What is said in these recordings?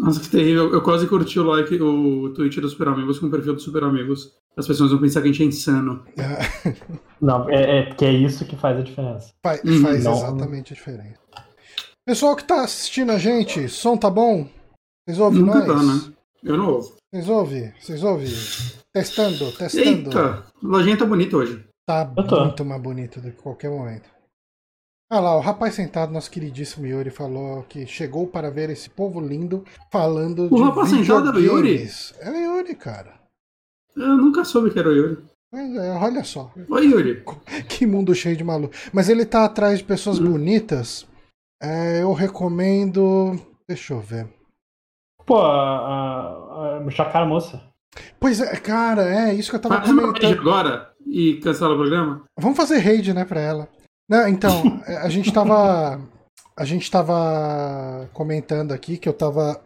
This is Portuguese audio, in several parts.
Nossa, que terrível. Eu quase curti o like, o tweet do Super Amigos com o perfil do Super Amigos. As pessoas vão pensar que a gente é insano. Não, é, é porque é isso que faz a diferença. Faz, Uhum. faz Não. exatamente a diferença. Pessoal que tá assistindo a gente, som tá bom? Vocês ouvem Nunca nós? tá, né? Eu não ouvo. Vocês ouvem? Vocês ouvem? Testando, testando. Eita, a lojinha tá bonita hoje. Tá muito mais bonito do que qualquer momento. Ah lá, o rapaz sentado, nosso queridíssimo Yuri, falou que chegou para ver esse povo lindo falando O de rapaz sentado era o Yuri? É o Yuri, cara. Eu nunca soube que era o Yuri. Mas, é, olha só, Oi, Yuri. que mundo cheio de maluco. Mas ele tá atrás de pessoas Hum. bonitas. É, eu recomendo. Deixa eu ver. Pô, a, a, a Chacara Moça. Pois é, cara, é isso que eu tava Faz uma comentando. raid agora e cancela o programa. Vamos fazer raid, né, pra ela. Não, então, a gente tava. A gente tava comentando aqui que eu tava.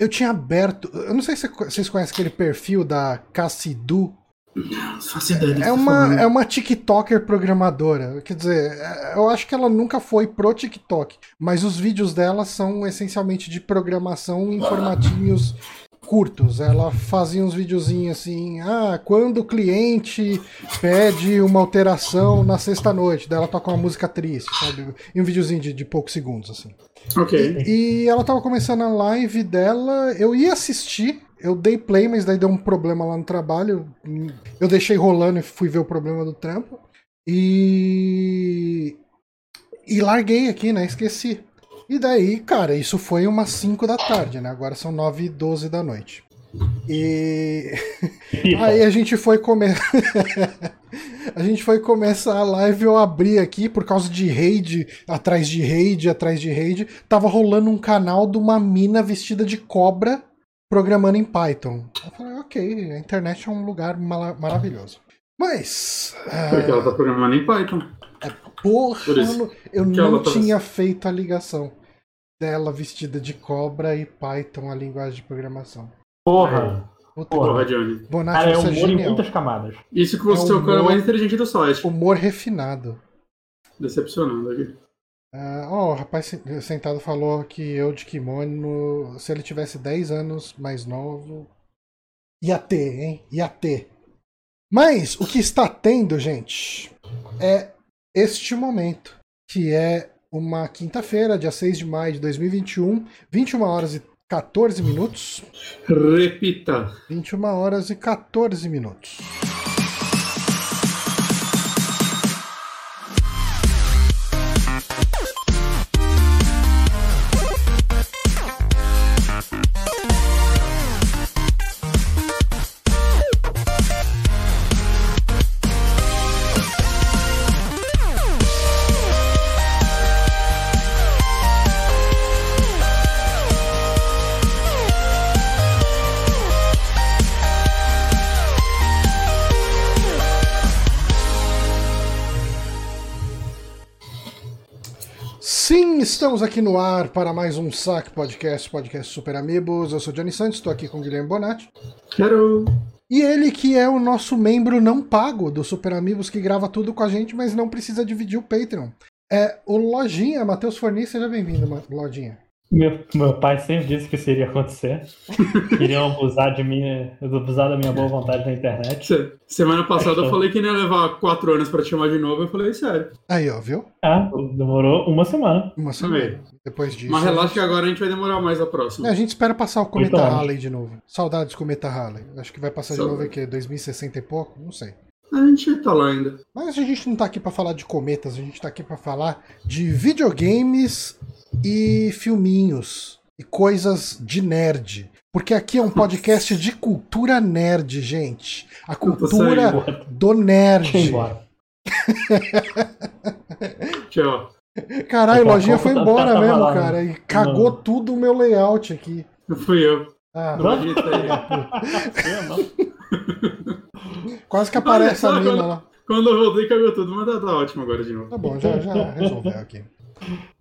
Eu tinha aberto. Eu não sei se vocês conhecem aquele perfil da Cassidu. Não faço ideia do que É tá uma, é uma TikToker programadora. Quer dizer, é- eu acho que ela nunca foi pro TikTok. Mas os vídeos dela são essencialmente de programação em formatinhos curtos. Ela fazia uns videozinhos assim, ah, quando o cliente pede uma alteração na sexta-noite, daí ela toca uma música triste, sabe? E um videozinho de, de poucos segundos, assim. Ok. E ela tava começando a live dela, eu ia assistir, eu dei play, mas daí deu um problema lá no trabalho. Eu deixei rolando e fui ver o problema do trampo. E. E larguei aqui, né? Esqueci. E daí, cara, isso foi umas 5 da tarde, né? Agora são 9 e 12 da noite. E. Aí a gente foi comer. a gente foi começar a live, eu abri aqui por causa de raid, atrás de raid, atrás de raid. Tava rolando um canal de uma mina vestida de cobra programando em Python. Eu falei, ok, a internet é um lugar maravilhoso. Mas. Porque ela ah, tá programando em Python. Porra, Por isso eu não- tá- tinha feito a ligação dela vestida de cobra e Python, a linguagem de programação. Porra. Puta Porra. Johnny. Bonatti, Cara, é é humor em genial. muitas camadas. Isso que você É é o cara humor- mais inteligente do site. Humor refinado. Decepcionando aqui. Ah, ó, o rapaz se- sentado falou que eu de kimono, se ele tivesse 10 anos mais novo, ia ter, hein? Ia ter. Mas o que está tendo, gente, é este momento, que é uma quinta-feira, dia 6 de maio de 2021, 21 horas e 14 minutos. Repita. 21 horas e 14 minutos. Estamos aqui no ar para mais um Saque Podcast, podcast Super Amigos. Eu sou Johnny Santos, estou aqui com o Guilherme Bonatti. Quero. E ele que é o nosso membro não pago do Super Amigos, que grava tudo com a gente, mas não precisa dividir o Patreon. É o Lojinha, Matheus Forni, seja bem-vindo, Lojinha. Meu, meu pai sempre disse que isso iria acontecer. Queriam abusar de mim, abusar da minha boa vontade na internet. Se- Semana passada eu falei que não ia levar quatro anos pra te chamar de novo. Eu falei, sério. Aí, ó, viu? Ah, demorou uma semana. Uma semana. Depois disso. Mas relaxa que agora a gente vai demorar mais a próxima. É, a gente espera passar o Cometa anos. Halley de novo. Saudades do Cometa Halley. Acho que vai passar de Saudades. novo aqui, 2060 e pouco? Não sei. A gente tá lá ainda. Mas a gente não tá aqui pra falar de cometas, a gente tá aqui pra falar de videogames e filminhos e coisas de nerd. Porque aqui é um podcast de cultura nerd, gente. A cultura do nerd. embora. Tchau. Caralho, lojinha foi tá- embora tá mesmo, falando. cara. E cagou Não. tudo o meu layout aqui. Fui eu. Ah, Não não. Quase que aparece a Olha mina quando- lá. Quando eu voltei, cagou tudo, mas tá, tá ótimo agora de novo. Tá bom, já, já resolveu aqui.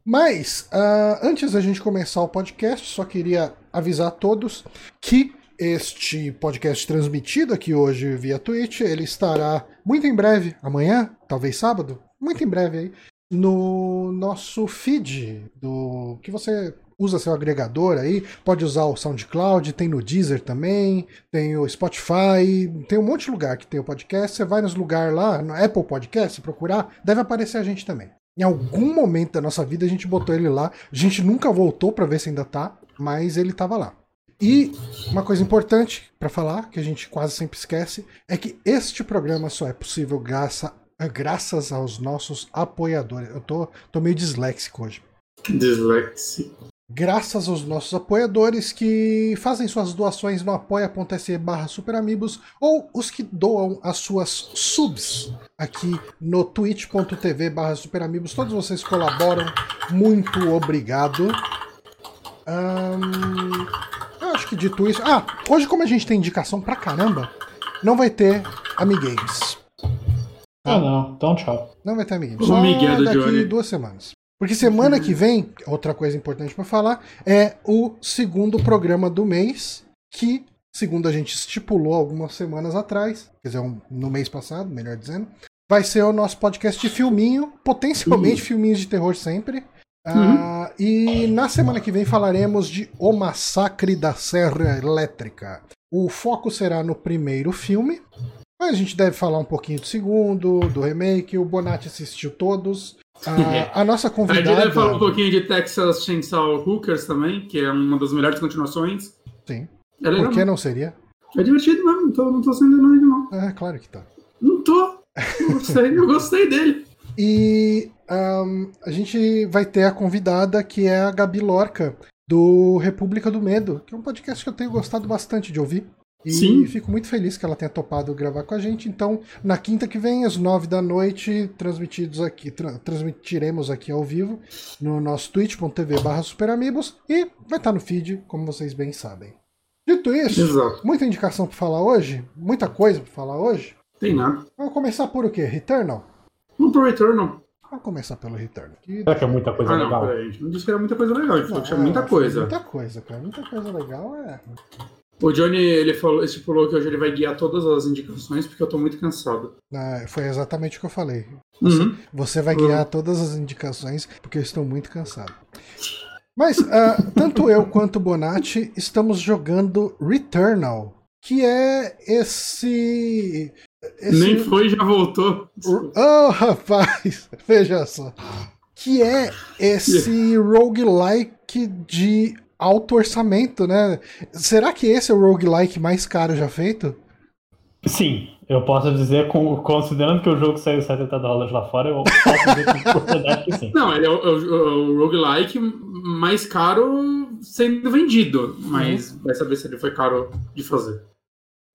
Mas, ah, antes da gente começar o podcast, só queria avisar a todos que este podcast transmitido aqui hoje via Twitch, ele estará muito em breve, amanhã, talvez sábado, muito em breve aí, no nosso feed do que você usa seu agregador aí, pode usar o SoundCloud, tem no Deezer também, tem o Spotify, tem um monte de lugar que tem o podcast. Você vai nos lugares lá, no Apple Podcast, procurar, deve aparecer a gente também. Em algum momento da nossa vida a gente botou ele lá. A gente nunca voltou para ver se ainda tá, mas ele tava lá. E uma coisa importante para falar, que a gente quase sempre esquece, é que este programa só é possível graça, graças aos nossos apoiadores. Eu tô, tô meio disléxico hoje. Disléxico. Graças aos nossos apoiadores que fazem suas doações no apoia.se barra superamigos ou os que doam as suas subs aqui no twitch.tv barra superamigos. Todos vocês colaboram. Muito obrigado. eu acho que dito isso... Ah, hoje como a gente tem indicação pra caramba, não vai ter Amigames. Ah, não. Então tchau. Não vai ter Amigames. O Só Miguel do daqui Johnny. duas semanas. Porque semana que vem, outra coisa importante pra falar, é o segundo programa do mês, que, segundo a gente estipulou algumas semanas atrás, quer dizer, um- no mês passado, melhor dizendo, vai ser o nosso podcast de filminho, potencialmente filminhos de terror sempre. Ah, e na semana que vem falaremos de O Massacre da Serra Elétrica. O foco será no primeiro filme, mas a gente deve falar um pouquinho do segundo, do remake. O Bonatti assistiu todos. Ah, a nossa A gente convidada. deve falar um pouquinho de Texas Chainsaw Hookers também, que é uma das melhores continuações. Sim. É legal. Por que não seria? É divertido mesmo, não tô, não tô sendo irónico, não. É, claro que tá. Não tô. Eu gostei, eu gostei dele. E ahn, a gente vai ter a convidada que é a Gabi Lorca, do República do Medo, que é um podcast que eu tenho gostado bastante de ouvir. E Sim. fico muito feliz que ela tenha topado gravar com a gente. Então, na quinta que vem, às nove da noite, transmitidos aqui, tra- transmitiremos aqui ao vivo no nosso twitch.tv barra superamigos e vai estar no feed, como vocês bem sabem. Dito isso, Exato. muita indicação para falar hoje, muita coisa para falar hoje. Tem nada. Vamos começar por o quê? Returnal? Vamos pro Returnal. Vamos começar pelo Returnal. Que Será que é muita coisa Ah, não, legal? peraí. A gente não disse que era muita coisa legal, a gente falou que tinha muita foi coisa. Muita coisa, cara. Muita coisa legal é. O Johnny, ele falou, estipulou que hoje ele vai guiar todas as indicações, porque eu tô muito cansado. Ah, foi exatamente o que eu falei. Uhum. Você vai guiar todas as indicações porque eu estou muito cansado. Mas ah, tanto eu quanto o Bonatti estamos jogando Returnal, que é esse. esse... Nem foi, já voltou. Oh, rapaz, veja só. Que é esse roguelike de alto orçamento, né? Será que esse é o roguelike mais caro já feito? Sim, eu posso dizer, com- considerando que o jogo saiu 70 dólares lá fora, eu posso dizer propriedade que sim. Não, ele é o, é o- é o roguelike mais caro sendo vendido, mas vai saber se ele foi caro de fazer.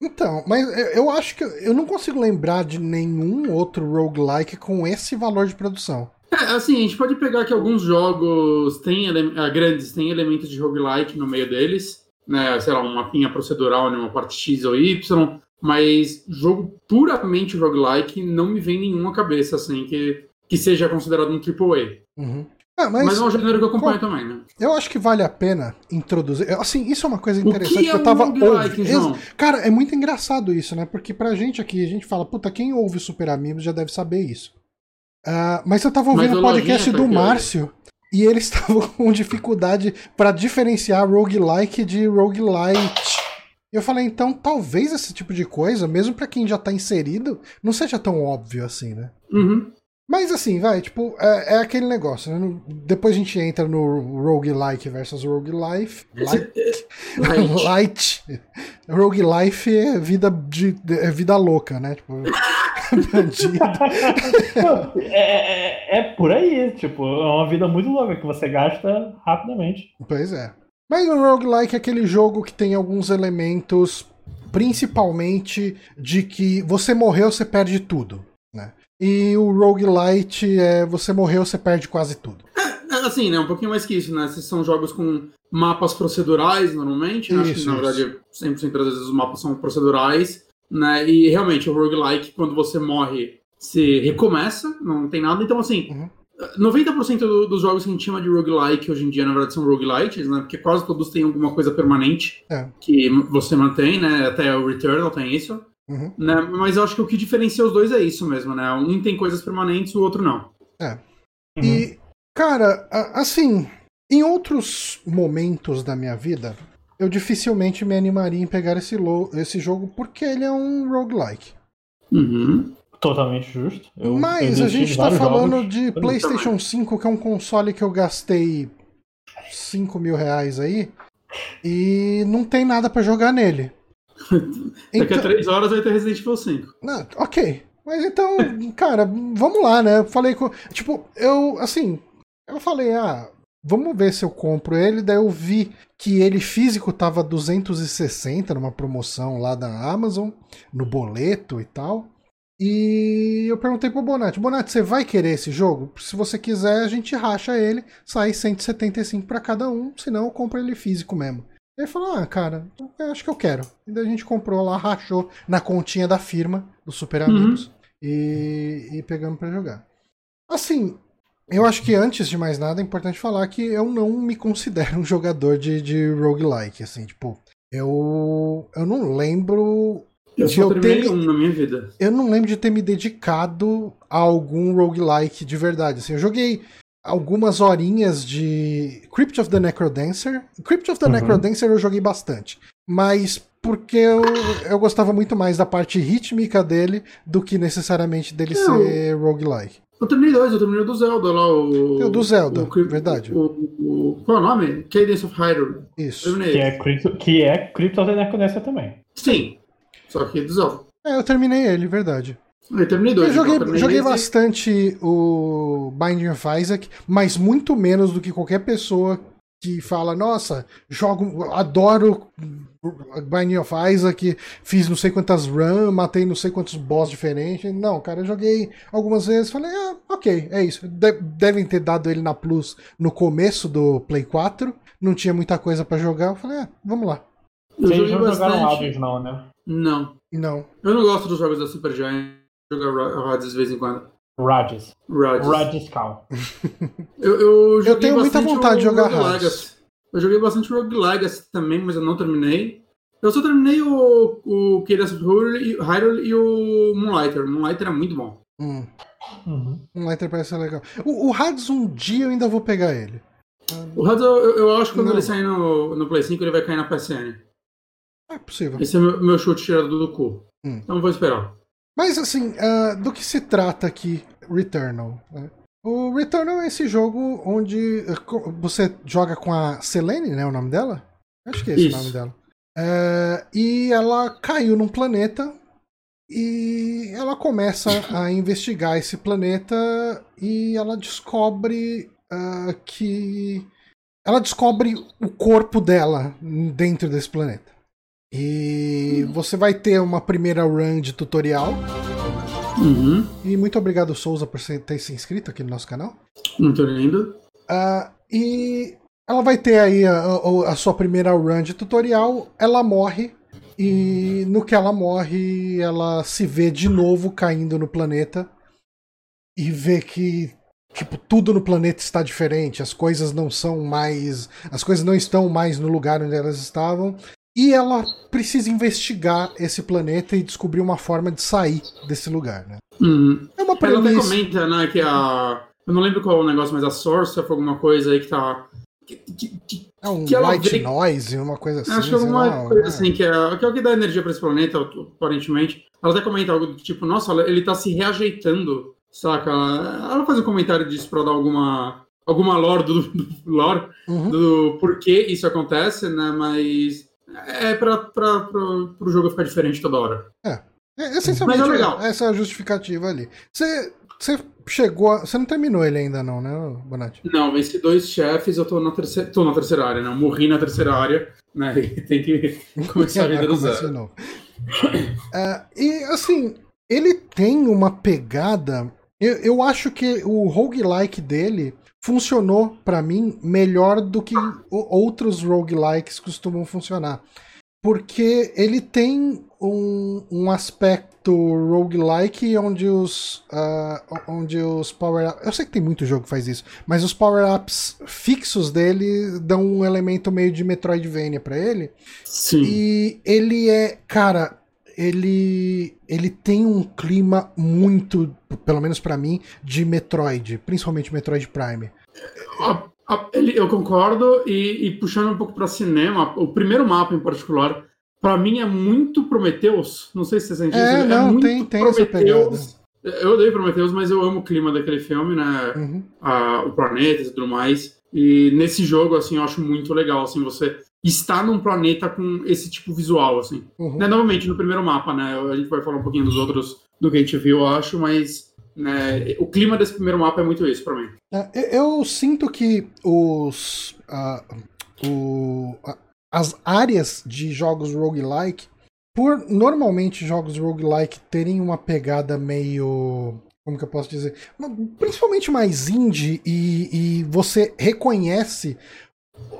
Então, mas eu- eu acho que eu não consigo lembrar de nenhum outro roguelike com esse valor de produção. É, assim, a gente pode pegar que alguns jogos têm ah, grandes têm elementos de roguelike no meio deles, né? Sei lá, um mapinha procedural, né, uma parte X ou Y, mas jogo puramente roguelike não me vem nenhuma cabeça, assim, que, que seja considerado um AAA. Uhum. Ah, mas, Mas, é um gênero que eu acompanho também, né? eu acho que vale a pena introduzir. Assim, isso é uma coisa O interessante que é eu um tava roguelike, ouvindo. Ex- Cara, é muito engraçado isso, né? Porque pra gente aqui, a gente fala, puta, quem ouve Super Amigos já deve saber isso. Ah, mas eu tava ouvindo o podcast tá do olha. Márcio e eles estavam com dificuldade pra diferenciar roguelike de roguelite. E eu falei, então talvez esse tipo de coisa, mesmo pra quem já tá inserido, não seja tão óbvio assim, né? Uhum. Mas assim, vai, tipo, é, é aquele negócio, né? Depois a gente entra no roguelike versus roguelife. Light. Light. Light. Roguelife é vida, de, é vida louca, né? Tipo, bandido. Não, é, é, é por aí, tipo, é uma vida muito louca que você gasta rapidamente. Pois é. Mas o roguelike é aquele jogo que tem alguns elementos, principalmente de que você morreu, você perde tudo, né? E o roguelite é você morreu, você perde quase tudo. É, assim, né? Um pouquinho mais que isso, né? Esses são jogos com mapas procedurais, normalmente. né? Acho que, Isso, na isso. verdade, 100% das vezes os mapas são procedurais. Né? E realmente, o roguelike, quando você morre, se recomeça, não tem nada. Então, assim, Uhum. 90% do- dos jogos que a gente chama de roguelike hoje em dia, na verdade, são roguelites, né? Porque quase todos têm alguma coisa permanente É. que você mantém, né? Até o Returnal tem isso. Uhum. Né? Mas eu acho que o que diferencia os dois é isso mesmo, né? Um tem coisas permanentes, o outro não. Uhum. E, cara, assim, Em outros momentos da minha vida, eu dificilmente me animaria em pegar esse, esse jogo porque ele é um roguelike. Uhum. Totalmente justo. Eu, Mas eu a gente tá falando de PlayStation 5, que é um console que eu gastei 5 mil reais aí, e não tem nada para jogar nele. Daqui a 3 então- horas vai ter Resident Evil 5. Não, ok. Mas então, cara, vamos lá, né? Eu falei com. Tipo, eu, assim, eu falei, ah, vamos ver se eu compro ele. Daí eu vi que ele físico tava 260 numa promoção lá da Amazon, no boleto e tal. E eu perguntei pro Bonatti, Bonatti, você vai querer esse jogo? Se você quiser, a gente racha ele, sai 175 para cada um, senão eu compro ele físico mesmo. Ele falou, ah, cara, eu acho que eu quero. E daí a gente comprou lá, rachou na continha da firma, do Super Amigos, uhum. e, e pegamos para jogar. Assim, eu acho que antes de mais nada é importante falar que eu não me considero um jogador de, de roguelike, assim, tipo, eu, eu não lembro eu só terminei um na minha vida. Eu não lembro de ter me dedicado a algum roguelike de verdade. Assim, eu joguei algumas horinhas de Crypt of the Necrodancer. Crypt of the uhum. Necrodancer eu joguei bastante. Mas porque eu, eu gostava muito mais da parte rítmica dele do que necessariamente dele eu, ser roguelike. Eu terminei dois, eu terminei do Zelda lá, o. o do Zelda, o, verdade. O, o, qual é o nome? Cadence of Hyrule. Isso. Que é, Crypt, que é Crypt of the Necrodancer também. Sim, só que do Zelda. É, eu terminei ele, verdade. Eu terminei dois. Eu joguei, então, terminei joguei bastante o Binding of Isaac, mas muito menos do que qualquer pessoa que fala, nossa, jogo, adoro Binding of Isaac, fiz não sei quantas runs, matei não sei quantos boss diferentes. Não, cara, eu joguei algumas vezes, falei, ah, ok, é isso. De devem ter dado ele na Plus no começo do Play 4, não tinha muita coisa para jogar, eu falei, ah, vamos lá. Eu Vocês não jogaram Hades não, né? Não. Não. Eu não gosto dos jogos da Super Giant. Jogar Hades de vez em quando. Rages. Rages. Radical. eu, eu, eu tenho muita vontade de jogar Hades. Eu joguei bastante Rogue Legacy também, mas eu não terminei. Eu só terminei o, o of Hyrule e o Moonlighter. O Moonlighter é muito bom. Hum. Uhum. Moonlighter parece ser legal. O, o Hades, um dia eu ainda vou pegar ele. O Hades, eu, eu acho que quando não. ele sair no, no Play 5, ele vai cair na PSN. É possível. Esse é meu, meu chute tirado do cu. Hum. Então vou esperar. Mas assim, uh, do que se trata aqui Returnal? Né? O Returnal é esse jogo onde uh, você joga com a Selene, né? O nome dela? Acho que é esse Isso. o nome dela. Uh, e ela caiu num planeta e ela começa a investigar esse planeta e ela descobre uh, que. Ela descobre o corpo dela dentro desse planeta. E você vai ter uma primeira run de tutorial. Uhum. E muito obrigado, Souza, por ter se inscrito aqui no nosso canal. Muito lindo. Uh, e ela vai ter aí a, a, a, sua primeira run de tutorial. Ela morre. E no que ela morre, ela se vê de novo caindo no planeta. E vê que tipo, tudo no planeta está diferente, as coisas não são mais. As coisas não estão mais no lugar onde elas estavam. E ela precisa investigar esse planeta e descobrir uma forma de sair desse lugar, né? Uhum. É uma premissa... Ela até comenta, né, que a... Eu não lembro qual é o negócio, mas a Source foi alguma coisa aí que tá... Que, que, é um que white vê... noise, uma coisa assim. Acho que é alguma lá, coisa é. assim, que é, que é o que dá energia para esse planeta, aparentemente. Ela até comenta algo do tipo, nossa, ele tá se reajeitando, saca? Ela faz um comentário disso pra dar alguma alguma lore do, do lore uhum. do porquê isso acontece, né? Mas é pra, pra, pro jogo ficar diferente toda hora. É. é essencialmente, Mas é legal. essa é a justificativa ali. Você, você chegou. A... Você não terminou ele ainda, não, né, Bonatti? Não, venci dois chefes, eu tô na terceira, tô na terceira área, né? Eu morri na terceira área, né? E tem que começar a vida do zero. é, e assim, ele tem uma pegada. Eu, eu acho que o roguelike dele funcionou para mim melhor do que outros roguelikes costumam funcionar. Porque ele tem um, um aspecto roguelike onde os, uh, onde os power-ups. Eu sei que tem muito jogo que faz isso, mas os power-ups fixos dele dão um elemento meio de Metroidvania para ele. Sim. E ele é. Cara, ele ele tem um clima muito, pelo menos para mim, de Metroid, principalmente Metroid Prime. Eu concordo, e, e puxando um pouco para cinema, o primeiro mapa em particular, para mim é muito Prometheus. Não sei se você sente É, isso. não, muito tem- tem Prometheus. Eu odeio Prometheus, mas eu amo o clima daquele filme, né? Uhum. a- o planeta e tudo mais. E nesse jogo, assim, eu acho muito legal, assim, você estar num planeta com esse tipo visual, assim. Uhum. Né, novamente, no primeiro mapa, né? A gente vai falar um pouquinho dos outros, do que a gente viu, eu acho, mas né, o clima desse primeiro mapa é muito isso pra mim. É, Eu eu sinto que os. ah, o- a- as áreas de jogos roguelike, por normalmente jogos roguelike terem uma pegada meio. Como que eu posso dizer? Principalmente mais indie e, e você reconhece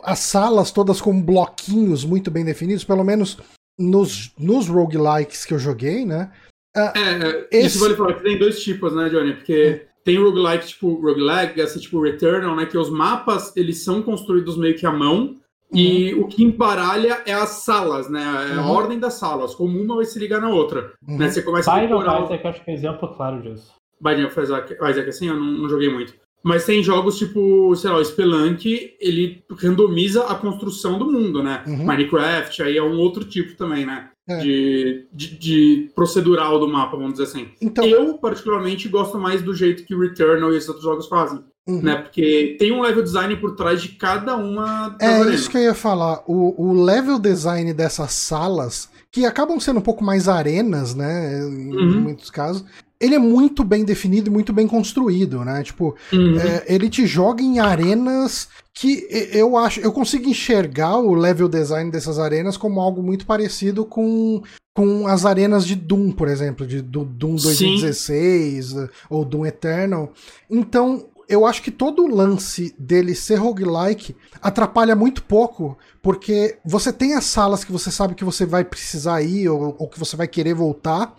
as salas todas com bloquinhos muito bem definidos, pelo menos nos, nos roguelikes que eu joguei, né? É, Esse- isso vale falar que tem dois tipos, né, Johnny? Porque tem roguelike, tipo roguelike, esse tipo Returnal, né? Que os mapas, eles são construídos meio que à mão, e o que embaralha é as salas, né? É a Uhum. ordem das salas, como uma vai se ligar na outra. Uhum. Né? Você começa a Final decorar... Eu acho que é um exemplo claro disso. Binding of Isaac, Isaac assim, eu não, não joguei muito. Mas tem jogos tipo, sei lá, o Spelunk, ele randomiza a construção do mundo, né? Uhum. Minecraft, aí é um outro tipo também, né? É. De, de, de procedural do mapa, vamos dizer assim. Então, Eu, particularmente, gosto mais do jeito que Returnal e esses outros jogos fazem, uhum. né? Porque tem um level design por trás de cada uma das É arenas. isso que eu ia falar. O, o level design dessas salas, que acabam sendo um pouco mais arenas, né? Em Uhum. muitos casos. Ele é muito bem definido e muito bem construído, né? Tipo, Uhum. é, ele te joga em arenas que eu acho. Eu consigo enxergar o level design dessas arenas como algo muito parecido com, com as arenas de Doom, por exemplo, de do, Doom Sim. 2016 eh, ou Doom Eternal. Então, eu acho que todo o lance dele ser roguelike atrapalha muito pouco, porque você tem as salas que você sabe que você vai precisar ir ou, ou que você vai querer voltar.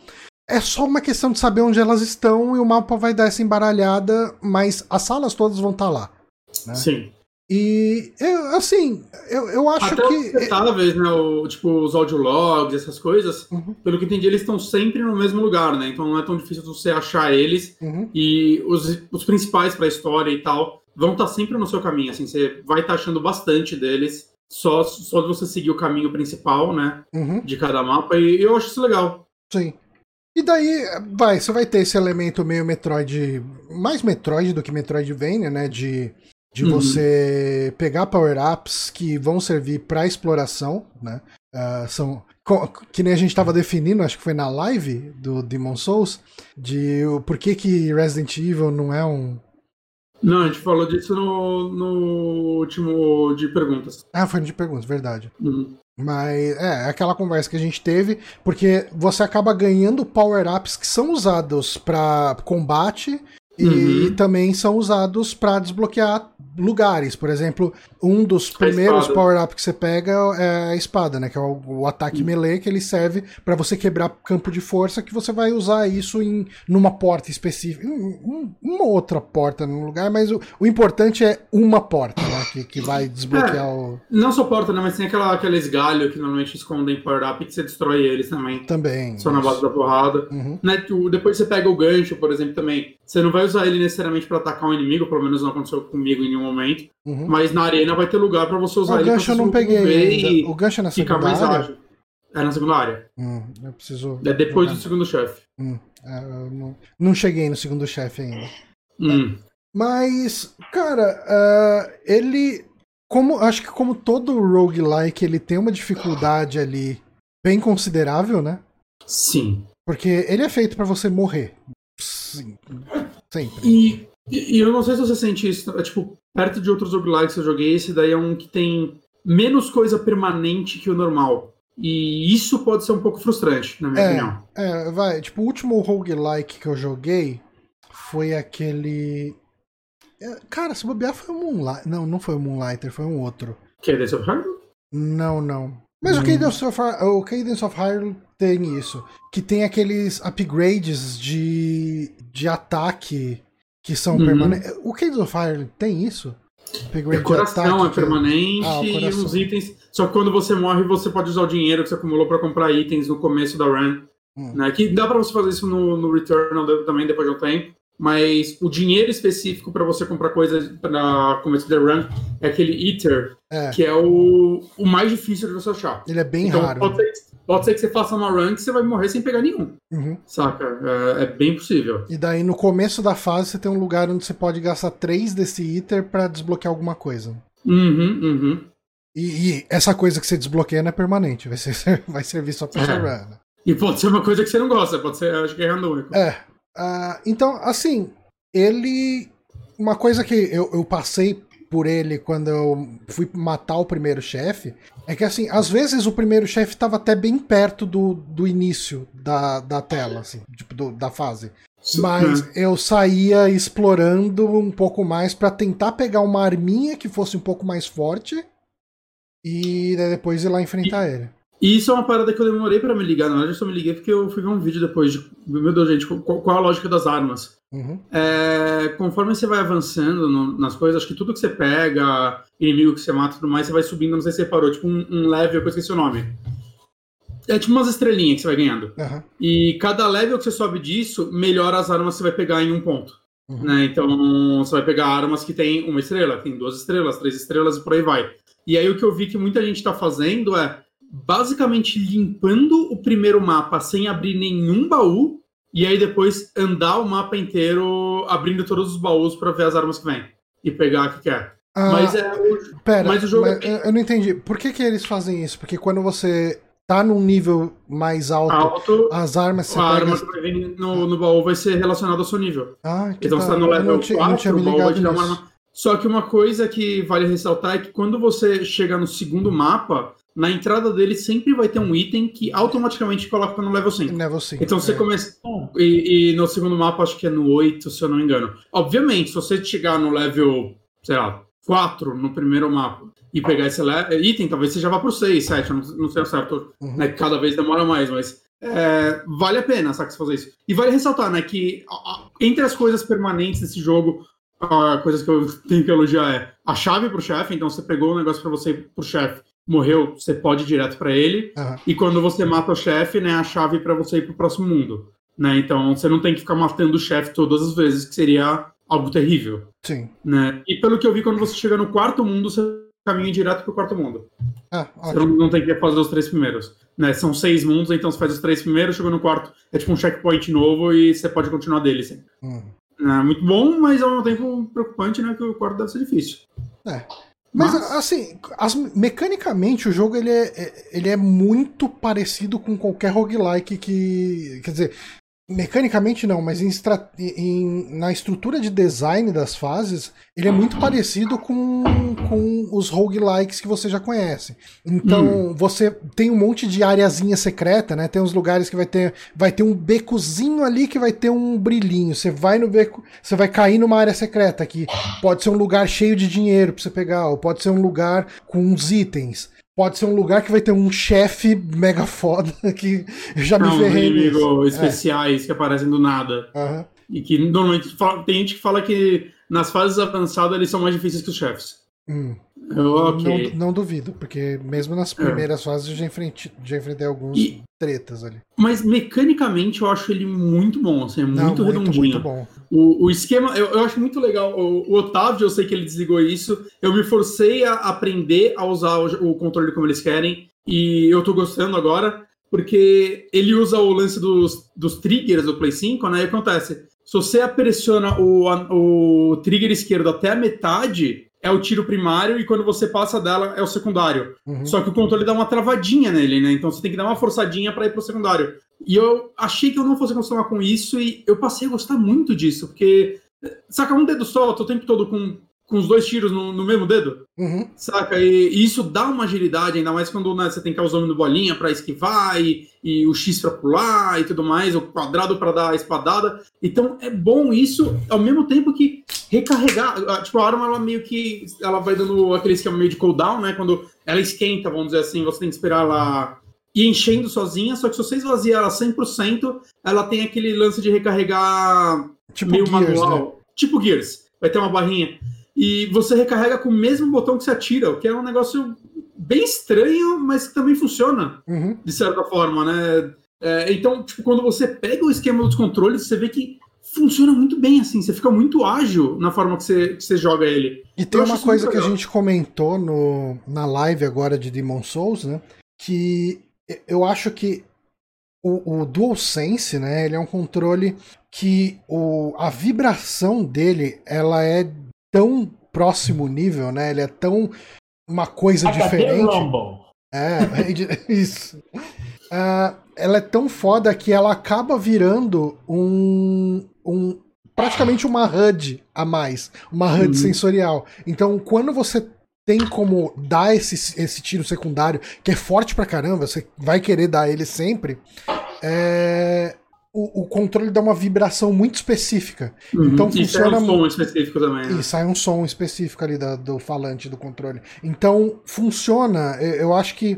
É só uma questão de saber onde elas estão e o mapa vai dar essa embaralhada, mas as salas todas vão estar lá. né? Sim. E, eu, assim, eu, eu acho Até que. detalhes, né? O, tipo, os audiologs, essas coisas, Uhum. pelo que entendi, eles estão sempre no mesmo lugar, né? Então não é tão difícil você achar eles. Uhum, E os, os principais pra história e tal vão estar sempre no seu caminho, assim. Você vai estar achando bastante deles. Só, só de você seguir o caminho principal, né? uhum, De cada mapa. E eu acho isso legal. sim. E daí, vai, você vai ter esse elemento meio Metroid. Mais Metroid do que Metroidvania, né? De, de Uhum. você pegar power-ups que vão servir pra exploração, né? Ah, são. Que nem a gente tava definindo, acho que foi na live do Demon Souls, de o por que, que Resident Evil não é um. Não, a gente falou disso no, no último de perguntas. Ah, foi de perguntas, verdade. Uhum. Mas é, é aquela conversa que a gente teve, porque você acaba ganhando power-ups que são usados pra combate e Uhum. também são usados pra desbloquear lugares. Por exemplo, um dos primeiros espada. power-ups que você pega é a espada, né? Que é o, o ataque melee, que ele serve pra você quebrar campo de força, que você vai usar isso em numa porta específica. em- Uma outra porta num lugar, mas o, o importante é uma porta, né? Que, que vai desbloquear É. o. Não só porta, né? Mas tem aquela, aqueles galhos que normalmente escondem power-up que você destrói eles também. Também. Só na base da porrada. Uhum. Né, tu- depois você pega o gancho, por exemplo, também. Você não vai usar ele necessariamente pra atacar um inimigo, pelo menos não aconteceu comigo em nenhum momento. Uhum. Mas na arena vai ter lugar pra você usar O ele gancho pra eu não peguei O gancho é na segunda mais área? ágil. É na segunda área. Hum, eu preciso. É depois do segundo chefe. Hum, é, não, não cheguei no segundo chefe ainda. Hum. Mas, cara, ah, ele. Como, acho que como todo roguelike, ele tem uma dificuldade ali bem considerável, né? Sim. Porque ele é feito pra você morrer. Sim. Sempre. E, e e eu não sei se você sente isso, é, tipo, perto de outros roguelikes que eu joguei, esse daí é um que tem menos coisa permanente que o normal. E isso pode ser um pouco frustrante, na minha É. opinião. É, vai. Tipo, o último roguelike que eu joguei foi aquele. É, Cara, se bobear foi o Moonlight. Não, não foi o Moonlighter, foi um outro. Desse of Hyrule? Não, não. Mas o Hum. Cadence of, o Cadence of Hyrule tem isso. Que tem aqueles upgrades de, de ataque que são Uhum. permanentes. O Cadence of Hyrule tem isso? É coração, é que- permanente Ah, e os itens. Só que quando você morre, você pode usar o dinheiro que você acumulou pra comprar itens no começo da run. Hum. Né? Que dá pra você fazer isso no, no Returnal também depois de um tempo. mas o dinheiro específico para você comprar coisas para começar the run é aquele Ether, É. que é o, o mais difícil de você achar. Ele é bem então, raro. Pode ser, pode ser que você faça uma run que você vai morrer sem pegar nenhum, Uhum. saca? É, é bem possível. E daí no começo da fase você tem um lugar onde você pode gastar três desse Ether pra desbloquear alguma coisa. Uhum, uhum. E, e essa coisa que você desbloqueia não é permanente, vai, ser, vai servir só pra É. run. E pode ser uma coisa que você não gosta, pode ser, acho que é randômico. É. ah, então, assim, ele. Uma coisa que eu, eu passei por ele quando eu fui matar o primeiro chefe é que, assim, às vezes o primeiro chefe tava até bem perto do, do início da, da tela, assim, tipo, do- da fase. Mas É. eu saía explorando um pouco mais pra tentar pegar uma arminha que fosse um pouco mais forte e depois ir lá enfrentar ele. E isso é uma parada que eu demorei pra me ligar. Na verdade, eu só me liguei porque eu fui ver um vídeo depois de. Meu Deus, gente, qual, qual a lógica das armas? Uhum. É, conforme você vai avançando no- nas coisas, acho que tudo que você pega, inimigo que você mata e tudo mais, você vai subindo, não sei se você parou, tipo um, um level que eu esqueci o nome. É tipo umas estrelinhas que você vai ganhando. Aham. E cada level que você sobe disso, melhora as armas que você vai pegar em um ponto. Uhum. Né? Então, você vai pegar armas que tem uma estrela, tem duas estrelas, três estrelas e por aí vai. E aí o que eu vi que muita gente tá fazendo é basicamente limpando o primeiro mapa sem abrir nenhum baú e aí depois andar o mapa inteiro abrindo todos os baús para ver as armas que vem e pegar o que quer. Ah, Mas é o- Pera, Mas o jogo mas é- eu- não entendi. Por que, que eles fazem isso? Porque quando você tá num nível mais alto, alto, as armas você a pega. arma que vai vir no, no baú vai ser relacionada ao seu nível. Ah, que Então da- você tá no eu level não, eu 4, não o baú vai te dar uma arma. Só que uma coisa que vale ressaltar é que quando você chega no segundo mapa, na entrada dele sempre vai ter um item que automaticamente coloca no level 5. Level 5. Então você é. começa. E, e no segundo mapa, acho que é no 8, se eu não me engano. Obviamente, se você chegar no level, sei lá, 4 no primeiro mapa e pegar esse item, talvez você já vá pro 6, 7, eu não, não sei o certo, Uhum. né? Cada vez demora mais, mas é, vale a pena, sabe, você fazer isso. E vale ressaltar, né, que entre as coisas permanentes desse jogo, a coisas que eu tenho que elogiar é a chave pro chefe, então você pegou o negócio pra você pro chefe, morreu, você pode ir direto pra ele. Aham. E quando você mata o chefe, né, a chave para você ir pro próximo mundo, né? Então você não tem que ficar matando o chefe todas as vezes, que seria algo terrível, Sim. né? E pelo que eu vi, quando você chega no quarto mundo, você caminha direto pro quarto mundo. Ah, Você não, não tem que fazer os três primeiros, né? São seis mundos, então você faz os três primeiros, chegou no quarto, é tipo um checkpoint novo e você pode continuar dele, sim. Hum. É muito bom, mas ao mesmo tempo preocupante, né? Que o quarto deve ser difícil. É. Mas, Mas- assim, as- mecanicamente o jogo ele é, é- ele é muito parecido com qualquer roguelike que. Quer dizer, mecanicamente não, mas em em- na estrutura de design das fases, ele é muito parecido com, com os roguelikes que você já conhece. Então, você tem um monte de areazinha secreta, né? Tem uns lugares que vai ter, vai ter um becozinho ali que vai ter um brilhinho. Você vai no beco, você vai cair numa área secreta que pode ser um lugar cheio de dinheiro pra você pegar, ou pode ser um lugar com uns itens. Pode ser um lugar que vai ter um chefe mega foda que eu já me Não, ferrei nisso. inimigos especiais que aparecem do nada. Aham. E que normalmente tem gente que fala que nas fases avançadas eles são mais difíceis que os chefes. Hum. Eu, ok. Não, não duvido, porque mesmo nas primeiras fases eu já enfrentei, já enfrentei alguns E- tretas ali. Mas mecanicamente eu acho ele muito bom, assim, é Não, muito, redondinho. muito bom. O, o esquema, eu, eu acho muito legal. O, o Otávio, eu sei que ele desligou isso. Eu me forcei a aprender a usar o, o controle como eles querem. E eu tô gostando agora, porque ele usa o lance dos, dos triggers do Play 5, né? E acontece. Se você pressiona o, o trigger esquerdo até a metade, é o tiro primário, e quando você passa dela, é o secundário. Uhum. Só que o controle dá uma travadinha nele, né? Então você tem que dar uma forçadinha para ir pro secundário. E eu achei que eu não fosse acostumar com isso e eu passei a gostar muito disso, porque saca um dedo só, eu tô o tempo todo com, com os dois tiros no, no mesmo dedo, Uhum. saca? E, e isso dá uma agilidade, ainda mais quando né, você tem que usar o bolinha para esquivar e, e o X para pular e tudo mais, o quadrado para dar a espadada. Então é bom isso, ao mesmo tempo que recarregar, tipo, a arma ela meio que ela vai dando aquele esquema meio de cooldown, né? Quando ela esquenta, vamos dizer assim, você tem que esperar ela ir enchendo sozinha, só que se você esvaziar ela 100%, ela tem aquele lance de recarregar Tipo meio Gears, né? manual. Tipo Gears. Vai ter uma barrinha. E você recarrega com o mesmo botão que você atira, o que é um negócio bem estranho, mas que também funciona, Uhum. de certa forma, né? É, então, tipo, quando você pega o esquema dos controles, você vê que funciona muito bem, assim. Você fica muito ágil na forma que você, que você joga ele. E tem uma coisa que a gente comentou no, na live agora de Demon Souls, né? Que eu acho que o, o DualSense, né? Ele é um controle que o, a vibração dele, ela é tão próximo nível, né? Ele é tão uma coisa diferente. É, é isso. Uh, ela é tão foda que ela acaba virando um, um praticamente uma HUD a mais, uma HUD uhum. sensorial. Então, quando você tem como dar esse, esse tiro secundário, que é forte pra caramba, você vai querer dar ele sempre, é, o, o, controle dá uma vibração muito específica. Uhum. Então e funciona. sai um som específico também. Né? E sai um som específico ali da, do falante do controle. Então funciona. Eu acho que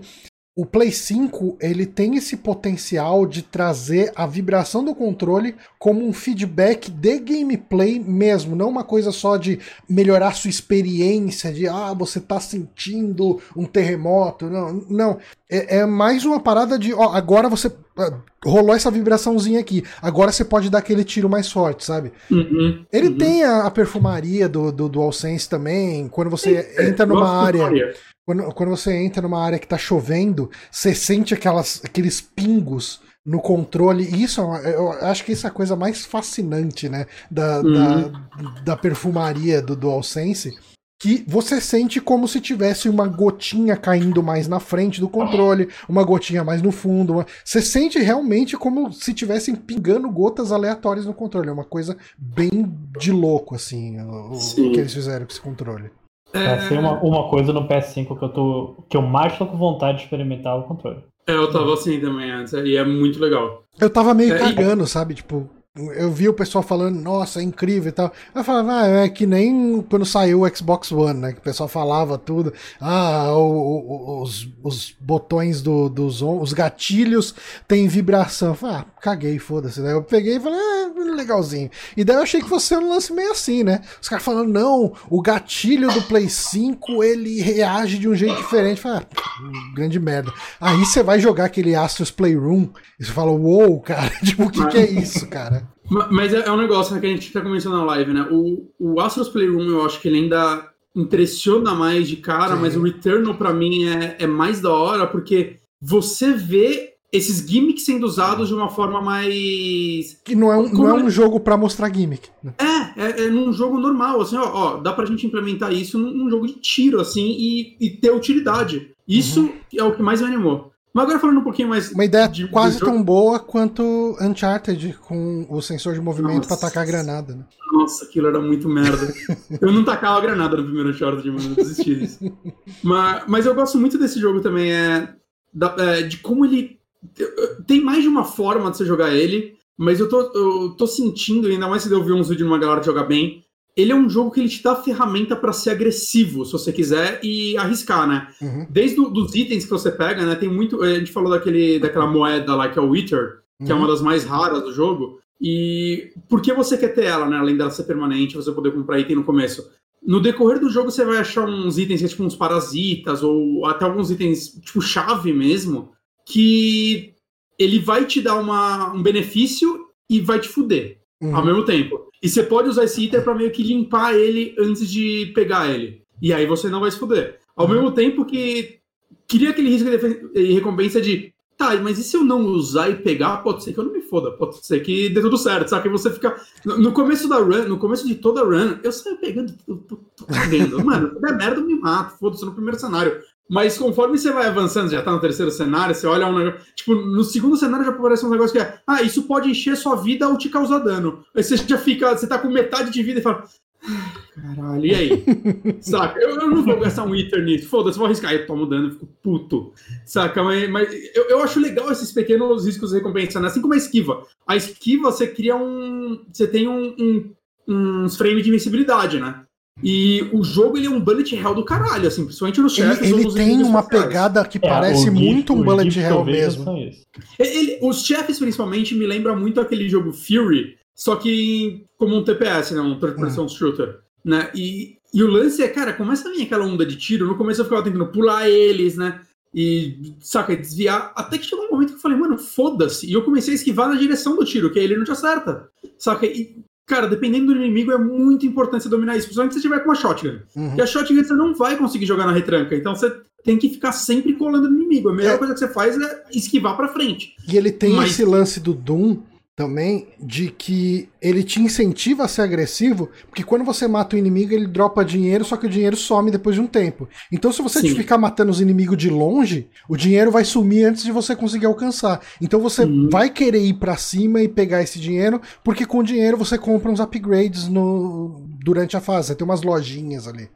o Play 5 ele tem esse potencial de trazer a vibração do controle como um feedback de gameplay mesmo, não uma coisa só de melhorar sua experiência, de ah, você tá sentindo um terremoto. Não, não. É, é mais uma parada de ó, agora você. Ah, rolou essa vibraçãozinha aqui. Agora você pode dar aquele tiro mais forte, sabe? Uhum, ele uhum. tem a, a, perfumaria do, do DualSense também. Quando você Sim, entra numa área. Quando, quando você entra numa área que tá chovendo, você sente aquelas, aqueles pingos no controle. E isso, é eu acho que isso é a coisa mais fascinante, né? Da, uhum. da, da, perfumaria do DualSense. Que você sente como se tivesse uma gotinha caindo mais na frente do controle, uma gotinha mais no fundo. Uma... Você sente realmente como se tivessem pingando gotas aleatórias no controle. É uma coisa bem de louco, assim, o, o que eles fizeram com esse controle. É... Uma, uma coisa no PS5 que eu tô. que eu mais tô com vontade de experimentar o controle. É, eu tava assim também antes, e é muito legal. Eu tava meio é, cagando, e... sabe? Tipo, eu vi o pessoal falando, nossa, é incrível e tal. Eu falava, ah, é que nem quando saiu o Xbox One, né? Que o pessoal falava tudo. Ah, o, o, os, os botões do, dos os gatilhos têm vibração. Eu ah, caguei, foda-se. Né? Eu peguei e falei, ah, legalzinho. E daí eu achei que fosse um lance meio assim, né? Os caras falando, não, o gatilho do Play 5 ele reage de um jeito diferente. Eu falei, ah, grande merda. Aí você vai jogar aquele Astros Playroom e você fala, uou, wow, cara, tipo, o que, que é isso, cara? Mas é, é um negócio né, que a gente tá começando na live, né? O, o Astros Playroom, eu acho que ele ainda impressiona mais de cara, Sim. mas o Returnal para mim é, é mais da hora, porque você vê esses gimmicks sendo usados de uma forma mais. Que não é um, não é um jogo para mostrar gimmick. Né? É, é, é, num jogo normal, assim, ó, ó, dá pra gente implementar isso num, num jogo de tiro, assim, e, e ter utilidade. Isso uhum. é o que mais me animou. Mas agora falando um pouquinho mais. Uma ideia de, quase tão boa quanto Uncharted com o sensor de movimento para atacar a granada. Né? Nossa, aquilo era muito merda. eu não tacava a granada no primeiro Uncharted, mano, eu desisti disso. mas, mas eu gosto muito desse jogo também, é, da, é, de como ele. Tem mais de uma forma de você jogar ele, mas eu tô, eu tô sentindo, ainda mais se eu vi uns vídeos de uma galera jogar bem, ele é um jogo que ele te dá ferramenta para ser agressivo, se você quiser, e arriscar, né? Uhum. Desde do, dos itens que você pega, né? Tem muito. A gente falou daquele, daquela moeda lá que é o Wither, que uhum. é uma uhum. das mais raras do jogo. E por que você quer ter ela, né? Além dela ser permanente, você poder comprar item no começo. No decorrer do jogo, você vai achar uns itens, tipo uns parasitas, ou até alguns itens, tipo chave mesmo, que ele vai te dar uma, um benefício e vai te fuder uhum. ao mesmo tempo. E você pode usar esse item para meio que limpar ele antes de pegar ele. E aí você não vai se fuder. Ao uhum. mesmo tempo que queria aquele risco de recompensa de tá, mas e se eu não usar e pegar, pode ser que eu não me foda, pode ser que dê tudo certo, sabe? Que você fica. No começo da run, no começo de toda a run, eu saio pegando, tô, tô, tô cagando. Mano, se der merda, me mato, foda-se no primeiro cenário. Mas conforme você vai avançando, já tá no terceiro cenário, você olha um negócio. Tipo, no segundo cenário já aparece um negócio que é. Ah, isso pode encher sua vida ou te causar dano. Aí você já fica. Você tá com metade de vida e fala. Caralho, e aí? Saca? Eu, eu, não vou gastar um Ether nisso. Foda-se, vou arriscar. Eu tomo dano, fico puto. Saca? Mas, mas eu, eu acho legal esses pequenos riscos recompensando, assim como a esquiva. A esquiva, você cria um. Você tem um, um uns frames de invencibilidade, né? E o jogo ele é um bullet hell do caralho, assim, principalmente nos chefes. Ele, ele tem uma pegada que é, parece muito um bullet hell mesmo. Ele, os chefes, principalmente, me lembram muito aquele jogo Fury, só que como um TPS, né? Um third person hum. shooter. Né? E, e o lance é, cara, começa a vir aquela onda de tiro. No começo eu ficava tentando pular eles, né? e, saca, desviar. Até que chegou um momento que eu falei, mano, foda-se. E eu comecei a esquivar na direção do tiro, que aí ele não te acerta. Saca? E, cara, dependendo do inimigo, é muito importante você dominar isso, principalmente se você tiver com uma shotgun. Uhum. Porque a shotgun você não vai conseguir jogar na retranca. Então você tem que ficar sempre colando no inimigo. A melhor É. coisa que você faz é esquivar pra frente. E ele tem Mas- esse lance do Doom também, de que ele te incentiva a ser agressivo, porque quando você mata o inimigo, ele dropa dinheiro, só que o dinheiro some depois de um tempo. Então, se você ficar matando os inimigos de longe, o dinheiro vai sumir antes de você conseguir alcançar. Então você Uhum. vai querer ir pra cima e pegar esse dinheiro, porque com o dinheiro você compra uns upgrades no durante a fase. Você tem umas lojinhas ali.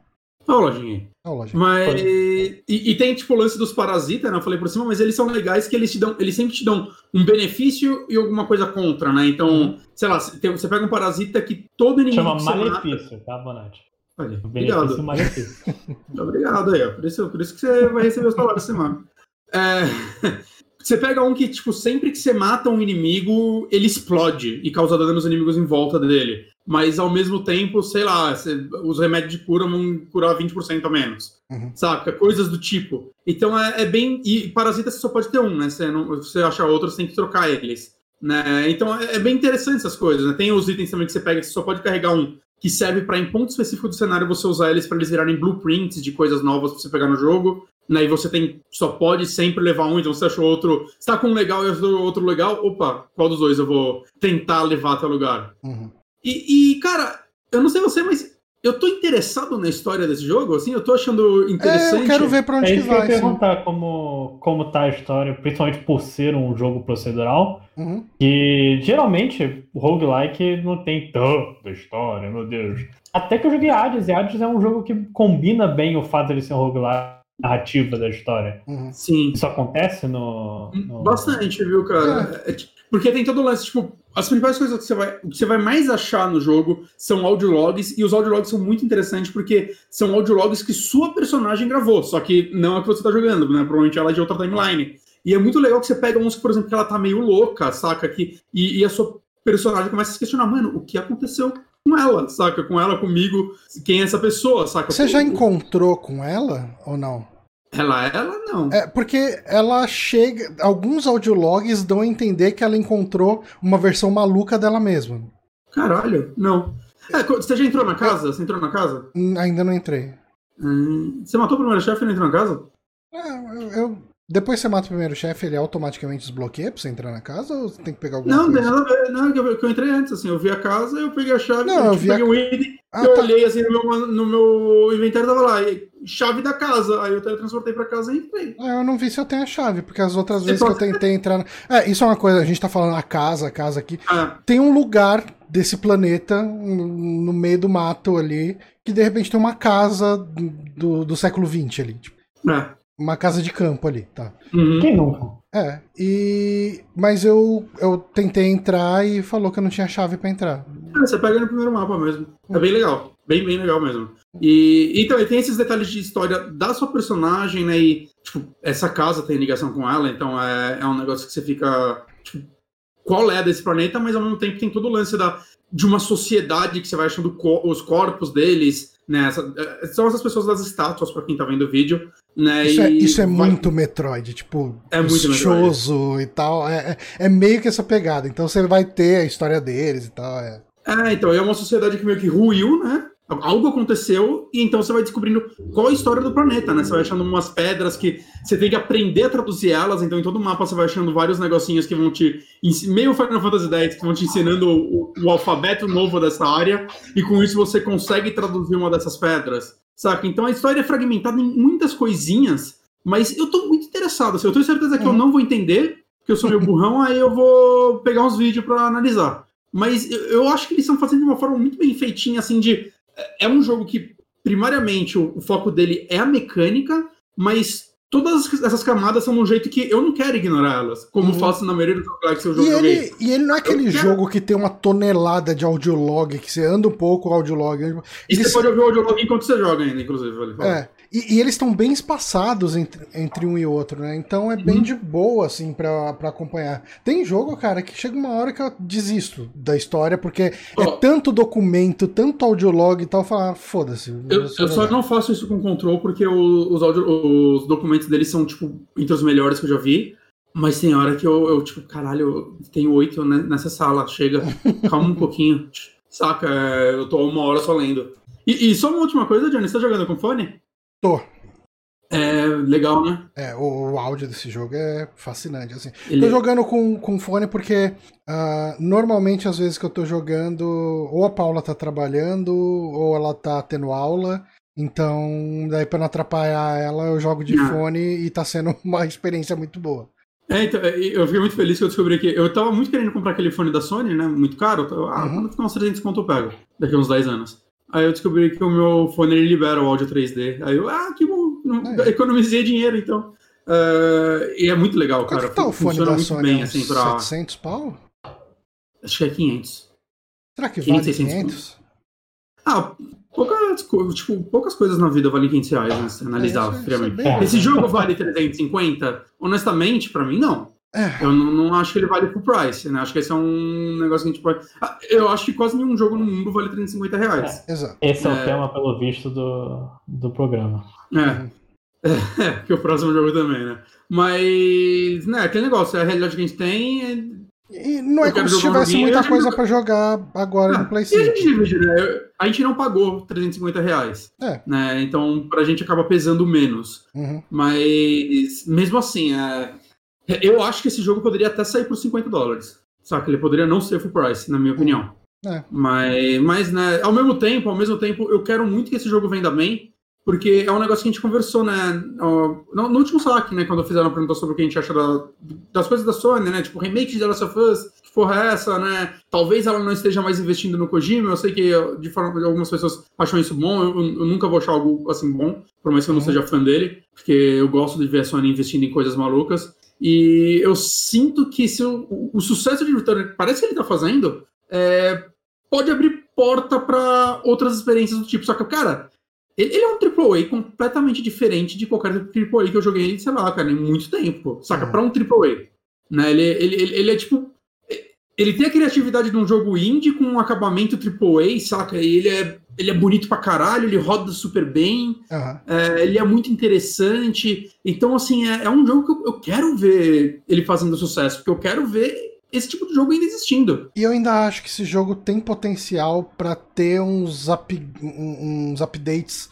Olha a lojinha aí. Ó, loja. Mas. E, e tem, tipo, o lance dos parasitas, né? Eu falei por cima, mas eles são legais que eles te dão. Eles sempre te dão um benefício e alguma coisa contra, né? Então, sei lá, você pega um parasita que todo inimigo. Chama você mata- malefício, tá, Bonatti? Olha, obrigado. malefício. Obrigado aí, ó. Por isso, por isso que você vai receber os essa semana. É, Você pega um que, tipo, sempre que você mata um inimigo, ele explode e causa dano nos inimigos em volta dele. Mas ao mesmo tempo, sei lá, os remédios de cura vão curar 20% a menos. Uhum. Saca? Coisas do tipo. Então é, é bem. E parasita você só pode ter um, né? Você, não, você acha outro, você tem que trocar eles. Né? Então é, é bem interessante essas coisas. Né? Tem os itens também que você pega que você só pode carregar um, que serve para em ponto específico do cenário você usar eles para eles virarem blueprints de coisas novas pra você pegar no jogo. Né? E você tem só pode sempre levar um, então você achou outro. Você tá com um legal e outro legal, opa, qual dos dois eu vou tentar levar até o lugar? Uhum. E, e, cara, eu não sei você, mas eu tô interessado na história desse jogo, assim, eu tô achando É, interessante. eu quero ver pra onde É que isso que eu ia vai. sim. perguntar, como, como tá a história, principalmente por ser um jogo procedural, Uhum. que geralmente o roguelike não tem tanta história, meu Deus. Até que eu joguei Hades, e Hades é um jogo que combina bem o fato de ele ser um roguelike narrativa da história. Uhum. Sim. Isso acontece no. no- Bastante, viu, cara? É, tipo, Porque tem todo o lance, tipo, as principais coisas que você vai, que você vai mais achar no jogo são audiologs, e os audiologs são muito interessantes porque são audiologs que sua personagem gravou, só que não é a que você tá jogando, né? Provavelmente ela é de outra timeline. E é muito legal que você pega uns que, por exemplo, que ela tá meio louca, saca? Que, e, e a sua personagem começa a se questionar, mano, o que aconteceu com ela, saca? Com ela, comigo, quem é essa pessoa, saca? Você já encontrou com ela ou não? Ela, ela não. É, porque ela chega. Alguns audiologs dão a entender que ela encontrou uma versão maluca dela mesma. Caralho, não. É, você já entrou na casa? Você entrou na casa? Hum, Ainda não entrei. Hum, você matou o primeiro chefe e não entrou na casa? É, eu, eu- depois que você mata o primeiro chefe, ele automaticamente desbloqueia pra você entrar na casa ou você tem que pegar alguma Não, coisa? a. Não, que eu, que eu entrei antes, assim. Eu vi a casa, eu peguei a chave, Não, eu, tipo, vi a- peguei o item, Ah, eu tá. olhei assim no meu, no meu inventário tava lá, chave da casa. Aí eu teletransportei pra casa e entrei. Ah, eu não vi se eu tenho a chave, porque as outras vezes que eu tentei entrar. na- É, isso é uma coisa, a gente tá falando a casa, a casa aqui. Ah, Tem um lugar desse planeta, no meio do mato ali, que de repente tem uma casa do, do século XX ali. tipo, é. Uma casa de campo ali, tá? Uhum. Quem nunca? É, e. Mas eu, eu tentei entrar e falou que eu não tinha chave pra entrar. É, você pega no primeiro mapa mesmo. É bem legal. Bem, bem legal mesmo. E então, e tem esses detalhes de história da sua personagem, né? E, tipo, essa casa tem ligação com ela, então é, é um negócio que você fica. Tipo, qual é desse planeta, mas ao mesmo tempo tem todo o lance da, de uma sociedade que você vai achando co- os corpos deles, né? Essa- é, são essas pessoas das estátuas, pra quem tá vendo o vídeo, né? Isso é, isso é vai- muito Metroid, tipo, É muito e tal. É, é, é meio que essa pegada. Então você vai ter a história deles e tal. É. É, então, é uma sociedade que meio que ruiu, né? Algo aconteceu, e então você vai descobrindo qual é a história do planeta, né? Você vai achando umas pedras que você tem que aprender a traduzir elas, então em todo o mapa você vai achando vários negocinhos que vão te. meio Final Fantasy X, que vão te ensinando o, o alfabeto novo dessa área, e com isso você consegue traduzir uma dessas pedras, saca? Então a história é fragmentada em muitas coisinhas, mas eu tô muito interessado, assim, eu tenho certeza que eu Uhum. não vou entender, porque eu sou meio burrão, aí eu vou pegar uns vídeos pra analisar. Mas eu, eu acho que eles estão fazendo de uma forma muito bem feitinha, assim, de. É é um jogo que, primariamente, o, o foco dele é a mecânica, mas todas essas camadas são de um jeito que eu não quero ignorar elas, como Uhum. faço na maioria dos jogos que eu já E joguei. ele, e ele não é aquele Eu quero- jogo que tem uma tonelada de audiolog, que você anda um pouco o audiolog. E Ele, você pode ouvir o audiolog enquanto você joga ainda, inclusive. Vale é, E, e eles estão bem espaçados entre, entre um e outro, né? Então é bem Uhum. de boa, assim, pra, pra acompanhar. Tem jogo, cara, que chega uma hora que eu desisto da história, porque é Ó. tanto documento, tanto audiolog e tal, falar, foda-se. Eu, eu só não faço isso com control porque o- os, áudio- os documentos deles são, tipo, entre os melhores que eu já vi. Mas tem hora que eu, eu tipo, caralho, eu tenho oito ne- nessa sala, chega, calma um pouquinho. Saca, é, eu tô uma hora só lendo. E, e só uma última coisa, Johnny, você tá jogando com fone? Tô. É legal, né? É, o, o áudio desse jogo é fascinante, assim. Ele- Tô jogando com, com fone porque ah, normalmente às vezes que eu tô jogando, ou a Paula tá trabalhando, ou ela tá tendo aula. Então, daí pra não atrapalhar ela, eu jogo de Ah. fone e tá sendo uma experiência muito boa. É, então, eu fiquei muito feliz que eu descobri que. Eu tava muito querendo comprar aquele fone da Sony, né? Muito caro. Eu ah, Uhum. quando ficar uns 300 conto eu pego. Daqui a uns 10 anos. Aí eu descobri que o meu fone ele libera o áudio 3D. Aí eu, ah, que bom. É. Economizei dinheiro, então. Ah, e é muito legal, Quanto cara. que tá o fone Funciona da muito Sony? bem, assim, pra. 700 pau? Acho que é 500. Será que 500, vale 600 500? Ah, poucas, co- tipo, poucas coisas na vida valem 500 reais, né? Se analisar É, é- friamente. é Esse jogo vale 350? Honestamente, pra mim, não. É, Eu não, não acho que ele vale full price, né? Acho que esse é um negócio que a gente pode. Ah, Eu acho que quase nenhum jogo no mundo vale 350 reais. exato. Esse é, É. o tema, pelo visto, do, do programa. É. É, que o próximo jogo também, né? Mas, né, aquele negócio, é a realidade que a gente tem. E não é como se um tivesse muita eu coisa jogo- pra jogar agora Ah, no Play E a 5. gente divide, né? A gente não pagou 350 reais. É. Né? Então, pra gente acaba pesando menos. Uhum. Mas, mesmo assim, é... eu acho que esse jogo poderia até sair por 50 dólares. Saca? Ele poderia não ser full price, na minha opinião. É. Mas, mas, né, ao mesmo tempo, ao mesmo tempo, eu quero muito que esse jogo venda bem, porque é um negócio que a gente conversou, né, no, no último saque, né, quando fizeram a pergunta sobre o que a gente acha da- das coisas da Sony, né, tipo, remake de The Last of Us, que porra é essa, né, talvez ela não esteja mais investindo no Kojima, eu sei que de forma, algumas pessoas acham isso bom, eu, eu nunca vou achar algo, assim, bom, por mais que eu não Uhum. seja fã dele, porque eu gosto de ver a Sony investindo em coisas malucas, e eu sinto que se o, o- o sucesso de Return, parece que ele tá fazendo, é, pode abrir porta pra outras experiências do tipo. Só que, cara, ele, ele é um AAA completamente diferente de qualquer AAA que eu joguei, sei lá, cara, em muito tempo. Saca? Uhum. Pra um AAA. Né? Ele, ele, ele, ele é tipo. Ele tem a criatividade de um jogo indie com um acabamento AAA, saca? E ele é, ele é bonito pra caralho, ele roda super bem. Aham. É, ele é muito interessante. Então, assim, é, é um jogo que eu, eu quero ver ele fazendo sucesso, porque eu quero ver esse tipo de jogo ainda existindo. E eu ainda acho que esse jogo tem potencial pra ter uns, up- uns updates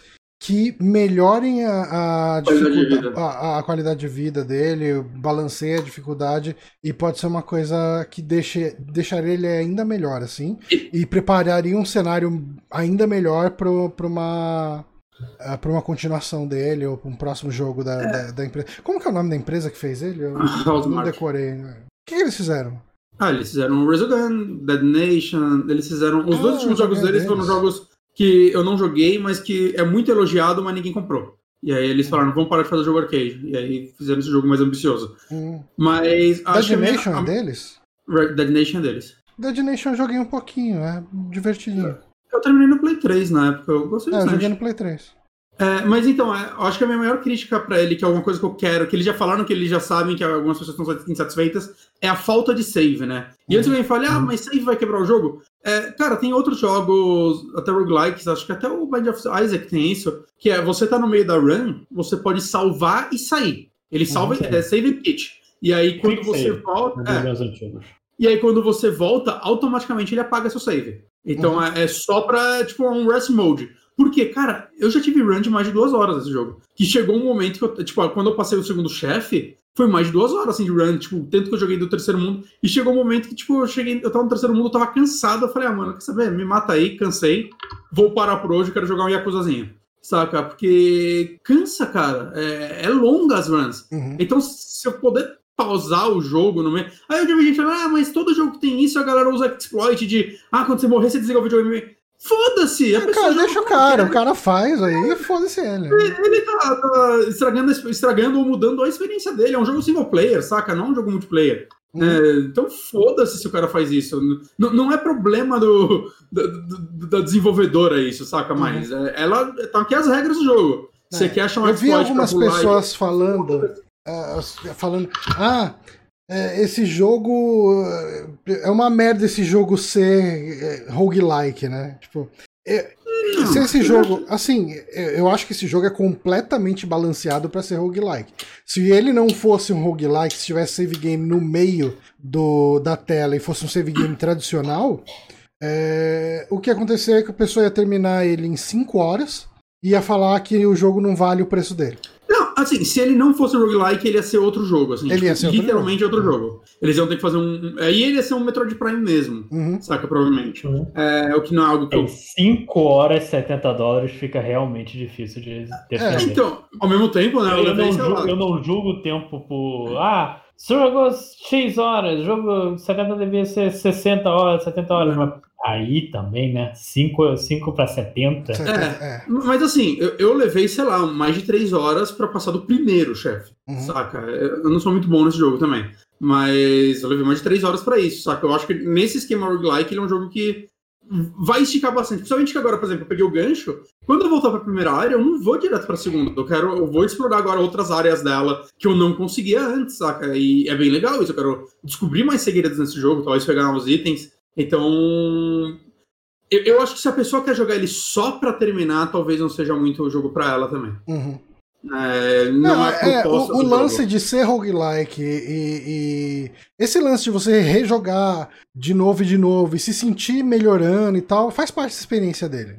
que melhorem a, a, Qualidade de dificulda- vida. a- a qualidade de vida dele, balanceia a dificuldade e pode ser uma coisa que deixe, deixaria ele ainda melhor, assim, e prepararia um cenário ainda melhor para uma para uma continuação dele ou para um próximo jogo da, da, da empresa. Como que é o nome da empresa que fez ele? Eu não decorei. O que, eles fizeram? Ah, eles fizeram Resogun, Dead Nation, eles fizeram. Os Ah, dois últimos jogos joguei deles foram deles. jogos que eu não joguei, mas que é muito elogiado, mas ninguém comprou. E aí eles falaram, vamos parar de fazer jogo arcade. E aí fizeram esse jogo mais ambicioso. Hum. Mas. Dead minha- Nation é deles? Dead Nation é deles. Dead Nation eu joguei um pouquinho, é divertidinho. Eu terminei no Play 3 na época, eu gostei É, eu joguei no Play 3. É, mas então, é, eu acho que a minha maior crítica pra ele, que é alguma coisa que eu quero, que eles já falaram que eles já sabem que algumas pessoas estão insatisfeitas, é a falta de save, né? E antes alguém fala, ah, mas save vai quebrar o jogo. É, cara, tem outros jogos, até roguelikes, acho que até o Bind of Isaac tem isso, que é você tá no meio da run, você pode salvar e sair. Ele salva, sim. é save pitch. E aí quando Quick você save. volta. É, e aí, quando você volta, automaticamente ele apaga seu save. Então Uhum. é, é só pra, tipo, um rest mode. Porque, cara, eu já tive run de mais de duas horas nesse jogo. Que chegou um momento que eu, tipo, quando eu passei o segundo chefe, foi mais de duas horas assim de run, tipo, tanto que eu joguei do terceiro mundo. E chegou um momento que, tipo, eu cheguei, eu tava no terceiro mundo, eu tava cansado. Eu falei, ah, mano, quer saber? Me mata aí, cansei. Vou parar por hoje, quero jogar um Yakuzazinho. Saca? Porque cansa, cara. É, é longa as runs. Uhum. Então, se eu puder pausar o jogo no meio. Aí eu já vi gente falando, ah, mas todo jogo que tem isso, a galera usa exploit de, ah, quando você morrer, você desliga o videogame. Foda-se! pessoa cara, deixa o como cara, quer. o cara faz aí foda-se ele. Ele tá, tá estragando, estragando ou mudando a experiência dele. É um jogo single player, saca? Não um jogo multiplayer. Uhum. É, então foda-se se o cara faz isso. N- não é problema do, do- da desenvolvedora isso, saca? Uhum. Mas é, ela tá aqui as regras do jogo. Você quer achar um Eu vi algumas pular e- pessoas falando, ah, falando, ah, é, esse jogo é, é uma merda esse jogo ser é, roguelike, né? Tipo, é, se esse jogo, assim, eu eu acho que esse jogo é completamente balanceado pra ser roguelike. Se ele não fosse um roguelike, se tivesse save game no meio do, da tela e fosse um save game tradicional, é, o que ia acontecer é que a pessoa ia terminar ele em 5 horas e ia falar que o jogo não vale o preço dele. Não, assim, se ele não fosse um roguelike, ele ia ser outro jogo. Assim, Ele tipo, ia ser outro literalmente outro jogo. Eles iam ter que fazer um. Aí ele ia ser um Metroid Prime mesmo, Uhum. saca? Provavelmente. Uhum. É, o que não é algo que eu. Em 5 horas, 70 dólares fica realmente difícil de defender. Então, ao mesmo tempo, né? Eu, eu, não lá, julgo, eu não julgo o tempo por. Ah, jogo jogou X horas, o jogo 70 devia ser 60 horas, 70 horas. Mas aí também, né? 5, 5 para 70. É. Mas assim, eu, eu levei, sei lá, mais de três horas pra passar do primeiro chefe, Uhum. saca? Eu não sou muito bom nesse jogo também. Mas eu levei mais de três horas pra isso, saca? Eu acho que nesse esquema roguelike ele é um jogo que vai esticar bastante. Principalmente que agora, por exemplo, eu peguei o gancho. Quando eu voltar pra primeira área, eu não vou direto pra segunda. Eu quero, eu vou explorar agora outras áreas dela que eu não conseguia antes, saca? E é bem legal isso. Eu quero descobrir mais segredos nesse jogo, talvez pegar novos itens. Então, eu, eu acho que se a pessoa quer jogar ele só pra terminar, talvez não seja muito o jogo pra ela também. Uhum. É, não, Não, é, é, o, o lance jogo. de ser roguelike e, e esse lance de você rejogar de novo e de novo e se sentir melhorando e tal, faz parte da experiência dele.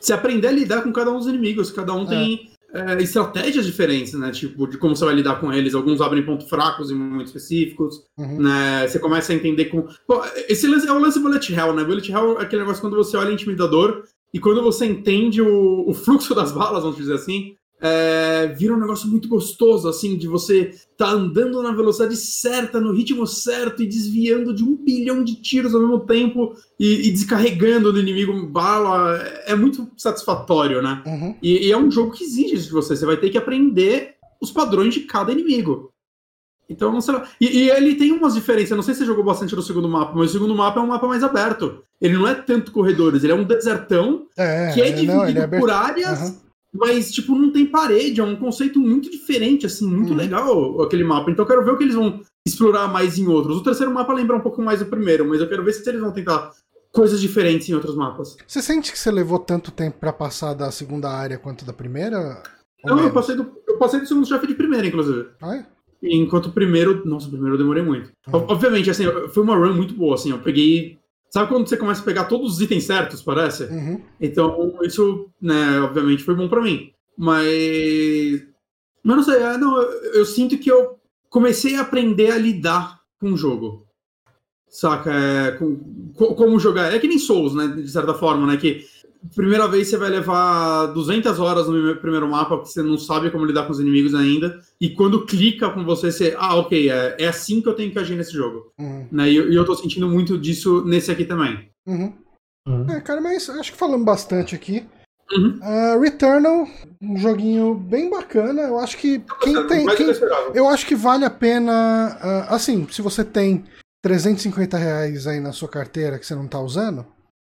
Se aprender a lidar com cada um dos inimigos, cada um tem é, estratégias diferentes, né? Tipo, de como você vai lidar com eles. Alguns abrem pontos fracos em momentos específicos, Uhum. né? Você começa a entender com. Pô, esse lance é o lance Bullet Hell, né? Bullet Hell é aquele negócio quando você olha intimidador e quando você entende o, o fluxo das balas, vamos dizer assim, é, vira um negócio muito gostoso, assim, de você tá andando na velocidade certa, no ritmo certo e desviando de um bilhão de tiros ao mesmo tempo e, e descarregando do inimigo bala. É muito satisfatório, né? Uhum. E, e é um jogo que exige isso de você. Você vai ter que aprender os padrões de cada inimigo. Então, sei lá. E, e ele tem umas diferenças. Eu não sei se você jogou bastante no segundo mapa, mas o segundo mapa é um mapa mais aberto. Ele não é tanto corredores, ele é um desertão É, que é é, dividido não, é por áreas, Aham. Mas, tipo, não tem parede. É um conceito muito diferente, assim, muito Uhum. legal aquele mapa. Então, eu quero ver o que eles vão explorar mais em outros. O terceiro mapa lembra um pouco mais do primeiro, mas eu quero ver se eles vão tentar coisas diferentes em outros mapas. Você sente que você levou tanto tempo pra passar da segunda área quanto da primeira? Não, eu passei, do, eu passei do segundo chefe de primeira, inclusive. Ah, é? Enquanto o primeiro. Nossa, o primeiro eu demorei muito. Uhum. Obviamente, assim, foi uma run muito boa, assim. Eu peguei. Sabe quando você começa a pegar todos os itens certos, parece? Uhum. Então, isso, né, obviamente, foi bom pra mim. Mas. Mas não sei, é, não, eu, eu sinto que eu comecei a aprender a lidar com o jogo. Saca? É, com, co- como jogar. É que nem Souls, né? De certa forma, né? Que primeira vez você vai levar 200 horas no primeiro- primeiro mapa, porque você não sabe como lidar com os inimigos ainda. E quando clica com você, você. Ah, ok, é, é assim que eu tenho que agir nesse jogo. Uhum. Né? E, eu- e eu tô sentindo muito disso nesse aqui também. Uhum. Uhum. É, cara, mas acho que falamos bastante aqui. Uhum. Ah, Returnal, um joguinho bem bacana. Eu acho que quem tem. Quem- eu acho que vale a pena. ah, assim, se você tem 350 reais aí na sua carteira que você não tá usando,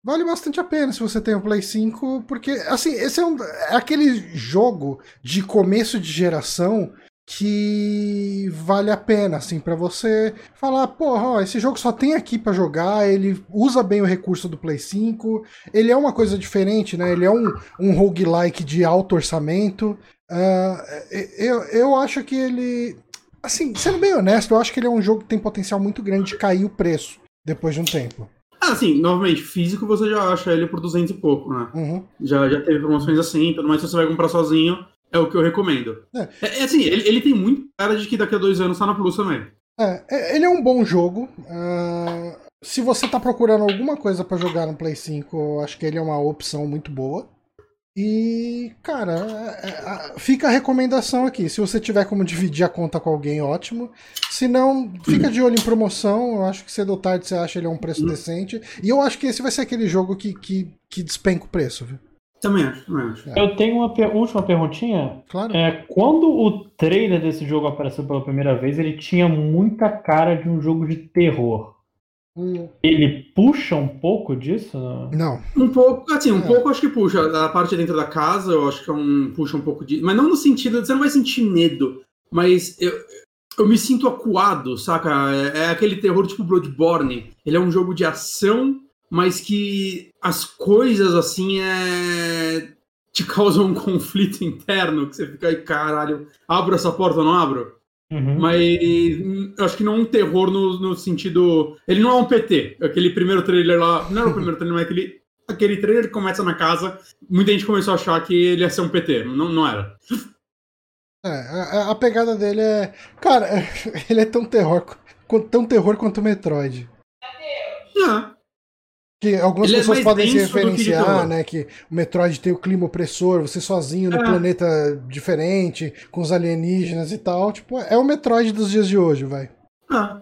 vale bastante a pena se você tem o Play 5, porque, assim, esse é, um, é aquele jogo de começo de geração que vale a pena, assim, pra você falar, porra, esse jogo só tem aqui pra jogar, ele usa bem o recurso do Play 5, ele é uma coisa diferente, né? Ele é um, um roguelike de alto orçamento. Ah, eu, eu acho que ele. Assim, sendo bem honesto, eu acho que ele é um jogo que tem potencial muito grande de cair o preço depois de um tempo. Ah, sim, novamente, físico você já acha ele por 200 e pouco, né? Uhum. Já, já teve promoções assim, tudo mais, se você vai comprar sozinho, é o que eu recomendo. É. É, é assim, ele, ele tem muito cara de que daqui a dois anos tá na Plus também. É, é- ele é um bom jogo. ah, se você tá procurando alguma coisa pra jogar no Play 5, eu acho que ele é uma opção muito boa. E, cara, é- é- fica a recomendação aqui. Se você tiver como dividir a conta com alguém, ótimo. Se não, fica de olho em promoção. Eu acho que cedo ou tarde você acha ele a um preço decente. E eu acho que esse vai ser aquele jogo que, que, que despenca o preço, viu? Também acho, também acho. Eu tenho uma per- última perguntinha. Claro. É, quando o trailer desse jogo apareceu pela primeira vez, ele tinha muita cara de um jogo de terror. Hum, Ele puxa um pouco disso? não? Um pouco, assim, um É. pouco acho que puxa. A parte dentro da casa, eu acho que é um, puxa um pouco de. Mas não no sentido, você não vai sentir medo, mas eu, eu me sinto acuado, saca? É, é aquele terror tipo Bloodborne. Ele é um jogo de ação, mas que as coisas, assim, é. te causam um conflito interno, que você fica aí, caralho, abro essa porta ou não abro? Uhum. Mas hum, eu acho que não é um terror no, no sentido. Ele não é um PT. Aquele primeiro trailer lá. Não era o primeiro trailer, mas aquele, aquele trailer que começa na casa. Muita gente começou a achar que ele ia ser um PT. Não, não era. É, a, a pegada dele é. Cara, ele é tão terror, tão terror quanto o Metroid. É. Que algumas Ele é pessoas mais podem se referenciar, né? Que o Metroid tem o clima opressor, você sozinho no É. planeta diferente, com os alienígenas e tal. Tipo, é o Metroid dos dias de hoje, vai. É.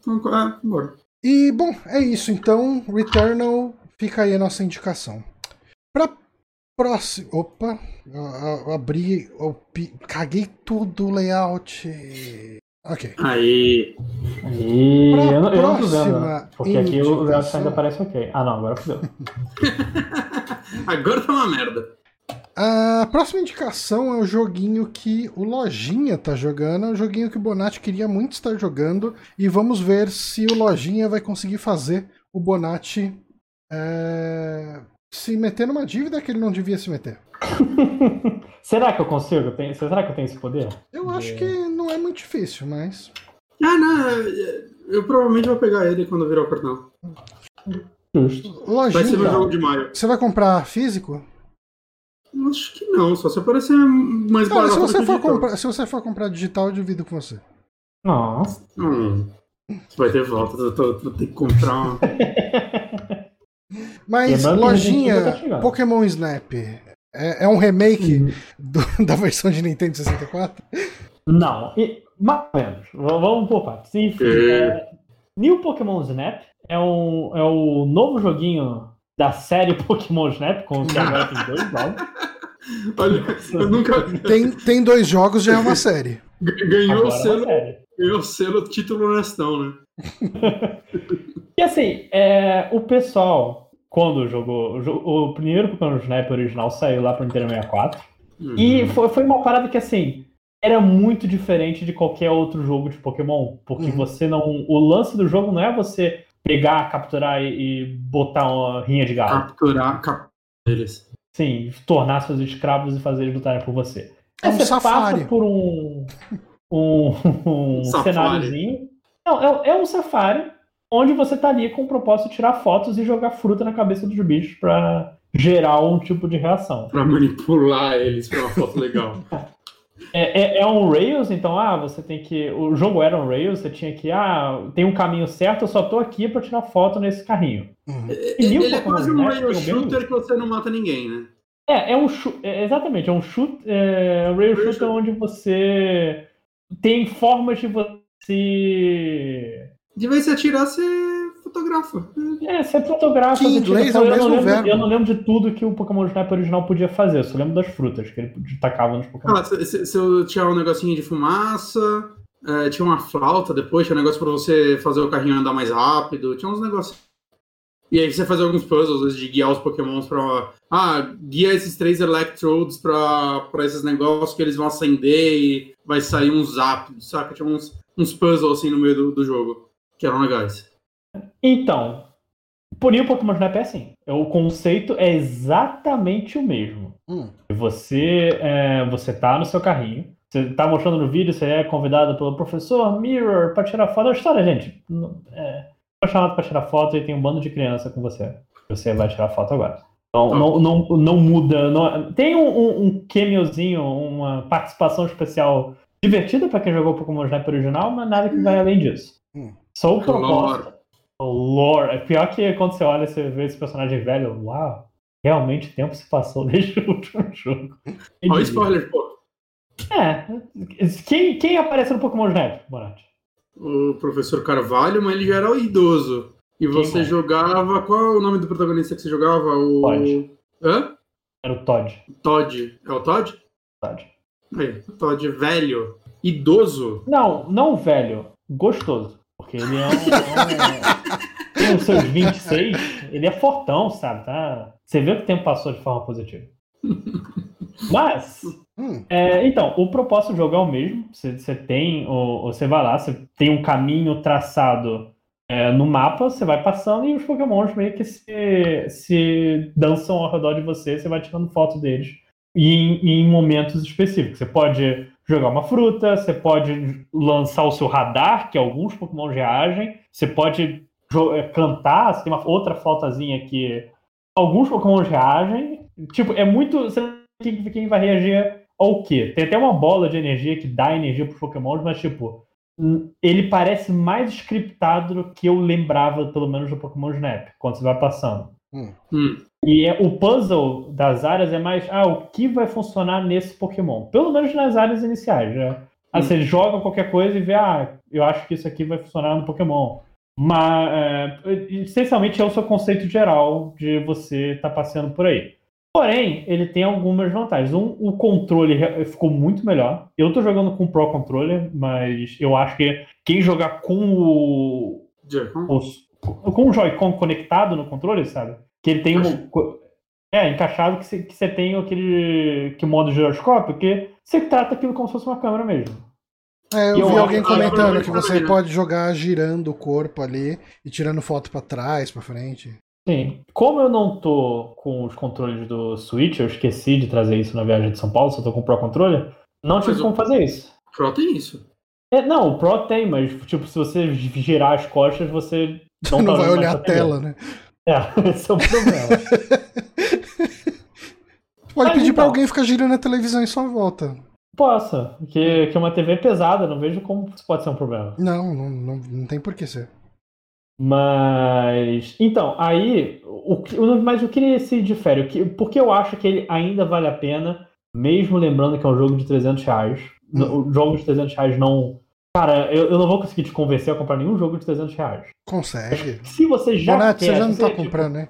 Então, é, bora. E, bom, é isso. Então, Returnal fica aí a nossa indicação. Pra próximo. Opa! eu- eu abri. eu caguei tudo o layout. Ok. Aí. E Pra eu, não- eu não tô né? porque aqui o layout ainda parece ok. Ah, não, agora fodeu. Agora tá uma merda. A próxima indicação é o joguinho que o Lojinha tá jogando. É um joguinho que o Bonatti queria muito estar jogando. E vamos ver se o Lojinha vai conseguir fazer o Bonatti é, se meter numa dívida que ele não devia se meter. Será que eu consigo? Será que eu tenho esse poder? Eu acho que não é muito difícil, mas. Ah, não. é, Eu provavelmente vou pegar ele quando virar o cartão. Justo. Vai ser no jogo de maio. você vai comprar físico? Acho que não, só se aparecer mais Cara, barato se você, for digital. comprar, se você for comprar digital, eu divido com você. Nossa. Hum. Vai ter volta, eu tô- vou ter que comprar uma. Mas, Lojinha, tá. Pokémon Snap é, é um remake do- da versão de Nintendo 64? Não, e, mais ou menos. V- Vamos por partes. Enfim, é, New Pokémon Snap é, um, é o novo joguinho da série Pokémon Snap, com agora tem dois jogos. Olha, eu nunca. Tem, tem dois jogos, já é uma série. Ganhou Agora o é selo, ganhou o selo título honestão, né? E assim, é, o pessoal, quando jogou. o jo- O primeiro Pokémon Snap original saiu lá pro Nintendo 64. Uhum. E foi, foi uma parada que, assim, era muito diferente de qualquer outro jogo de Pokémon. Porque Uhum. você não. O lance do jogo não é você pegar, capturar e, e botar uma rinha de galo. capturar cap... eles. Sim, tornar seus escravos e fazer eles lutarem por você. É um você safari. passa por um, um, um cenáriozinho. Não, é, é um safari onde você tá ali com o propósito de tirar fotos e jogar fruta na cabeça dos bichos pra gerar um tipo de reação. Pra manipular eles pra uma foto legal. É, é, é um Rails, então, ah, você tem que. O jogo era um Rails, você tinha que. Ah, tem um caminho certo, eu só tô aqui pra tirar foto nesse carrinho. Uhum. E New Ele é quase um Snap rail tem o bem shooter que você não mata ninguém, né? É, é um shoot, é, exatamente, é um shoot, é, um rail Rail shooter shooter. onde você tem formas de você. De vez em atirar, você fotografa. É, você fotografa. Que em inglês é o eu, não mesmo lembro, verbo. eu não lembro de tudo que o Pokémon Snap original podia fazer, eu só lembro das frutas que ele tacava nos Pokémon. Ah, se, se- se eu tinha um negocinho de fumaça, é, tinha uma flauta depois, tinha um negócio pra você fazer o carrinho andar mais rápido, tinha uns negócios. E aí você fazia alguns puzzles, às vezes, de guiar os pokémons pra... Ah, guia esses três electrodes pra, pra esses negócios que eles vão acender e vai sair um zap, saca? Tinha uns, uns puzzles assim no meio do, do jogo, que eram legais. Então, por o Pokémon Snap é assim. O conceito é exatamente o mesmo. Hum. Você, é, você tá no seu carrinho, você tá mostrando no vídeo, você é convidado pelo professor Mirror pra tirar foto. É uma história, gente. não- É, foi chamado pra tirar foto e tem um bando de criança com você. Você vai tirar foto agora. Então, Tá. não, não, não muda. não- tem um, um, um cameozinho, uma participação especial divertida pra quem jogou Pokémon Snap original, mas nada que vai além disso. Hum. Só o propósito. Lore. É pior que quando você olha, você vê esse personagem velho, uau, realmente o tempo se passou desde o último jogo. Olha o spoiler, pô. É. Quem, quem aparece no Pokémon Snap, Bonatti? O professor Carvalho, mas ele já era idoso. E você mais? jogava. Qual é o nome do protagonista que você jogava? O. Todd. Hã? Era o Todd. Todd. É o Todd? Todd. Aí, Todd velho. Idoso. Não, não velho. Gostoso. Porque ele é um. é com os seus 26, ele é fortão, sabe? Tá? Você vê que o tempo passou de forma positiva. Mas, Hum, é, então, o propósito do jogo é o mesmo. Você, você tem, o- você vai lá, você tem um caminho traçado é, no mapa, você vai passando e os Pokémons meio que se, se dançam ao redor de você, você vai tirando foto deles e em, em momentos específicos. Você pode jogar uma fruta, você pode lançar o seu radar, que alguns Pokémon reagem, você pode é, cantar, você tem uma outra fotozinha que alguns Pokémon reagem. Tipo, é muito. Você não sabe quem, vai reagir ao quê? Tem até uma bola de energia que dá energia pros Pokémons, mas, tipo, hum, ele parece mais scriptado do que eu lembrava, pelo menos, do Pokémon Snap, quando você vai passando. Hum. E é, o puzzle das áreas é mais, ah, o que vai funcionar nesse Pokémon? Pelo menos nas áreas iniciais, né? Ah, Hum. você joga qualquer coisa e vê, ah, eu acho que isso aqui vai funcionar no Pokémon. Mas, é, essencialmente, é o seu conceito geral de você estar passeando por aí. Porém, ele tem algumas vantagens. Um, o controle ficou muito melhor. Eu tô jogando com o Pro Controller, mas eu acho que quem jogar com o, Joy-Con? com o Joy-Con conectado no controle, sabe? Que ele tem um. É, encaixado que você, que você tem aquele que modo giroscópio, que você trata aquilo como se fosse uma câmera mesmo. É, eu E eu vi alguém comentando eu- que você eu- pode jogar girando o corpo ali e tirando foto pra trás, pra frente. Sim. Como eu não tô com os controles do Switch, eu esqueci de trazer isso na viagem de São Paulo, só tô com o Pro Controller, não tive como fazer isso. Pro tem isso. É, não, o Pro tem, mas tipo, se você girar as costas, você não, Não, tá vai olhar a TV. tela, né? É, esse é o problema. Pode pedir pra então. alguém ficar girando a televisão em sua volta. Possa, que, que uma TV é pesada, não vejo como isso pode ser um problema. Não, não, não, não tem por que ser. Mas. Então, aí. O, mas o que ele se difere? O que, porque eu acho que ele ainda vale a pena, mesmo lembrando que é um jogo de 300 reais. No- O jogo de 300 reais não. Cara, eu, eu não vou conseguir te convencer a comprar nenhum jogo de 300 reais. Consegue. Se você já. Bonato, quer, você já não tá tipo, comprando, né?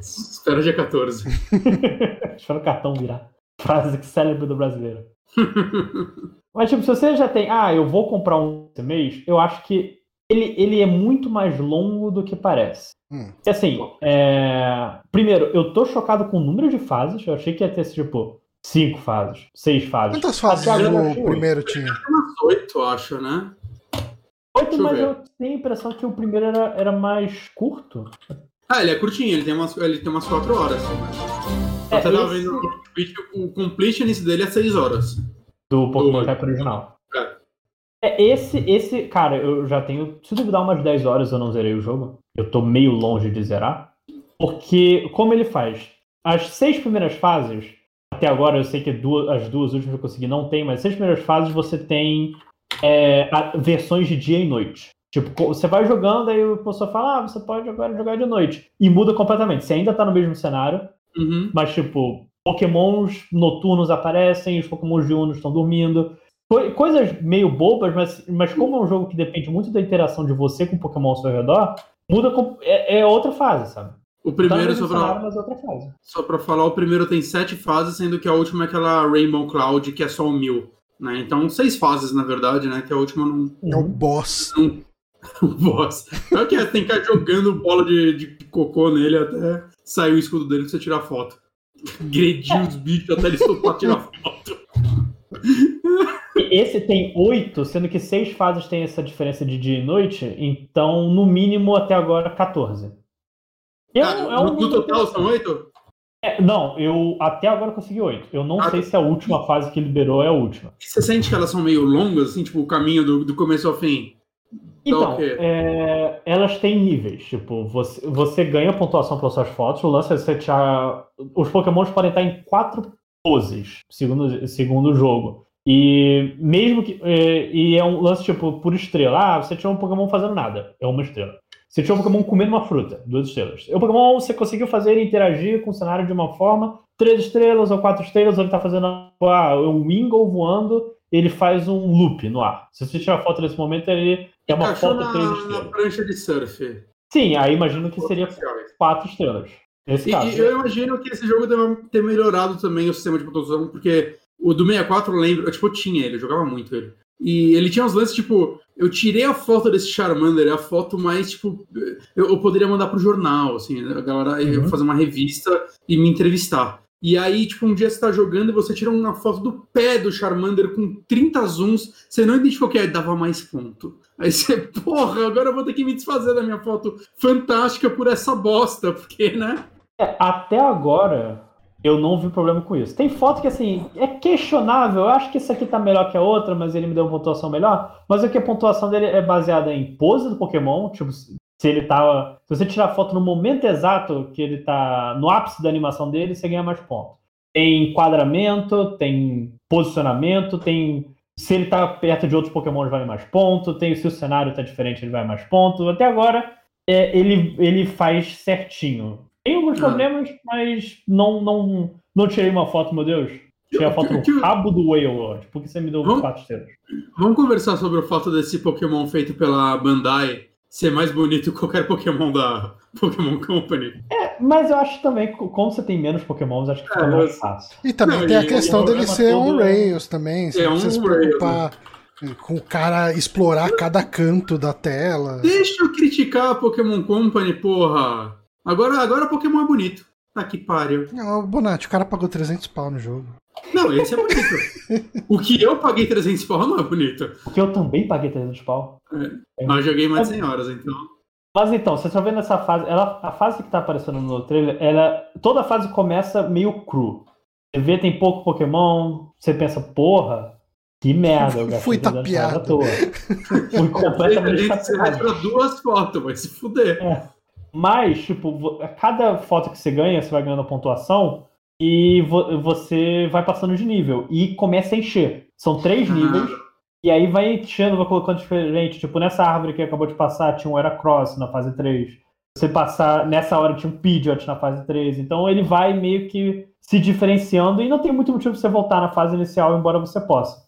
Espera dia 14. Espera o cartão virar. Frase célebre do brasileiro. Mas, tipo, se você já tem, ah, eu vou comprar um esse mês, eu acho que ele, ele é muito mais longo do que parece. Hum. E assim, é... primeiro, eu tô chocado com o número de fases. Eu achei que ia ter, tipo, cinco fases, seis fases. Quantas fases Até eu o oito. primeiro tinha? Umas oito, acho, né? Oito, Deixa eu mas ver. eu tenho a impressão que o primeiro era, era mais curto. Ah, ele é curtinho, ele tem umas, ele tem umas quatro horas. É, Até esse Twitch, o completionist dele é seis horas. do Pokémon Do- original. É. É, esse, esse, cara, eu já tenho, se duvidar, umas 10 horas eu não zerei o jogo. Eu tô meio longe de zerar. Porque, como ele faz? As seis primeiras fases, até agora eu sei que duas- as duas últimas eu consegui não tem, mas as seis primeiras fases você tem é, versões de dia e noite. Tipo, você vai jogando, aí o pessoal fala, ah, você pode agora jogar de noite. E muda completamente. Você ainda tá no mesmo cenário, Uhum. mas, tipo, pokémons noturnos aparecem, os pokémons diurnos estão dormindo. Co- Coisas meio bobas, mas, mas como é um jogo que depende muito da interação de você com o Pokémon ao seu redor, muda. É, é outra fase, sabe? O primeiro, só pra, só pra falar, o primeiro tem sete fases, sendo que a última é aquela Rainbow Cloud, que é só o mil. Né? Então, seis fases, na verdade, né? Que a última não. É o boss. O boss. É o que é, tem que ficar jogando bola de, de cocô nele até sair o escudo dele pra você tirar foto. Agredir os bichos até ele soltar tirar foto. Esse tem oito, sendo que seis fases tem essa diferença de dia e noite, então, no mínimo, até agora, 14. Ah, um no, no total são oito? É, não, eu até agora consegui oito. Eu não Ah, sei tá. se a última fase que liberou é a última. E Você sente que elas são meio longas, assim, tipo, o caminho do, do começo ao fim? Então, o quê? é, elas têm níveis. Tipo, você, você ganha pontuação pelas suas fotos. O lance é você tirar. Os Pokémons podem estar em quatro poses, segundo, segundo o jogo. E mesmo que. é, e é um lance, tipo, por estrela. Ah, você tirou um Pokémon fazendo nada. É uma estrela. Você tirou um Pokémon comendo uma fruta, duas estrelas. O Pokémon você conseguiu fazer ele interagir com o cenário de uma forma, três estrelas ou quatro estrelas, ele tá fazendo ah, um Wingull voando, ele faz um loop no ar. Se você tirar foto nesse momento, ele é uma Encaixou foto na, três na estrelas. prancha de surf. Sim, aí imagino que seria quatro estrelas. Nesse E, caso. e eu imagino que esse jogo deve ter melhorado também o sistema de pontuação, porque o do 64 eu lembro, eu, tipo, eu tinha ele, eu jogava muito ele. E ele tinha uns lances, tipo, eu tirei a foto desse Charmander, é a foto mais, tipo, eu, eu poderia mandar pro jornal, assim, a galera ia Uhum. fazer uma revista e me entrevistar. E aí, tipo, um dia você tá jogando e você tira uma foto do pé do Charmander com 30 zooms, você não identificou que é, dava mais ponto. Aí você, porra, agora eu vou ter que me desfazer da minha foto fantástica por essa bosta, porque, né? É, até agora, eu não vi problema com isso. Tem foto que, assim, é questionável. Eu acho que essa aqui tá melhor que a outra, mas ele me deu uma pontuação melhor. Mas aqui a pontuação dele é baseada em pose do Pokémon. Tipo, se ele tá. Se você tirar foto no momento exato que ele tá no ápice da animação dele, você ganha mais pontos. Tem enquadramento, tem posicionamento, tem. Se ele tá perto de outros Pokémon, vale mais ponto. Tem se o cenário tá diferente, ele vai mais ponto. Até agora, é, ele, ele faz certinho. Tem alguns Ah. problemas, mas não, não, não tirei uma foto, meu Deus. Tirei a foto que- no rabo do Wailord. Por que você me deu Vamos- quatro estrelas? Vamos conversar sobre o fato desse Pokémon feito pela Bandai ser mais bonito que qualquer Pokémon da Pokémon Company. É, mas eu acho também, que como você tem menos Pokémons, acho que fica É, mais mas- fácil. E também Não, tem a e questão o dele ser todo- on rails também. Você É não precisa se on rails, preocupar com o cara explorar cada canto da tela. Deixa eu criticar a Pokémon Company, porra. Agora, agora Pokémon é bonito. Tá que pariu. Não, Bonatti, o cara pagou 300 pau no jogo. Não, esse é bonito. o que eu paguei 300 pau não é bonito. Porque eu também paguei 300 pau. Mas eu joguei mais de 100 horas, então. Mas então, vocês estão vendo essa fase, ela, a fase que tá aparecendo no trailer, ela, toda a fase começa meio cru. Você vê, tem pouco Pokémon, você pensa, porra, que merda, eu Fui 300 reais à tapeado. toa. Fui A completamente gente você vai tapeado. pra duas fotos, vai se fuder. Mas, tipo, a cada foto que você ganha, você vai ganhando pontuação e vo- você vai passando de nível. E começa a encher. São três níveis. E aí vai enchendo, vai colocando diferente. Tipo, nessa árvore que acabou de passar, tinha um Heracross na fase 3. Você passar, nessa hora tinha um Pidgeot na fase 3. Então ele vai meio que se diferenciando e não tem muito motivo pra você voltar na fase inicial, embora você possa.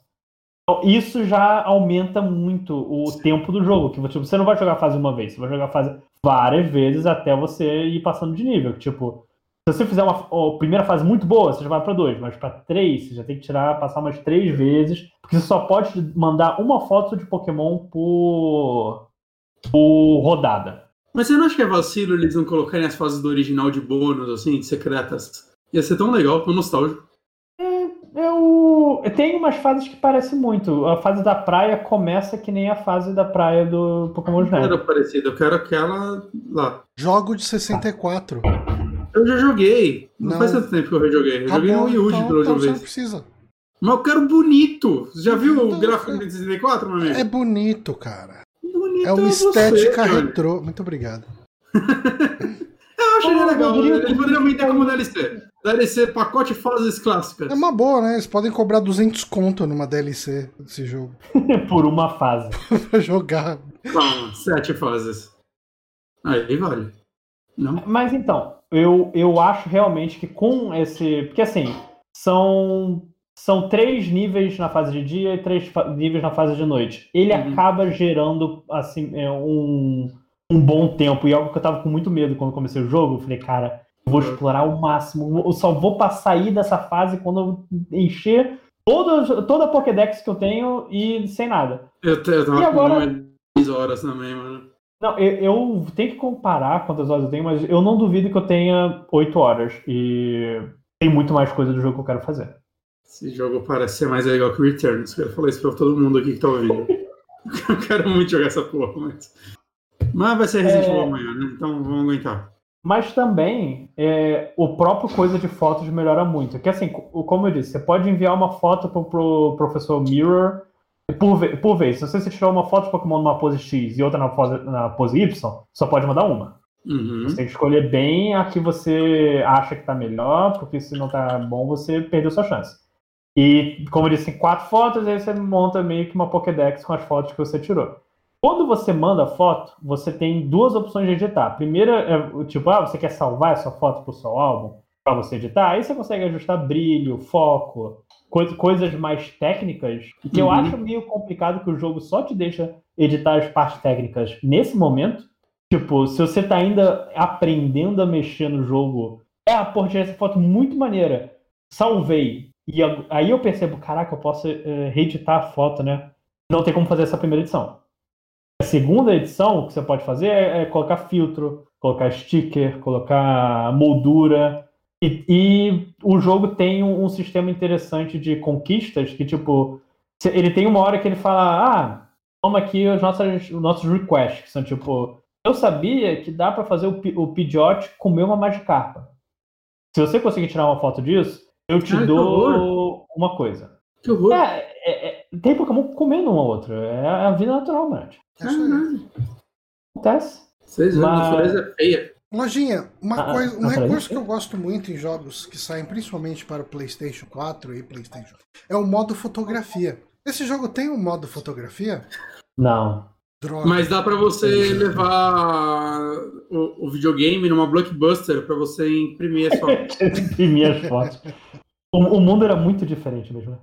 Então, isso já aumenta muito o tempo do jogo. Que tipo, você não vai jogar a fase uma vez, você vai jogar a fase várias vezes até você ir passando de nível. Tipo, se você fizer uma primeira fase muito boa, você já vai pra dois, mas pra três, você já tem que tirar, passar umas três vezes, porque você só pode mandar uma foto de Pokémon por, por rodada. Mas você não acha que é vacilo eles não colocarem as fases do original de bônus, assim, secretas? Ia ser tão legal, tão nostálgico. Tenho umas fases que parecem muito. A fase da praia começa que nem a fase da praia do Pokémon Não Snap. era parecido, eu quero aquela lá. Jogo de 64. Eu já joguei. Não, Não. faz tanto tempo que eu joguei. Eu Tá joguei bom, no Wii U então, pela então última você não vez. precisa. Mas eu quero bonito. Você já viu o Então, gráfico é- de 64, meu amigo? É bonito, cara. bonito É uma você, estética Johnny. retrô. Muito obrigado. Eu achei Oh, legal. Eles poderiam vender como DLC. DLC, pacote fases clássicas. É uma boa, né? Eles podem cobrar 200 conto numa DLC desse jogo. por uma fase. pra jogar. Calma, sete fases. Aí vale. Não? Mas então, eu, eu acho realmente que com esse. Porque assim, são, são três níveis na fase de dia e três níveis na fase de noite. Ele Uhum. acaba gerando assim, é, um, um bom tempo. E algo que eu tava com muito medo quando comecei o jogo. Eu falei, cara, vou Uhum. explorar o máximo. Eu só vou pra sair dessa fase quando eu encher toda, toda a Pokédex que eu tenho e sem nada. Eu, eu tava E agora- com uma 10 horas também, mano. Não, eu, eu tenho que comparar quantas horas eu tenho, mas eu não duvido que eu tenha 8 horas. E tem muito mais coisa do jogo que eu quero fazer. Esse jogo parece ser mais legal que o Returns. Quero falar isso pra todo mundo aqui que tá ouvindo. eu quero muito jogar essa porra, mas. Mas vai ser Resident É. Evil amanhã, né? Então vamos aguentar. Mas também, é, o próprio coisa de fotos melhora muito. Que assim, co- como eu disse, você pode enviar uma foto pro, pro professor Mirror por, por vez. Se você tirou uma foto de Pokémon numa pose X e outra na pose, na pose Y, só pode mandar uma. Uhum. Você tem que escolher bem a que você acha que tá melhor, porque se não tá bom, você perdeu sua chance. E, como eu disse, quatro fotos, aí você monta meio que uma Pokédex com as fotos que você tirou. Quando você manda foto, você tem duas opções de editar. A primeira é, o tipo, ah, você quer salvar essa foto pro seu álbum para você editar? Aí você consegue ajustar brilho, foco, coi- coisas mais técnicas, que eu Uhum. acho meio complicado que o jogo só te deixa editar as partes técnicas nesse momento. Tipo, se você tá ainda aprendendo a mexer no jogo, é, a porra, tirei essa foto muito maneira. Salvei. E aí eu percebo, caraca, eu posso eh, reeditar a foto, né? Não tem como fazer essa primeira edição. A segunda edição, o que você pode fazer é, é colocar filtro, colocar sticker, colocar moldura. E, e o jogo tem um, um, sistema interessante de conquistas que, tipo, ele tem uma hora que ele fala: ah, toma aqui os nossos, os nossos requests, que são tipo. Eu sabia que dá para fazer o, o Pidgeot comer uma Magikarpa. Se você conseguir tirar uma foto disso, eu te Ai, dou uma coisa. Que horror. É, é, é, tem Pokémon comendo um ao outro. É a vida natural, mano. É Acontece. Seis anos, Mas... natureza é feia. Lojinha, uma ah, coisa, um recurso que eu gosto muito em jogos que saem principalmente para o PlayStation 4 e PlayStation é o modo fotografia. Esse jogo tem um modo fotografia? Não. Droga. Mas dá para você levar o, o, videogame numa blockbuster para você imprimir as fotos. imprimir as fotos. O, o, mundo era muito diferente mesmo.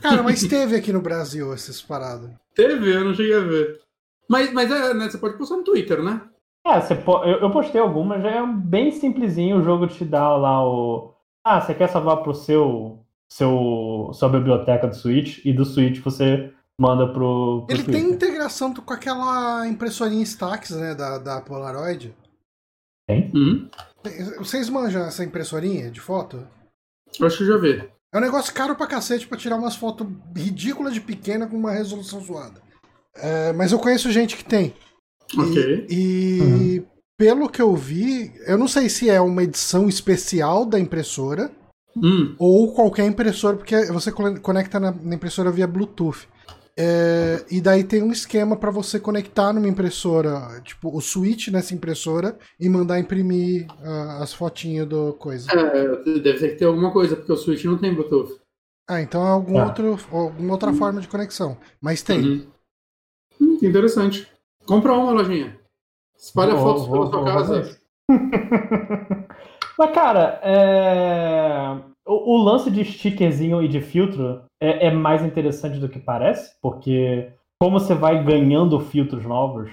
Cara, mas teve aqui no Brasil essas paradas. Teve, eu não cheguei a ver. Mas, mas é, né, você pode postar no Twitter, né? É, você po... eu, eu postei algumas, já é bem simplesinho o jogo te dá lá o. Ah, você quer salvar pro seu, seu sua biblioteca do Switch e do Switch você manda pro. pro Ele Twitter. tem integração com aquela impressorinha Stax, né, da, da Polaroid. Tem? Uhum. Vocês manjam essa impressorinha de foto? Acho que já vi. É um negócio caro pra cacete pra tirar umas fotos ridículas de pequena com uma resolução zoada. É, mas eu conheço gente que tem. Ok. E, e uhum. pelo que eu vi, eu não sei se é uma edição especial da impressora hum. ou qualquer impressora, porque você conecta na, na impressora via Bluetooth. É, e daí tem um esquema para você conectar numa impressora, tipo, o switch nessa impressora e mandar imprimir uh, as fotinhas do coisa. É, deve ter que ter alguma coisa, porque o switch não tem Bluetooth. Ah, então é algum ah. outro, alguma outra forma de conexão. Mas tem. Uhum. Hum, interessante. Compra uma lojinha. Espalha vou, fotos vou, pela sua casa. Mas, cara, é... o, o, lance de stickerzinho e de filtro é, é, mais interessante do que parece, porque como você vai ganhando filtros novos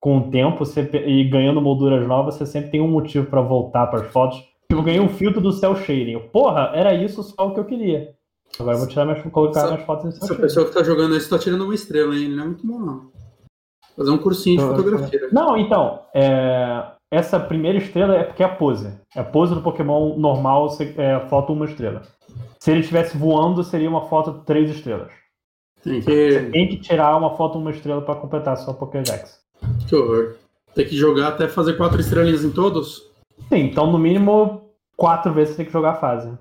com o tempo você, e ganhando molduras novas, você sempre tem um motivo para voltar para as fotos. Tipo, eu ganhei um filtro do cel shading. Porra, era isso só o que eu queria. Agora eu vou tirar minhas, colocar essa, minhas fotos em cel Essa pessoa que tá jogando isso tá tirando uma estrela, hein? Ele não é muito bom, não. Fazer um cursinho de fotografia. Não, então, é, essa primeira estrela é porque é a pose. É a pose do Pokémon normal, é, foto uma estrela. Se ele estivesse voando, seria uma foto de três estrelas. Tem que... tem que tirar uma foto uma estrela para completar a sua Pokédex. Que horror. Tem que jogar até fazer quatro estrelinhas em todos? Sim, então no mínimo quatro vezes você tem que jogar a fase.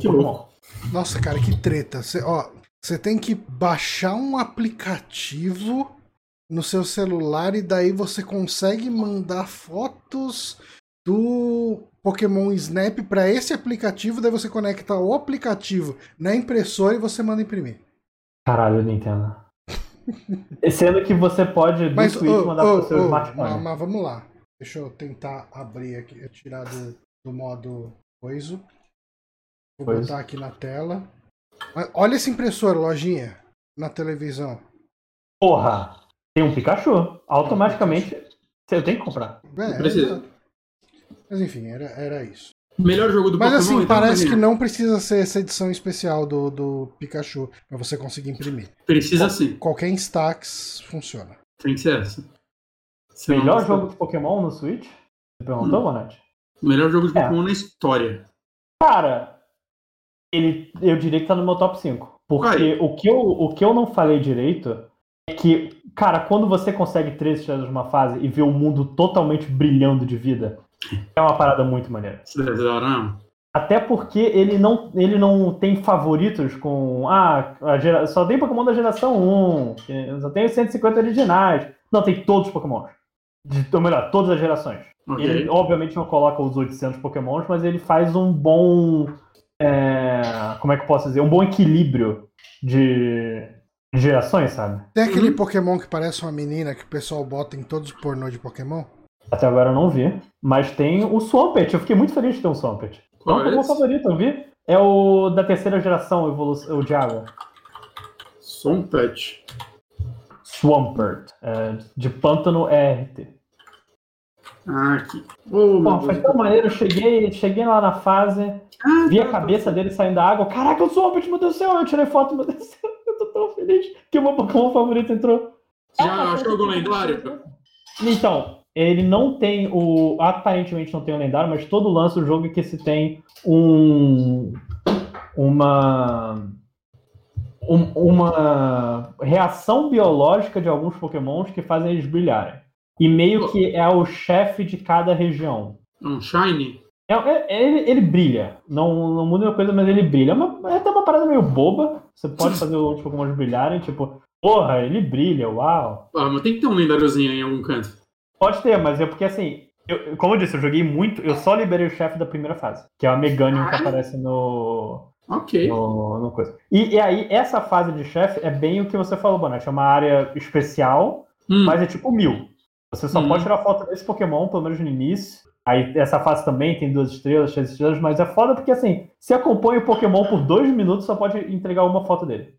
Que louco. Nossa, cara, que treta. Ó, você tem que baixar um aplicativo no seu celular e daí você consegue mandar fotos do Pokémon Snap para esse aplicativo, daí você conecta o aplicativo na impressora e você manda imprimir. Caralho, Nintendo. Sendo que você pode do mas, Switch oh, mandar oh, pro seu oh, smartphone. Mas, mas, vamos lá. Deixa eu tentar abrir aqui, tirar do, do modo coisa. Vou pois. botar aqui na tela. Olha essa impressora, lojinha, na televisão. Porra! Tem um Pikachu. Automaticamente eu tenho que comprar. É, precisa. Mas enfim, era, era isso. Melhor jogo do Mas Pokémon, assim, então, parece que não precisa ser essa edição especial do, do Pikachu pra você conseguir imprimir. Precisa Qual, sim. Qualquer Instax funciona. Tem que ser essa. Melhor jogo de Pokémon no Switch? Você perguntou, hum. Bonatti? Melhor jogo de é. Pokémon na história. Cara, ele, eu diria que tá no meu top 5. Porque o que, eu, o que eu não falei direito é que, cara, quando você consegue três estrelas numa fase e vê o mundo totalmente brilhando de vida, é uma parada muito maneira. Até porque ele não, ele não tem favoritos com. Ah, gera, só tem Pokémon da geração 1, só tem os 150 originais. Não, tem todos os Pokémon. Ou melhor, todas as gerações. Okay. Ele, obviamente, não coloca os 800 Pokémons, mas ele faz um bom. É, como é que eu posso dizer? Um bom equilíbrio de, gerações, sabe? Tem aquele uhum. Pokémon que parece uma menina que o pessoal bota em todos os pornô de Pokémon? Até agora eu não vi. Mas tem o Swampert. Eu fiquei muito feliz de ter um Swampert. Qual é o meu favorito, eu vi. É o da terceira geração, o de água. Swampert. Swampert. É, de pântano RT. Ah, aqui. Oh, Bom, foi tão maneiro. Eu cheguei, cheguei lá na fase, ah, vi tá, a cabeça tá. dele saindo da água. Caraca, o Swampert, meu Deus do céu. Eu tirei foto, meu Deus do céu. Tão feliz que o meu Pokémon favorito entrou. Já ah, achou algum lendário? Então, ele não tem o. Aparentemente não tem o lendário, mas todo lance do jogo é que se tem um. Uma. Um, uma reação biológica de alguns pokémons que fazem eles brilharem. E meio que é o chefe de cada região. Um Shine? É, é, ele, ele, brilha. Não, não muda uma coisa, mas ele brilha. É, uma, é até uma parada meio boba. Você pode fazer os Pokémon brilharem, tipo, porra, ele brilha, uau. Ah, mas tem que ter um lendáriozinho em algum canto. Pode ter, mas é porque assim, eu, como eu disse, eu joguei muito, eu só liberei o chefe da primeira fase, que é o Meganium ah. que aparece no. Ok. No, no coisa. E, e, aí, essa fase de chefe é bem o que você falou, Bonatti. É uma área especial, hum. mas é tipo mil. Você só hum. pode tirar foto desse Pokémon, pelo menos no início. Aí essa fase também tem duas estrelas, três estrelas, mas é foda porque assim, se acompanha o Pokémon por dois minutos, só pode entregar uma foto dele.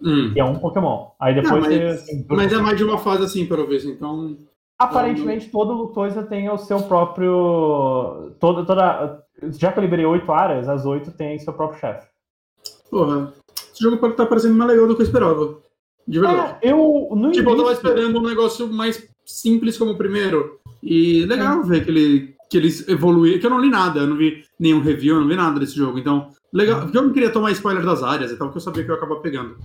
Hum. É um Pokémon. Aí depois Não, mas, você. Mas é mais de uma fase assim, pelo visto, então. Aparentemente todo coisa tem o seu próprio. Toda, toda... Já que eu liberei oito áreas, as oito têm seu próprio chefe. Porra. Esse jogo pode estar parecendo mais legal do que eu esperava. De verdade. É, eu. No tipo, início... eu tava esperando um negócio mais simples como o primeiro. E legal é. ver que ele que eles evoluíram, que eu não li nada, eu não vi nenhum review, eu não vi nada desse jogo. Então, legal, porque eu não queria tomar spoiler das áreas e tal, porque eu sabia que eu ia acabar pegando.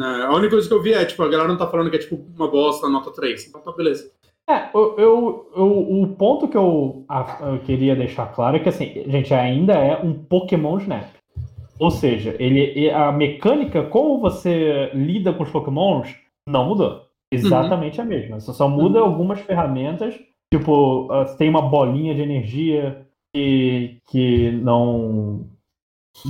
É, a única coisa que eu vi é, tipo, a galera não tá falando que é tipo uma bosta, nota 3. Então tá beleza. É, eu, eu, eu, o ponto que eu, eu, queria deixar claro é que, assim, gente, ainda é um Pokémon Snap. Ou seja, ele, a mecânica, como você lida com os Pokémons, não mudou. Exatamente uhum. a mesma. Você só muda uhum. algumas ferramentas Tipo, uh, tem uma bolinha de energia que, que não.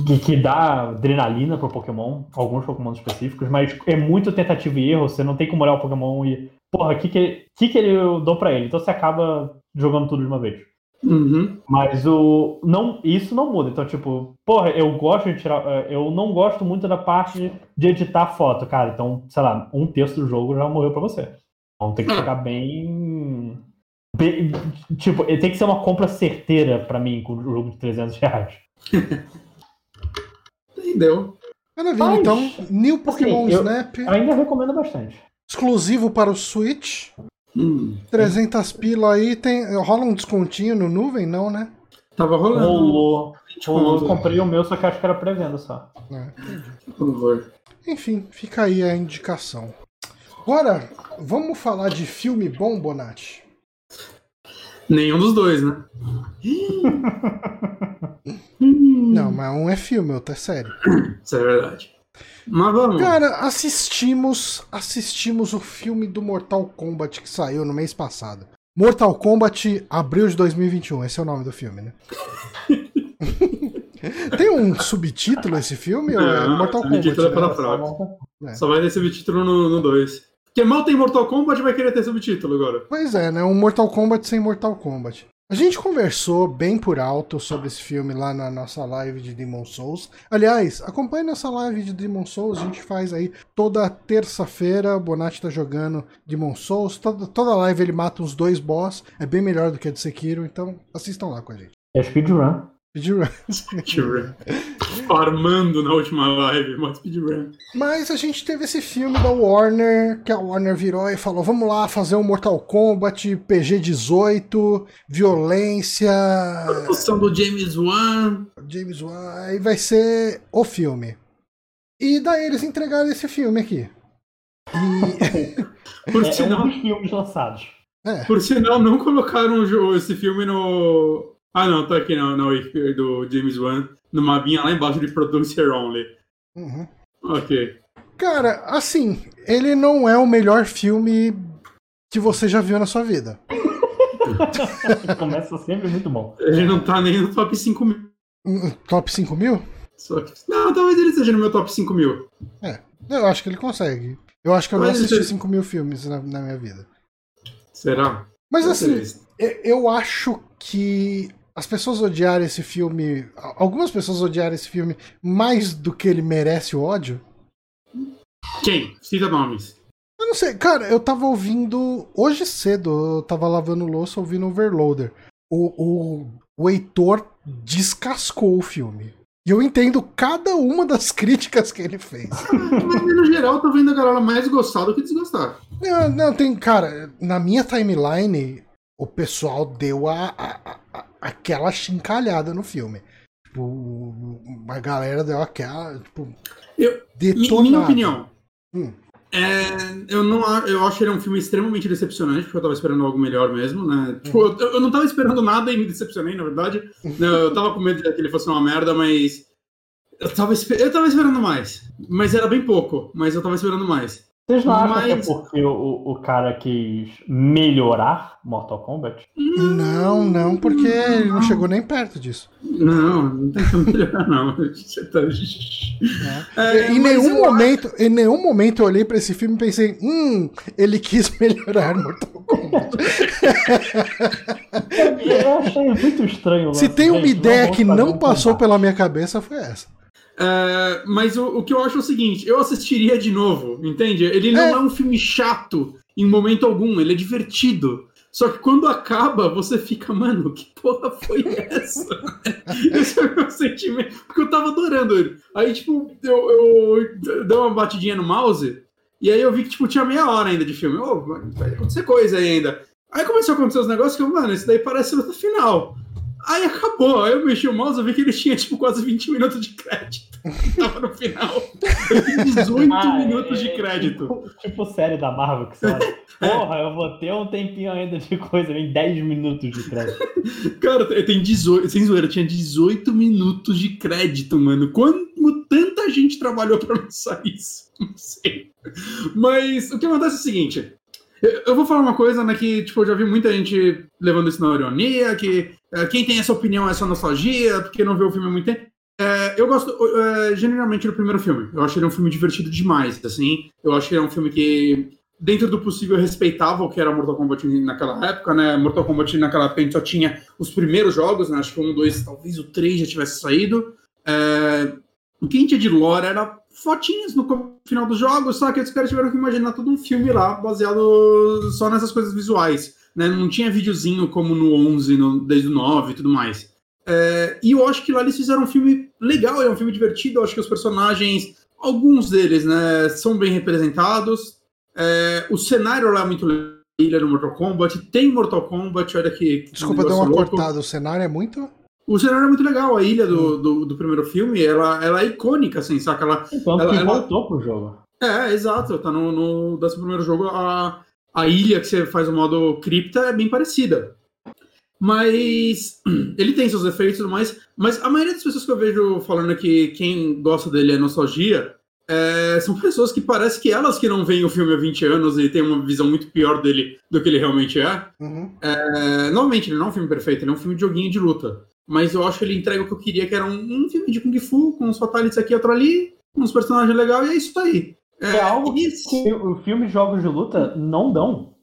Que, que dá adrenalina pro Pokémon, alguns Pokémon específicos, mas é muito tentativa e erro, você não tem como olhar o Pokémon e. Porra, o que, que, que, que eu dou pra ele? Então você acaba jogando tudo de uma vez. Uhum. Mas o. Não, isso não muda. Então, tipo, porra, eu gosto de tirar. Eh, eu não gosto muito da parte de editar foto, cara. Então, sei lá, um terço do jogo já morreu pra você. Então tem que ficar bem Tipo, tem que ser uma compra certeira para mim com o jogo de 300 reais. Entendeu? Maravilha, Mas, então, New Pokémon assim, Snap. Ainda recomendo bastante. Exclusivo para o Switch. Hum. 300 pila aí. Tem, rola um descontinho no nuvem? Não, né? Tava rolando. Rolou. Rolou. Eu comprei o meu, só que acho que era pré-venda só. É, Por favor. Enfim, fica aí a indicação. Agora, vamos falar de filme bom, Bonatti? Nenhum dos dois, né? Não, mas um é filme, outro é série. Isso é verdade. Mas vamos. Cara, assistimos, assistimos o filme do Mortal Kombat que saiu no mês passado. Mortal Kombat abril de 2021, esse é o nome do filme, né? Tem um subtítulo esse filme? Não, é Mortal Kombat. Subtítulo é para né? fraco. É. Só vai ter subtítulo no 2. Porque mal tem Mortal Kombat vai querer ter subtítulo agora. Pois é, né? Um Mortal Kombat sem Mortal Kombat. A gente conversou bem por alto sobre esse filme lá na nossa live de Demon Souls. Aliás, acompanhe nossa live de Demon Souls, a gente faz aí toda terça-feira. O Bonatti tá jogando Demon Souls. Toda, toda live ele mata uns dois boss. É bem melhor do que a de Sekiro, então assistam lá com a gente. É speedrun. Speedrun. Speedrun. Farmando na última live, uma speedrun. Mas a gente teve esse filme da Warner, que a Warner virou e falou: vamos lá fazer um Mortal Kombat, PG-18, violência. Produção do James Wan. James Wan, aí vai ser o filme. E daí eles entregaram esse filme aqui. E... Por é, sinal, é um dos filmes lançados. É. Por sinal, não colocaram esse filme no, ah, não, tô aqui no, no do James Wan, numa binha lá embaixo de Producer Only. Uhum. Ok. Cara, assim, ele não é o melhor filme que você já viu na sua vida. Começa sempre muito bom. Ele não tá nem no top 5 mil. Hum, top 5 mil? Que... Não, talvez ele esteja no meu top 5 mil. É, eu acho que ele consegue. Eu acho que eu Mas não assisti ele... 5 mil filmes na, na, minha vida. Será? Mas assim, eu acho que as pessoas odiarem esse filme. Algumas pessoas odiarem esse filme mais do que ele merece o ódio? Quem? Cita nomes. Eu não sei, cara, eu tava ouvindo. Hoje cedo, eu tava lavando louça ouvindo Overloader. O, o, o Heitor descascou o filme. E eu entendo cada uma das críticas que ele fez. Mas no geral, tô vendo a galera mais gostar do que desgostar. Não, não, tem. Cara, na minha timeline, o pessoal deu a, a- a- aquela chincalhada no filme. Tipo, a galera deu aquela. Tipo, Eu- detonada. minha opinião. Hum. É, eu não eu acho ele um filme extremamente decepcionante, porque eu tava esperando algo melhor mesmo, né? Tipo, eu, eu não tava esperando nada e me decepcionei, na verdade. Né, Eu tava com medo de que ele fosse uma merda, mas. Eu tava, eu tava esperando mais. Mas era bem pouco, mas eu tava esperando mais. Vocês não acham que é Mas- porque o, o, cara quis melhorar Mortal Kombat? Não, não, porque ele não chegou nem perto disso. Não, não tem como melhorar, não. Você tá- né? É, em, mas nenhum momento, em nenhum momento eu olhei pra esse filme e pensei, hum, ele quis melhorar Mortal Kombat. Eu achei muito estranho. Se tem uma ideia que não passou pela minha cabeça, foi essa. É, mas o, o que eu acho é o seguinte, eu assistiria de novo, entende? Ele não É. é. um filme chato em momento algum, ele é divertido. Só que quando acaba, você fica, mano, que porra foi essa? Esse é o meu sentimento. Porque eu tava adorando ele. Aí, tipo, eu, eu dei uma batidinha no mouse, e aí eu vi que, tipo, tinha meia hora ainda de filme. Ô, vai acontecer coisa aí ainda. Aí começou a acontecer os negócios que eu, mano, isso daí parece luta final. Aí acabou, aí eu mexi o mouse e vi que ele tinha, tipo, quase 20 minutos de crédito. Tava no final. Ele tem 18 Ah, minutos é- de é crédito. Tipo, tipo série da Marvel que você olha. Porra, eu vou ter um tempinho ainda de coisa, vem 10 minutos de crédito. Cara, tem 18, sem zoeira, tinha 18 minutos de crédito, mano. Como tanta gente trabalhou pra lançar isso? Não sei. Mas o que acontece é o seguinte. Eu, vou falar uma coisa, né, que, tipo, eu já vi muita gente levando isso na ironia, que é, quem tem essa opinião é só nostalgia, porque não vê o filme há muito tempo. É, eu gosto, é, genuinamente, do primeiro filme. Eu acho ele um filme divertido demais, assim. Eu acho que é um filme que, dentro do possível, respeitava o que era Mortal Kombat naquela época, né? Mortal Kombat naquela época a gente só tinha os primeiros jogos, né? Acho que um, dois, talvez o três já tivesse saído. É, o que a gente tinha de lore era fotinhas no final dos jogos, só que os caras tiveram que imaginar todo um filme lá, baseado só nessas coisas visuais. Né? Não tinha videozinho como no 11, no, desde o 9 e tudo mais. É, e eu acho que lá eles fizeram um filme legal, é um filme divertido. Eu acho que os personagens, alguns deles, né, são bem representados. É, o cenário lá é muito legal. Ilha no Mortal Kombat, tem Mortal Kombat, olha que. Desculpa, negócio uma louco. cortada. O cenário é muito. O cenário é muito legal, a ilha do, do, do primeiro filme, ela, ela é icônica, assim, saca? Ela, Então, Ela- que ela- voltou pro jogo. é, exato, tá no, no desse primeiro jogo, a, a ilha que você faz o modo cripta é bem parecida. Mas ele tem seus defeitos e tudo mais, mas a maioria das pessoas que eu vejo falando que quem gosta dele é nostalgia, é, são pessoas que parece que elas que não veem o filme há 20 anos e têm uma visão muito pior dele do que ele realmente é. Uhum. É, novamente, ele não é um filme perfeito, ele é um filme de joguinho de luta. Mas eu acho que ele entrega o que eu queria, que era um, um filme de Kung Fu, com uns fatalities aqui e outro ali, uns personagens legais, e é isso aí. É algo isso. que o filme jogos de luta não dão.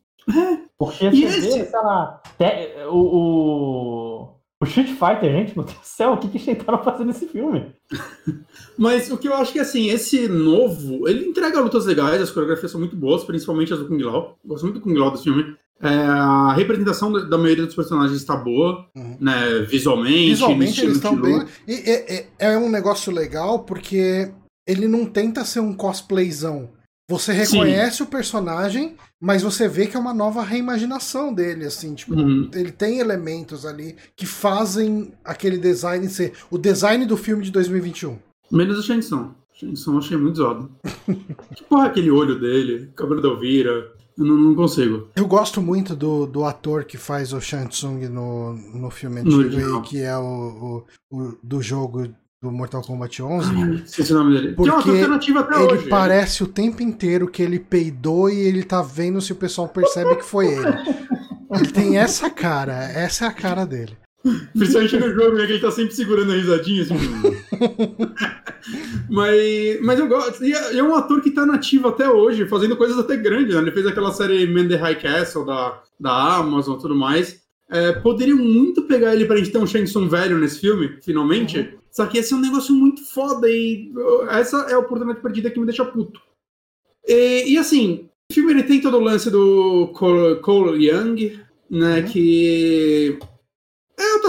Porque E você esse- vê, sei lá, te- o, o, o Street Fighter, gente, meu Deus do céu, o que, que eles tentaram fazer nesse filme? Mas o que eu acho que, assim, esse novo, ele entrega lutas legais, as coreografias são muito boas, principalmente as do Kung Lao. Gosto muito do Kung Lao do filme. É, a representação da, maioria dos personagens está boa, Uhum. né, visualmente, Visualmente eles estão bem. luta. E é, um negócio legal porque ele não tenta ser um cosplayzão. Você reconhece o personagem, mas você vê que é uma nova reimaginação dele, assim, tipo, Uhum. ele tem elementos ali que fazem aquele design ser o design do filme de 2021. Menos o Shang Tsung. Shang Tsung achei muito zoado. que porra é aquele olho dele, cabelo da Elvira? Eu não, não consigo. Eu gosto muito do, do ator que faz o Shang Tsung no, no filme antigo, que é o, o- o- do jogo do Mortal Kombat 11. Ai, esqueci o nome dele. que é uma Porque alternativa até ele hoje. parece o tempo inteiro que ele peidou e ele tá vendo se o pessoal percebe que foi ele. Ele tem essa cara, essa é a cara dele. Principalmente no jogo, né, que ele tá sempre segurando a risadinha. Assim. mas, mas eu gosto. E é, é um ator que tá nativo até hoje, fazendo coisas até grandes. Né? Ele fez aquela série Man the High Castle da, da Amazon e tudo mais. É, poderiam muito pegar ele pra gente ter um Shang Tsung velho nesse filme, finalmente. Só que ia ser um negócio muito foda e essa é a oportunidade perdida que me deixa puto. E, e, assim, o filme ele tem todo o lance do Cole, Cole Young, né? Uhum. Que.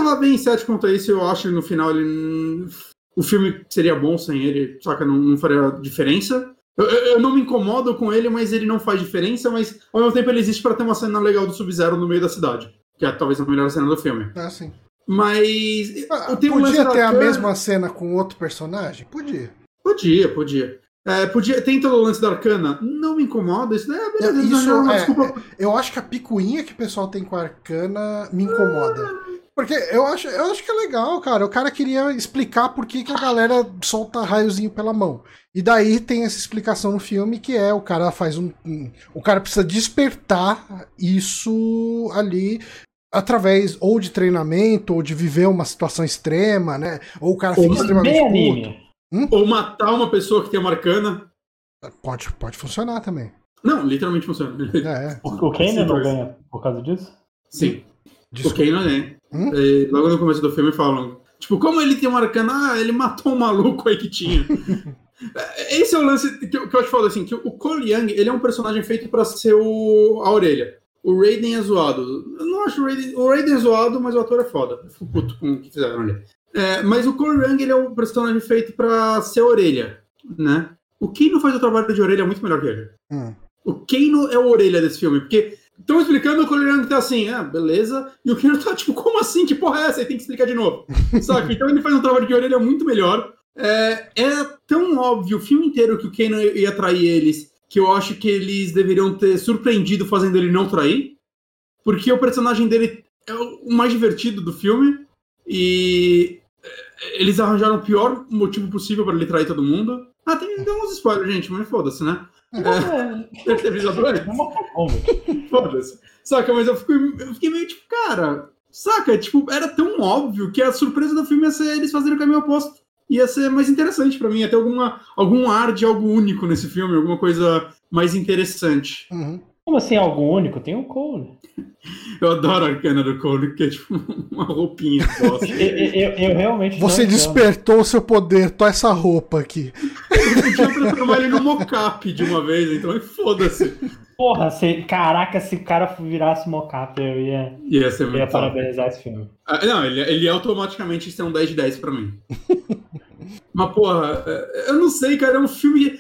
É, tava bem cético quanto a isso, eu acho que no final ele. o filme seria bom sem ele, só que não, não faria diferença. Eu, eu, não me incomodo com ele, mas ele não faz diferença, mas ao mesmo tempo ele existe para ter uma cena legal do Sub-Zero no meio da cidade, que é talvez a melhor cena do filme. Ah, sim. Mas. Ah, podia ter a mesma cena com outro personagem? Podia. Podia, podia. É, podia, tem todo o lance da Arcana. Não me incomoda. Isso, é, beleza, isso é, é, eu acho que a picuinha que o pessoal tem com a Arcana me incomoda. Porque eu acho, eu acho que é legal, cara. O cara queria explicar por que, que a galera solta raiozinho pela mão. E daí tem essa explicação no filme que é o cara faz um. um o cara precisa despertar isso ali através ou de treinamento, ou de viver uma situação extrema, né? Ou o cara fica extremamente puto. Hum? Ou matar uma pessoa que tem uma arcana. Pode, pode funcionar também. Não, literalmente funciona. É. O, o Kanan não ganha por causa disso? Sim. Desculpa. O Kanan ganha. Hum? logo no começo do filme falam. Tipo, como ele tem uma arcana? Ah, ele matou um maluco aí que tinha. Esse é o lance que eu, que eu te falo assim, que o Cole Young, ele é um personagem feito para ser o, a orelha. O Raiden é zoado. Eu não acho o Raiden, o Raiden é zoado, mas o ator é foda. Eu fico puto com o que fizeram ali. É, mas o Cole Young, ele é um personagem feito para ser a orelha, né? O Kano faz o trabalho de orelha muito melhor que ele. Hum. O Kano é a orelha desse filme, porque estão explicando o Cole Young tá assim, ah, beleza, e o Kano tá tipo, como assim? Que porra é essa? Aí tem que explicar de novo. Sabe? Então ele faz um trabalho de orelha muito melhor. É, é tão óbvio o filme inteiro que o Kano ia trair eles, que eu acho que eles deveriam ter surpreendido fazendo ele não trair, porque o personagem dele é o mais divertido do filme, e é, eles arranjaram o pior motivo possível para ele trair todo mundo. Ah, tem, tem uns spoilers, gente, mas foda-se, né? É, teve Foda-se. Saca, mas eu fiquei, eu fiquei meio tipo, cara, saca? Tipo, era tão óbvio que a surpresa do filme ia ser eles fazerem o caminho oposto. Ia ser mais interessante para mim, ia ter alguma, algum ar de algo único nesse filme, alguma coisa mais interessante. Uhum. Como assim algo único? Tem o Cole. Eu adoro a arcana do Cole, que é tipo uma roupinha. eu, eu, eu, realmente. Você despertou o seu poder, tô essa roupa aqui. Eu podia transformar ele no mocap de uma vez, então foda-se. Porra, se, caraca, se o cara virasse mocap, eu ia, ia, ser muito ia parabenizar esse filme. Ah, não, ele, ele automaticamente ser um 10 de 10 pra mim. Mas, porra, é, eu não sei, cara, é um filme.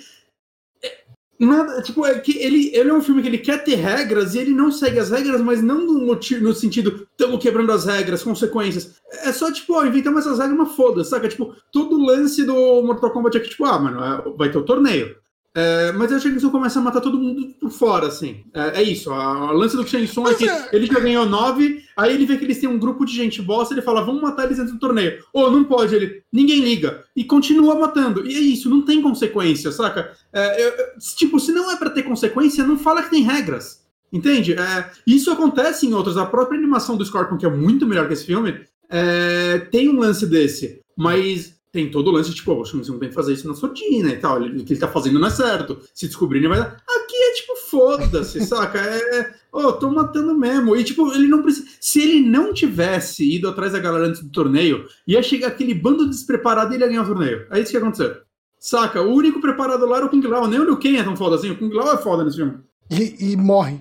Nada, tipo, é que ele, ele é um filme que ele quer ter regras e ele não segue as regras, mas não no, motivo, no sentido, estamos quebrando as regras, consequências. É só, tipo, ó, inventamos essas regras, uma foda, saca? Tipo, todo o lance do Mortal Kombat é que, tipo, ah, mano, é, vai ter o torneio. É, mas eu achei que eles vão começar a matar todo mundo por fora, assim. É, é isso. A, a lance do Shang Tsung é que é... ele já ganhou nove, aí ele vê que eles têm um grupo de gente bosta, ele fala, vamos matar eles dentro do torneio. Ou oh, não pode, ele, ninguém liga. E continua matando. E é isso, não tem consequência, saca? É, eu, tipo, se não é para ter consequência, não fala que tem regras. Entende? É, isso acontece em outros. A própria animação do Scorpion, que é muito melhor que esse filme, é, tem um lance desse. Mas tem todo o lance, tipo, o Shang Tsung tem que fazer isso na surdina e tal. O que ele tá fazendo não é certo. Se descobrirem, vai. Aqui é tipo, foda-se, saca? É. Ô, oh, tô matando mesmo. E, tipo, ele não precisa. Se ele não tivesse ido atrás da galera antes do torneio, ia chegar aquele bando despreparado e ele ia ganhar o torneio. É isso que ia acontecer. Saca? O único preparado lá era o Kung Lao. Nem o Liu Kang é tão foda assim. O Kung Lao é foda nesse filme. E, e morre.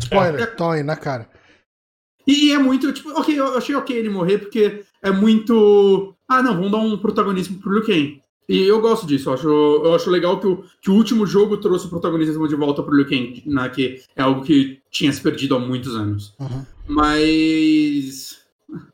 Spoiler, é. Aí na cara. E, e é muito, tipo, ok, eu achei ok ele morrer, porque é muito. Ah, não, vamos dar um protagonismo pro Liu Kang. E eu gosto disso, eu acho, eu acho legal que o, que o último jogo trouxe o protagonismo de volta pro Liu Kang, né, que é algo que tinha se perdido há muitos anos. Uhum. Mas.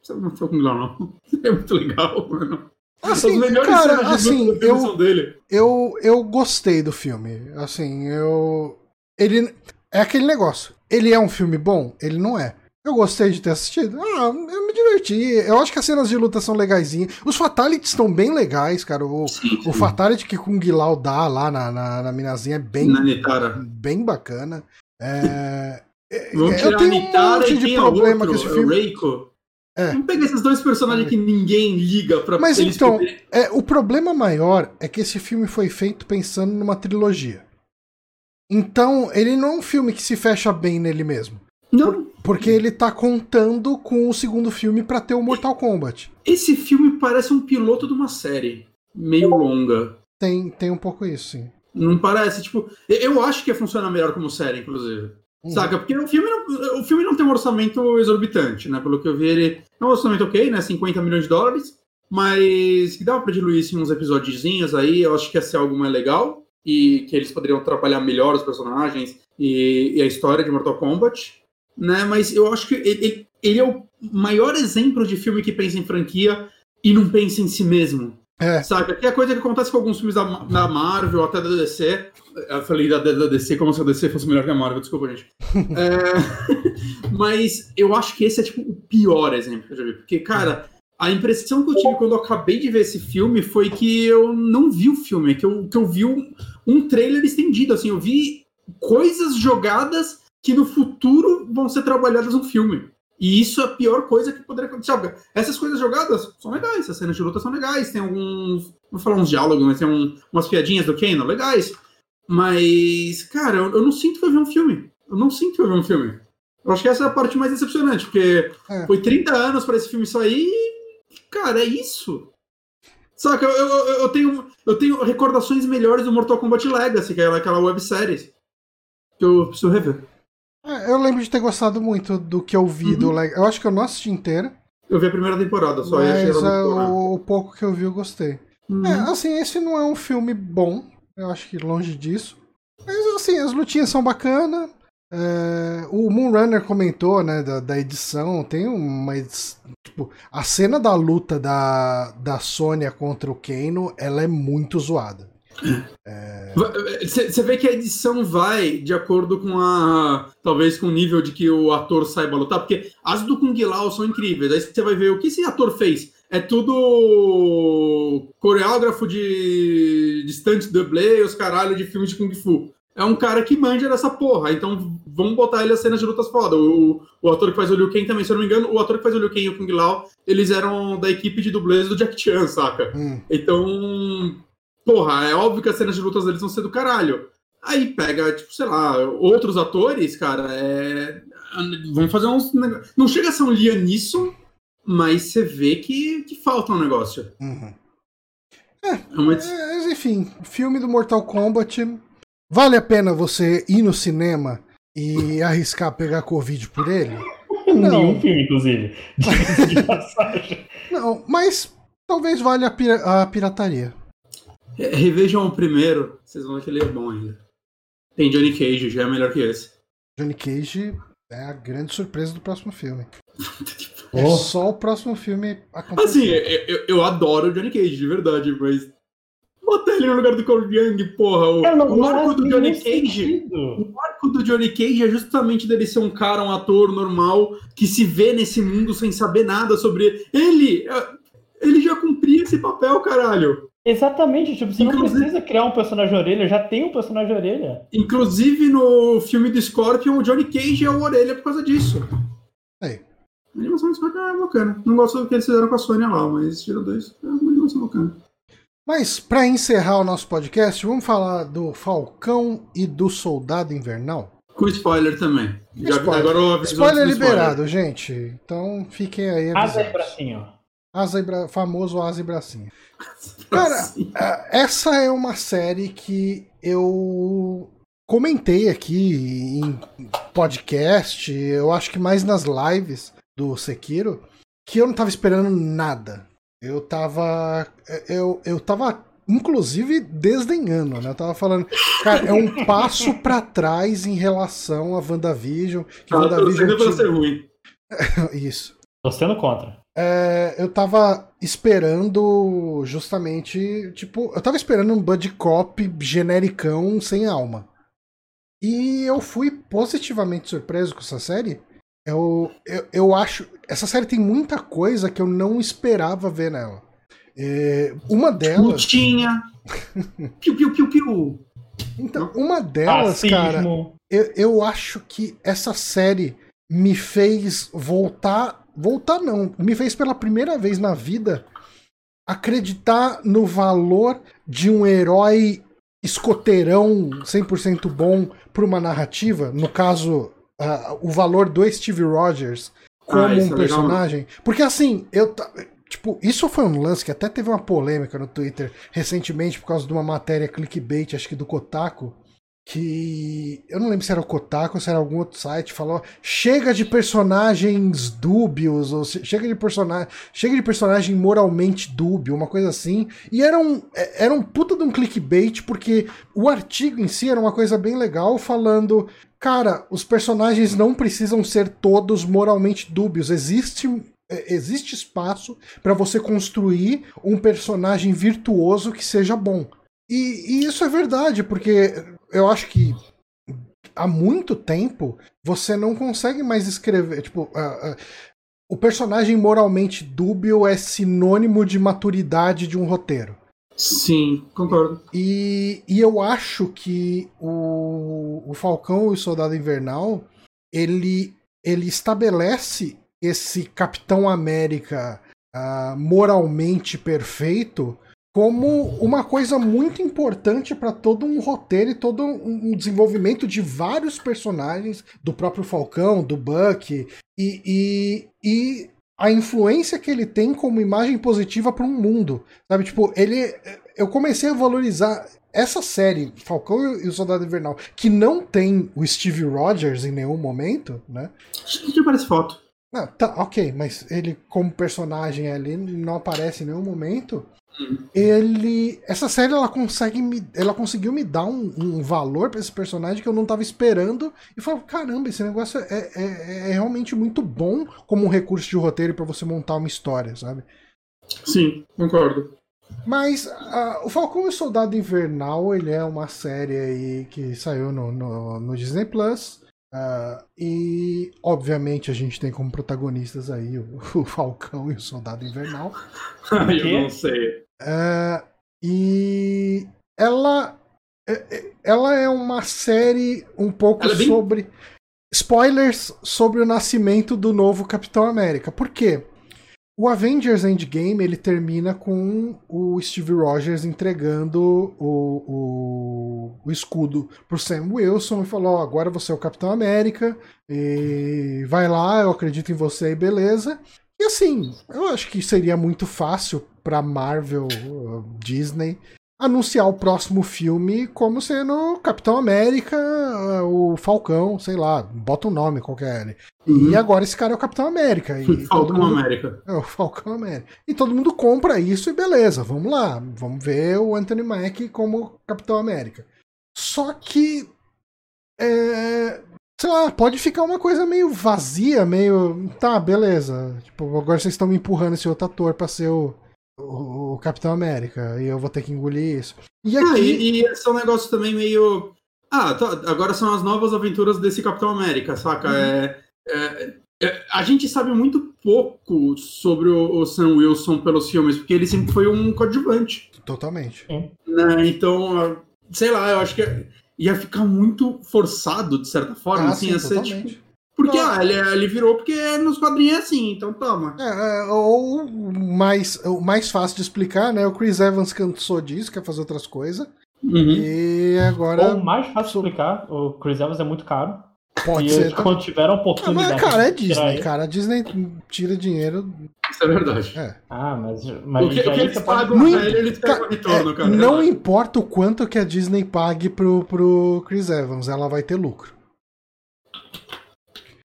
Não não foi com não. É muito legal, mano. Assim, cara, assim, eu, dele. eu eu gostei do filme. Assim, eu ele é aquele negócio. Ele é um filme bom? Ele não é. Eu gostei de ter assistido. Ah, eu diverti. Eu acho que as cenas de luta são legaisinhas. Os Fatalities estão bem legais, cara. O, sim, sim. o Fatality que Kung Lao dá lá na, na, na minazinha é bem, bem bacana. É, é eu tenho um monte de problema outro, com esse é filme. Reiko. É. Vamos pegar esses dois personagens é. que ninguém liga pra Mas então, poderem... é, o problema maior é que esse filme foi feito pensando numa trilogia. Então, ele não é um filme que se fecha bem nele mesmo. Não. Porque ele tá contando com o segundo filme para ter o Mortal Kombat. Esse filme parece um piloto de uma série meio longa. Tem, tem um pouco isso, sim. Não parece, tipo, eu acho que ia funcionar melhor como série, inclusive. Uhum. Saca? Porque o filme, não, o filme não tem um orçamento exorbitante, né? Pelo que eu vi, ele é um orçamento ok, né? 50 milhões de dólares. mas que dava pra diluir isso em uns episódiozinhos aí, eu acho que ia ser algo mais legal, e que eles poderiam trabalhar melhor os personagens e, e a história de Mortal Kombat, né? Mas eu acho que ele, ele é o maior exemplo de filme que pensa em franquia e não pensa em si mesmo. É. Saca? Que é a coisa que acontece com alguns filmes da, da Marvel, até da DC. Eu falei da, da, DC como se a DC fosse melhor que a Marvel, desculpa, gente. é, mas eu acho que esse é tipo o pior exemplo que eu já vi. Porque, cara, a impressão que eu tive quando eu acabei de ver esse filme foi que eu não vi o filme, que eu, que eu vi um, um trailer estendido. Assim, eu vi coisas jogadas que no futuro vão ser trabalhadas no filme. E isso é a pior coisa que poderia acontecer. Essas coisas jogadas são legais, as cenas de luta são legais, tem alguns. Vou falar uns diálogos, mas tem um, umas piadinhas do Kano legais. Mas, cara, eu, eu, não sinto que eu vi um filme. Eu não sinto que eu vi um filme. Eu acho que essa é a parte mais decepcionante, porque é. foi 30 anos para esse filme sair e, cara, é isso. Saca, eu, eu, eu, tenho, eu tenho recordações melhores do Mortal Kombat Legacy, que é aquela websérie. Que eu preciso rever. Eu lembro de ter gostado muito do que eu vi uhum. do Leg... Eu acho que eu não assisti inteira. Eu vi a primeira temporada, só mas é, o, o pouco que eu vi eu gostei. Uhum. É, assim, esse não é um filme bom. Eu acho que longe disso. Mas assim, as lutinhas são bacanas. É, o Moonrunner comentou, né, da, da edição. Tem uma Tipo, a cena da luta da, da Sônia contra o Kano, ela é muito zoada. Você é... vê que a edição vai de acordo com a. Talvez com o nível de que o ator saiba lutar, porque as do Kung Lao são incríveis. Aí você vai ver o que esse ator fez. É tudo coreógrafo de, stunt dublê, os caralho de filmes de Kung Fu. É um cara que manja dessa porra, então vamos botar ele as cenas de lutas foda. O, o ator que faz o Liu Kang também, se eu não me engano, o ator que faz o Liu Kang e o Kung Lao, eles eram da equipe de dublês do Jack Chan, saca? Hum. Então, porra, é óbvio que as cenas de lutas deles vão ser do caralho. Aí pega, tipo, sei lá, outros atores, cara, é... vão fazer uns. Não chega a ser um Liam Neeson, mas você vê que, que falta um negócio. Uhum. É, é uma... é, enfim, filme do Mortal Kombat. Vale a pena você ir no cinema e arriscar pegar Covid por ele? Não. Nenhum filme, inclusive. De passagem. Não, mas talvez valha a, pir a pirataria. Revejam o primeiro, vocês vão ver que ele é bom ainda. Tem Johnny Cage, já é melhor que esse. Johnny Cage é a grande surpresa do próximo filme. é oh. só o próximo filme acontecer. Assim, eu, eu, adoro o Johnny Cage, de verdade, mas. Bota ele no lugar do Cole Young, porra. O, não, o arco do Johnny Cage. O arco do Johnny Cage é justamente dele ser um cara, um ator normal, que se vê nesse mundo sem saber nada sobre. Ele! Ele já cumpria esse papel, caralho. Exatamente, tipo, você Inclusive... não precisa criar um personagem orelha, já tem um personagem orelha. Inclusive no filme do Scorpion, o Johnny Cage é o orelha por causa disso. É. A animação do Scorpion é bacana. Não gosto do que eles fizeram com a Sony lá, mas tirando dois, é uma animação bacana. Mas, para encerrar o nosso podcast, vamos falar do Falcão e do Soldado Invernal? Com spoiler também. Já, spoiler, agora spoiler liberado, spoiler. gente. Então fiquem aí. Asa e bracinho. Asa e bra... Famoso asa e bracinho. Cara, é, essa é uma série que eu comentei aqui em podcast, eu acho que mais nas lives do Sekiro, que eu não tava esperando nada. Eu tava. Eu, eu tava, inclusive, desdenhando, né? Eu tava falando, cara, é um passo para trás em relação a WandaVision. Que ah, WandaVision tinha... ser ruim. Isso. Tô sendo contra é, eu tava esperando justamente, tipo, eu tava esperando um Buddy Cop genericão sem alma. E eu fui positivamente surpreso com essa série. Eu, eu, eu acho. Essa série tem muita coisa que eu não esperava ver nela. É, uma delas. Lutinha! piu, piu, piu, piu! Então, uma delas, cara, eu, eu acho que essa série me fez voltar voltar não, me fez pela primeira vez na vida acreditar no valor de um herói escoteirão 100% bom para uma narrativa, no caso, uh, o valor do Steve Rogers como ah, um é personagem. Legal. Porque assim, eu tipo, isso foi um lance que até teve uma polêmica no Twitter recentemente por causa de uma matéria clickbait, acho que do Kotaku, que eu não lembro se era o Kotaku ou se era algum outro site, falou: chega de personagens dúbios, ou chega de personagem, chega de personagem moralmente dúbio, uma coisa assim. E era um, é, era um puta de um clickbait, porque o artigo em si era uma coisa bem legal, falando. Cara, os personagens não precisam ser todos moralmente dúbios. Existe é, existe espaço para você construir um personagem virtuoso que seja bom. E, e, isso é verdade, porque eu acho que há muito tempo você não consegue mais escrever. Tipo, uh, uh, o personagem moralmente dúbio é sinônimo de maturidade de um roteiro. Sim, concordo. E, e eu acho que o, o Falcão e o Soldado Invernal ele, ele estabelece esse Capitão América uh, moralmente perfeito como uma coisa muito importante para todo um roteiro e todo um desenvolvimento de vários personagens, do próprio Falcão, do Buck, e, e, e a influência que ele tem como imagem positiva para um mundo. Sabe, tipo, ele. Eu comecei a valorizar essa série, Falcão e o Soldado Invernal, que não tem o Steve Rogers em nenhum momento, né? Que aparece foto. Não, tá, ok, mas ele como personagem ali não aparece em nenhum momento. Ele. Essa série ela consegue me. Ela conseguiu me dar um, um valor para esse personagem que eu não tava esperando. E falei, caramba, esse negócio é, é, é realmente muito bom como um recurso de roteiro para você montar uma história, sabe? Sim, concordo. Mas uh, o Falcão e o Soldado Invernal, ele é uma série aí que saiu no, no, no Disney Plus. Uh, e obviamente a gente tem como protagonistas aí o, o Falcão e o Soldado Invernal. eu não sei. Uh, e ela, é, é, ela é uma série um pouco é bem... sobre. Spoilers sobre o nascimento do novo Capitão América. Por quê? O Avengers Endgame ele termina com o Steve Rogers entregando o, o, o escudo pro Sam Wilson e falou: oh, agora você é o Capitão América, e vai lá, eu acredito em você e beleza. E assim, eu acho que seria muito fácil para Marvel, Disney, anunciar o próximo filme como sendo Capitão América, o Falcão, sei lá, bota um nome qualquer. Uhum. E agora esse cara é o Capitão América. E Falcão mundo... América. É o Falcão América. E todo mundo compra isso e beleza, vamos lá, vamos ver o Anthony Mack como Capitão América. Só que. É, sei lá, pode ficar uma coisa meio vazia, meio. Tá, beleza. Tipo, agora vocês estão me empurrando esse outro ator pra ser o, o, o Capitão América e eu vou ter que engolir isso. E aqui. Ah, e, e esse é um negócio também meio. Ah, tá, agora são as novas aventuras desse Capitão América, saca? Uhum. É, é, é, a gente sabe muito pouco sobre o, o, Sam Wilson pelos filmes, porque ele sempre foi um coadjuvante. Totalmente. Né? Então, sei lá, eu acho que ia ficar muito forçado, de certa forma, ah, assim, sim, ia ser tipo. Porque ah, ele, ele, virou porque nos quadrinhos é assim, então toma. É, é, ou mais, o mais fácil de explicar, né? O Chris Evans cansou disso, quer fazer outras coisas. Uhum. E agora. Ou mais fácil de explicar, o Chris Evans é muito caro. Pode e ser. Quando tiveram oportunidade. Ah, mas, cara, é Disney, cara. A Disney tira dinheiro. Isso é verdade. É. Ah, mas. mas o que, o que eles pagam não, ele, eles pegam retorno, é, cara. Não importa o quanto que a Disney pague pro, pro Chris Evans, ela vai ter lucro.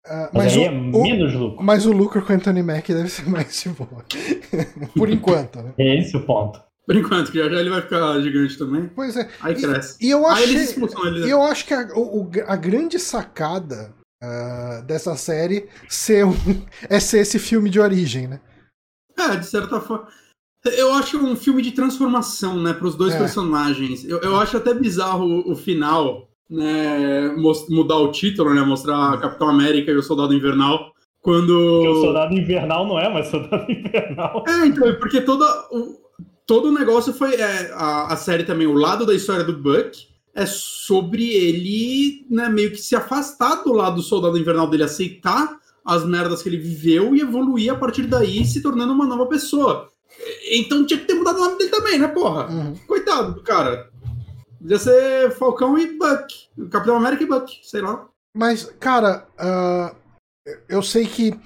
Uh, mas, mas o, é menos lucro. Mas o lucro com Anthony Mack deve ser mais de boa. Por enquanto, né? É esse o ponto. Por enquanto, que já, já ele vai ficar gigante também. Pois é. Aí cresce. E, eu achei, né? eu acho que a, o, a grande sacada uh, dessa série ser um, é ser esse filme de origem, né? É, de certa forma. Eu acho um filme de transformação, né, para os dois é. personagens. Eu, eu acho até bizarro o, o final, né, mudar o título, né, mostrar Capitão América e o Soldado Invernal. Quando. Porque o Soldado Invernal não é mais Soldado Invernal. É, então, porque toda, o, todo o negócio foi. É, a, a série também, o lado da história do Buck, é sobre ele, né, meio que se afastar do lado do Soldado Invernal dele, aceitar as merdas que ele viveu e evoluir a partir daí, se tornando uma nova pessoa. Então tinha que ter mudado o nome dele também, né, porra? Uhum. Coitado do cara. Podia ser Falcão e Buck. Capitão América e Buck, sei lá. Mas, cara, uh, eu sei que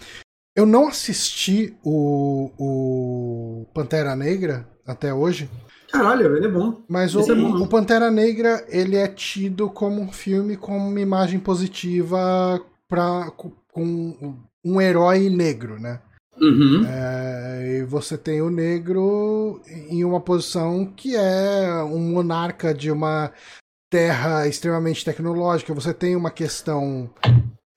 eu não assisti o, o Pantera Negra até hoje. Caralho, ele é bom. Mas o, é bom. o Pantera Negra, ele é tido como um filme com uma imagem positiva pra, com com um herói negro, né? Uhum. É, e você tem o negro em uma posição que é um monarca de uma terra extremamente tecnológica. Você tem uma questão.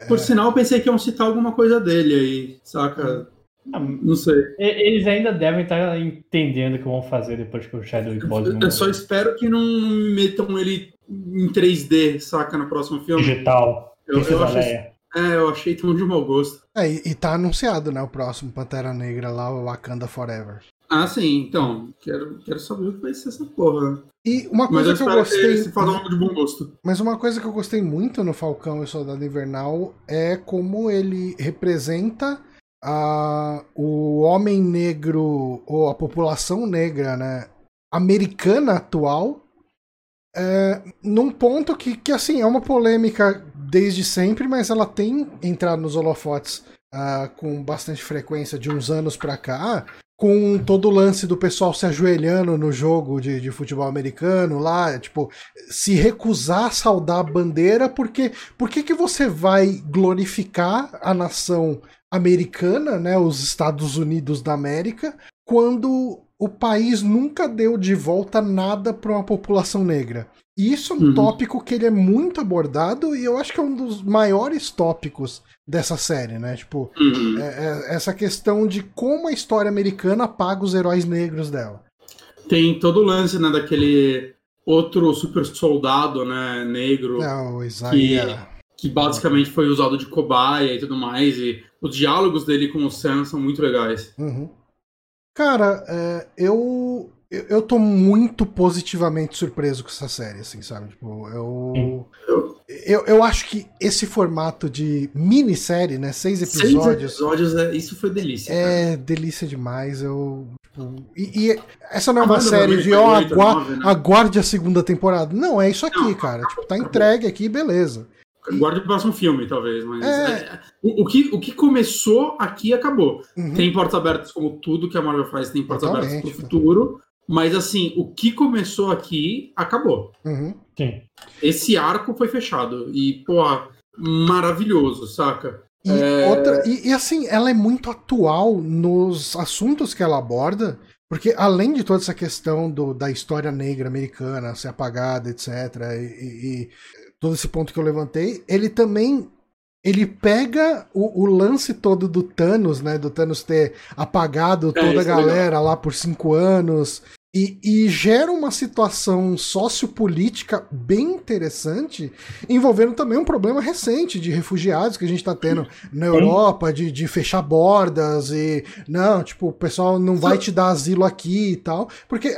Por sinal, eu pensei que iam citar alguma coisa dele aí, saca? Ah, Não sei. Eles ainda devem estar entendendo o que vão fazer depois que o Chadwick Boseman Eu só morrer. espero que não metam ele em 3D, saca, no próximo filme. digital. Eu, eu achei, Leia. É, eu achei tão de mau gosto. É, e, e tá anunciado, né? O próximo Pantera Negra lá, o Wakanda Forever. Ah, sim, então. Quero, quero saber o que vai ser essa porra. E uma Mas coisa eu que eu espero que gostei. se faça algo de bom gosto. Mas uma coisa que eu gostei muito no Falcão e Soldado Invernal é como ele representa a, o homem negro, ou a população negra, né, americana atual, é, num ponto que, que, assim, é uma polêmica desde sempre, mas ela tem entrado nos holofotes ah, com bastante frequência de uns anos pra cá, com todo o lance do pessoal se ajoelhando no jogo de, de futebol americano lá, tipo, se recusar a saudar a bandeira, porque por que você vai glorificar a nação americana, né, os Estados Unidos da América, quando o país nunca deu de volta nada para uma população negra? E isso é um Uhum. tópico que ele é muito abordado e eu acho que é um dos maiores tópicos dessa série, né? Tipo, Uhum. é- é- essa questão de como a história americana apaga os heróis negros dela. Tem todo o lance, né, daquele outro super soldado, né, negro, É, o Isaiah. que basicamente foi usado de cobaia e tudo mais, e os diálogos dele com o Sam são muito legais. Uhum. Cara, é, eu, eu tô muito positivamente surpreso com essa série, assim, sabe? Tipo, eu, eu, eu acho que esse formato de minissérie, né? Seis Seis episódios, episódios, é, isso foi delícia. cara. é delícia demais. Eu, tipo, e, e essa não é A uma banda série de, ó, oito, agua- nove, né? aguarde a segunda temporada. Não, é isso aqui, Não, cara. Tipo, tá entregue aqui, beleza. Guarde o próximo filme, talvez, mas É. é, o, o que, o que começou aqui acabou. Uhum. Tem portas abertas, como tudo que a Marvel faz, tem portas abertas Totalmente. pro futuro. Mas assim, o que começou aqui acabou. Uhum. Sim. Esse arco foi fechado. E, pô, maravilhoso, saca? E, É. outra, e, e, assim, ela é muito atual nos assuntos que ela aborda, porque além de toda essa questão do, da história negra americana ser apagada, etc., e- e todo esse ponto que eu levantei, ele também ele pega o, o lance todo do Thanos, né? Do Thanos ter apagado É, toda a é legal. galera lá por cinco anos. E, e gera uma situação sociopolítica bem interessante, envolvendo também um problema recente de refugiados que a gente tá tendo na Europa, de, de fechar bordas e. Não, tipo, o pessoal não vai te dar asilo aqui e tal. Porque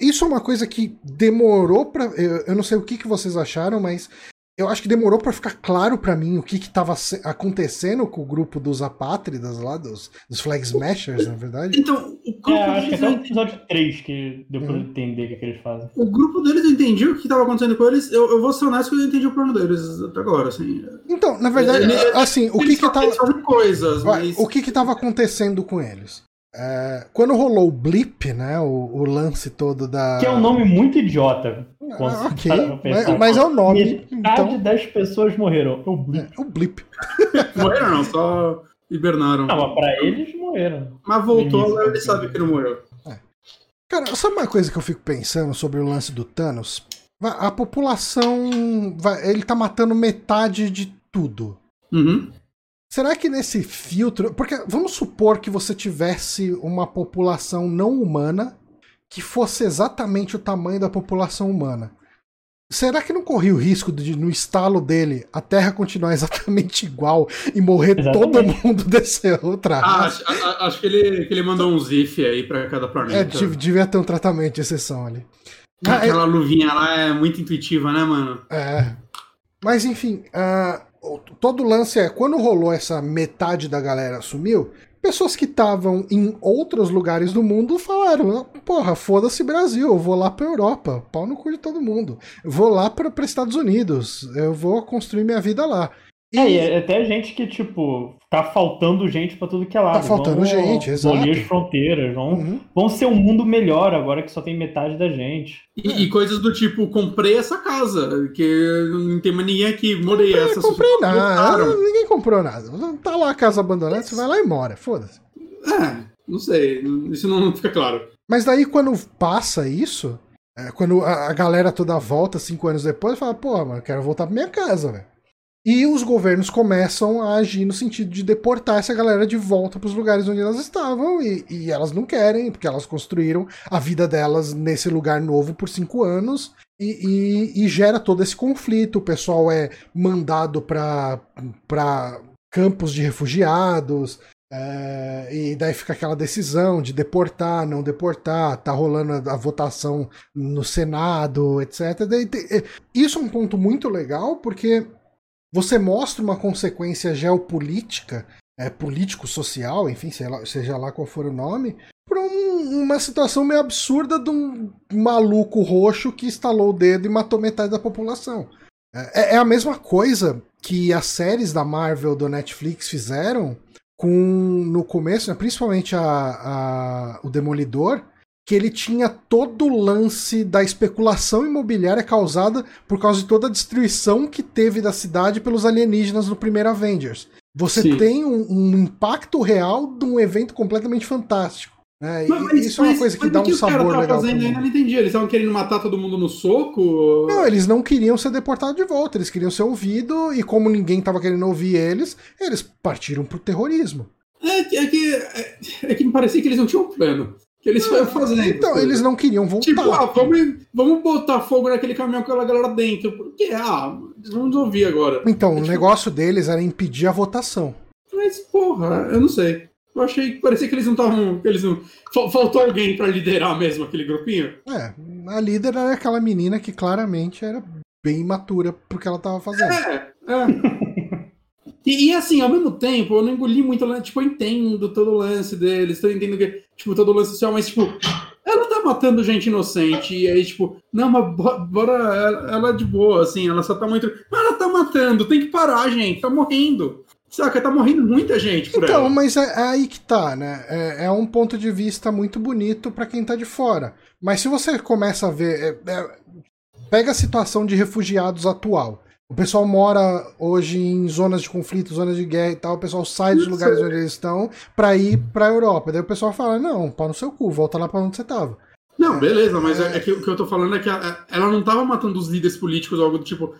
isso é uma coisa que demorou pra. Eu, eu não sei o que, que vocês acharam, mas eu acho que demorou pra ficar claro pra mim o que que tava se- acontecendo com o grupo dos apátridas lá, dos, dos Flag Smashers, na verdade. Então, o grupo, É, acho que até o episódio 3 que deu pra Uhum. entender o que, que eles fazem. o grupo deles eu entendi o que estava acontecendo com eles. Eu, eu vou ser honesto que eu não entendi o plano deles até agora, assim. Então, na verdade, assim, o que que tava. eles fazem coisas, mas... O que que tava acontecendo com eles? É, quando rolou o blip, né? O, o lance todo da. Que é um nome muito idiota. Quando Ah, ok, mas, mas é o nome. Metade Então, das pessoas morreram. Eu blip. é, o blip. Morreram não, só hibernaram. Não, mas pra eles morreram. Mas voltou, Início, agora ele sabe que não morreu. Cara, sabe uma coisa que eu fico pensando sobre o lance do Thanos? A população. vai- ele tá matando metade de tudo. Uhum. Será que nesse filtro. Porque vamos supor que você tivesse uma população não humana que fosse exatamente o tamanho da população humana. Será que não corria o risco de, no estalo dele, a Terra continuar exatamente igual e morrer todo Exatamente. mundo dessa outra Ah, acho, acho que, ele, que ele mandou um zif aí pra cada É, planeta. dev- devia ter um tratamento de exceção ali. Ah, é- Aquela luvinha lá é muito intuitiva, né, mano? É. Mas enfim, o- todo o lance é quando rolou essa metade da galera sumiu, pessoas que estavam em outros lugares do mundo falaram: porra, foda-se Brasil, eu vou lá pra Europa, pau no cu de todo mundo. Eu vou lá para Estados Unidos, eu vou construir minha vida lá. E... É, e é até gente que, tipo, tá faltando gente para tudo que é lado. Tá faltando vão, gente, exato. Vão as fronteiras, vão, uhum. vão ser um mundo melhor agora que só tem metade da gente. E, é. e coisas do tipo, comprei essa casa, que não tem mais ninguém aqui, morei comprei, essa. Comprei nada, ninguém comprou nada. Tá lá a casa abandonada, você vai lá e mora, foda-se. É, não sei, isso não fica claro. Mas daí quando passa isso, é, quando a, a, galera toda volta cinco anos depois, fala, pô, mano, quero voltar pra minha casa, velho. E os governos começam a agir no sentido de deportar essa galera de volta para os lugares onde elas estavam, e, e, elas não querem, porque elas construíram a vida delas nesse lugar novo por cinco anos, e, e, e gera todo esse conflito. O pessoal é mandado para campos de refugiados, é, e daí fica aquela decisão de deportar, não deportar, tá rolando a, a votação no Senado, etc. Daí, isso é um ponto muito legal, porque você mostra uma consequência geopolítica, é, político-social, enfim, lá, seja lá qual for o nome, para um, uma situação meio absurda de um maluco roxo que estalou o dedo e matou metade da população. É, é a mesma coisa que as séries da Marvel do Netflix fizeram com no começo, né, principalmente a, a, o Demolidor, que ele tinha todo o lance da especulação imobiliária causada por causa de toda a destruição que teve da cidade pelos alienígenas no primeiro Avengers. Você Sim. tem um, um, impacto real de um evento completamente fantástico. Né? Mas, isso mas, é uma coisa que dá um que sabor cara legal. Fazendo, eu não entendi. Eles estavam querendo matar todo mundo no soco? Não, eles não queriam ser deportados de volta. Eles queriam ser ouvidos e como ninguém estava querendo ouvir eles, eles partiram pro terrorismo. É, é, que, é, é que me parecia que eles não tinham um plano eles foram fazendo. Então, eles não queriam voltar. Tipo, ah, vamos, vamos botar fogo naquele caminhão com aquela galera dentro. Porque, ah, eles vão nos ouvir agora. Então, é, o tipo... negócio deles era impedir a votação. Mas, porra, eu não sei. Eu achei que parecia que eles não estavam. Eles não. Faltou alguém para liderar mesmo aquele grupinho. É, a líder era aquela menina que claramente era bem imatura pro que ela tava fazendo. É, é. E, e, assim, ao mesmo tempo, eu não engoli muito, tipo, eu entendo todo o lance deles, eu entendo que, tipo, todo o lance social, mas, tipo, ela tá matando gente inocente, e aí, tipo, não, mas bora, ela, ela é de boa, assim, ela só tá muito. Mas ela tá matando, tem que parar, gente, tá morrendo. Saca, tá morrendo muita gente por então, ela. mas é, é, aí que tá, né? É, é, um ponto de vista muito bonito para quem tá de fora. Mas se você começa a ver. É, é, pega a situação de refugiados atual. O pessoal mora hoje em zonas de conflito, zonas de guerra e tal. O pessoal sai dos lugares onde eles estão para ir para a Europa. Daí o pessoal fala: não, pau no seu cu, volta lá para onde você tava. Não, beleza, mas é, é que o que eu tô falando é que a, ela não tava matando os líderes políticos ou algo do tipo.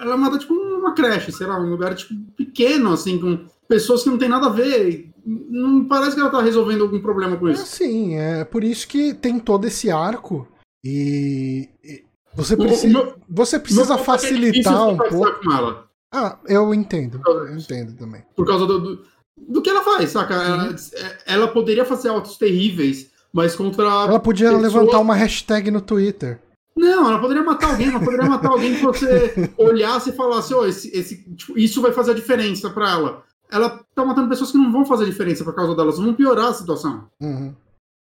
Ela mata, tipo, uma creche, sei lá, um lugar, tipo, pequeno, assim, com pessoas que não tem nada a ver. Não parece que ela tá resolvendo algum problema com isso. É, sim, é por isso que tem todo esse arco. E, você precisa, meu, você precisa facilitar um pouco. Ah, eu entendo. Eu entendo também. Por causa do, do, do que ela faz, saca? Ela, ela, poderia fazer autos terríveis, mas contra. Ela podia pessoas... levantar uma hashtag no Twitter. Não, ela poderia matar alguém, ela poderia matar alguém que você olhasse e falasse, oh, esse, esse, tipo, isso vai fazer a diferença para ela. Ela tá matando pessoas que não vão fazer diferença por causa delas, vão piorar a situação. Uhum.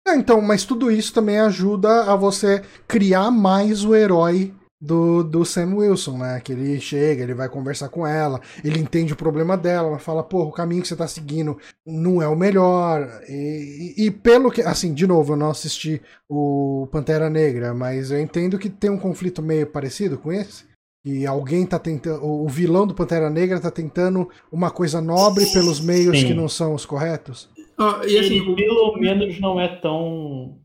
É, então, mas tudo isso também ajuda a você criar mais o herói do, do Sam Wilson, né? Que ele chega, ele vai conversar com ela, ele entende o problema dela, ela fala, pô, o caminho que você tá seguindo não é o melhor. E, e, e, pelo que. Assim, de novo, eu não assisti o Pantera Negra, mas eu entendo que tem um conflito meio parecido com esse. E alguém tá tentando. O vilão do Pantera Negra tá tentando uma coisa nobre pelos meios Sim. que não são os corretos. Ah, e assim, ele pelo menos não é tão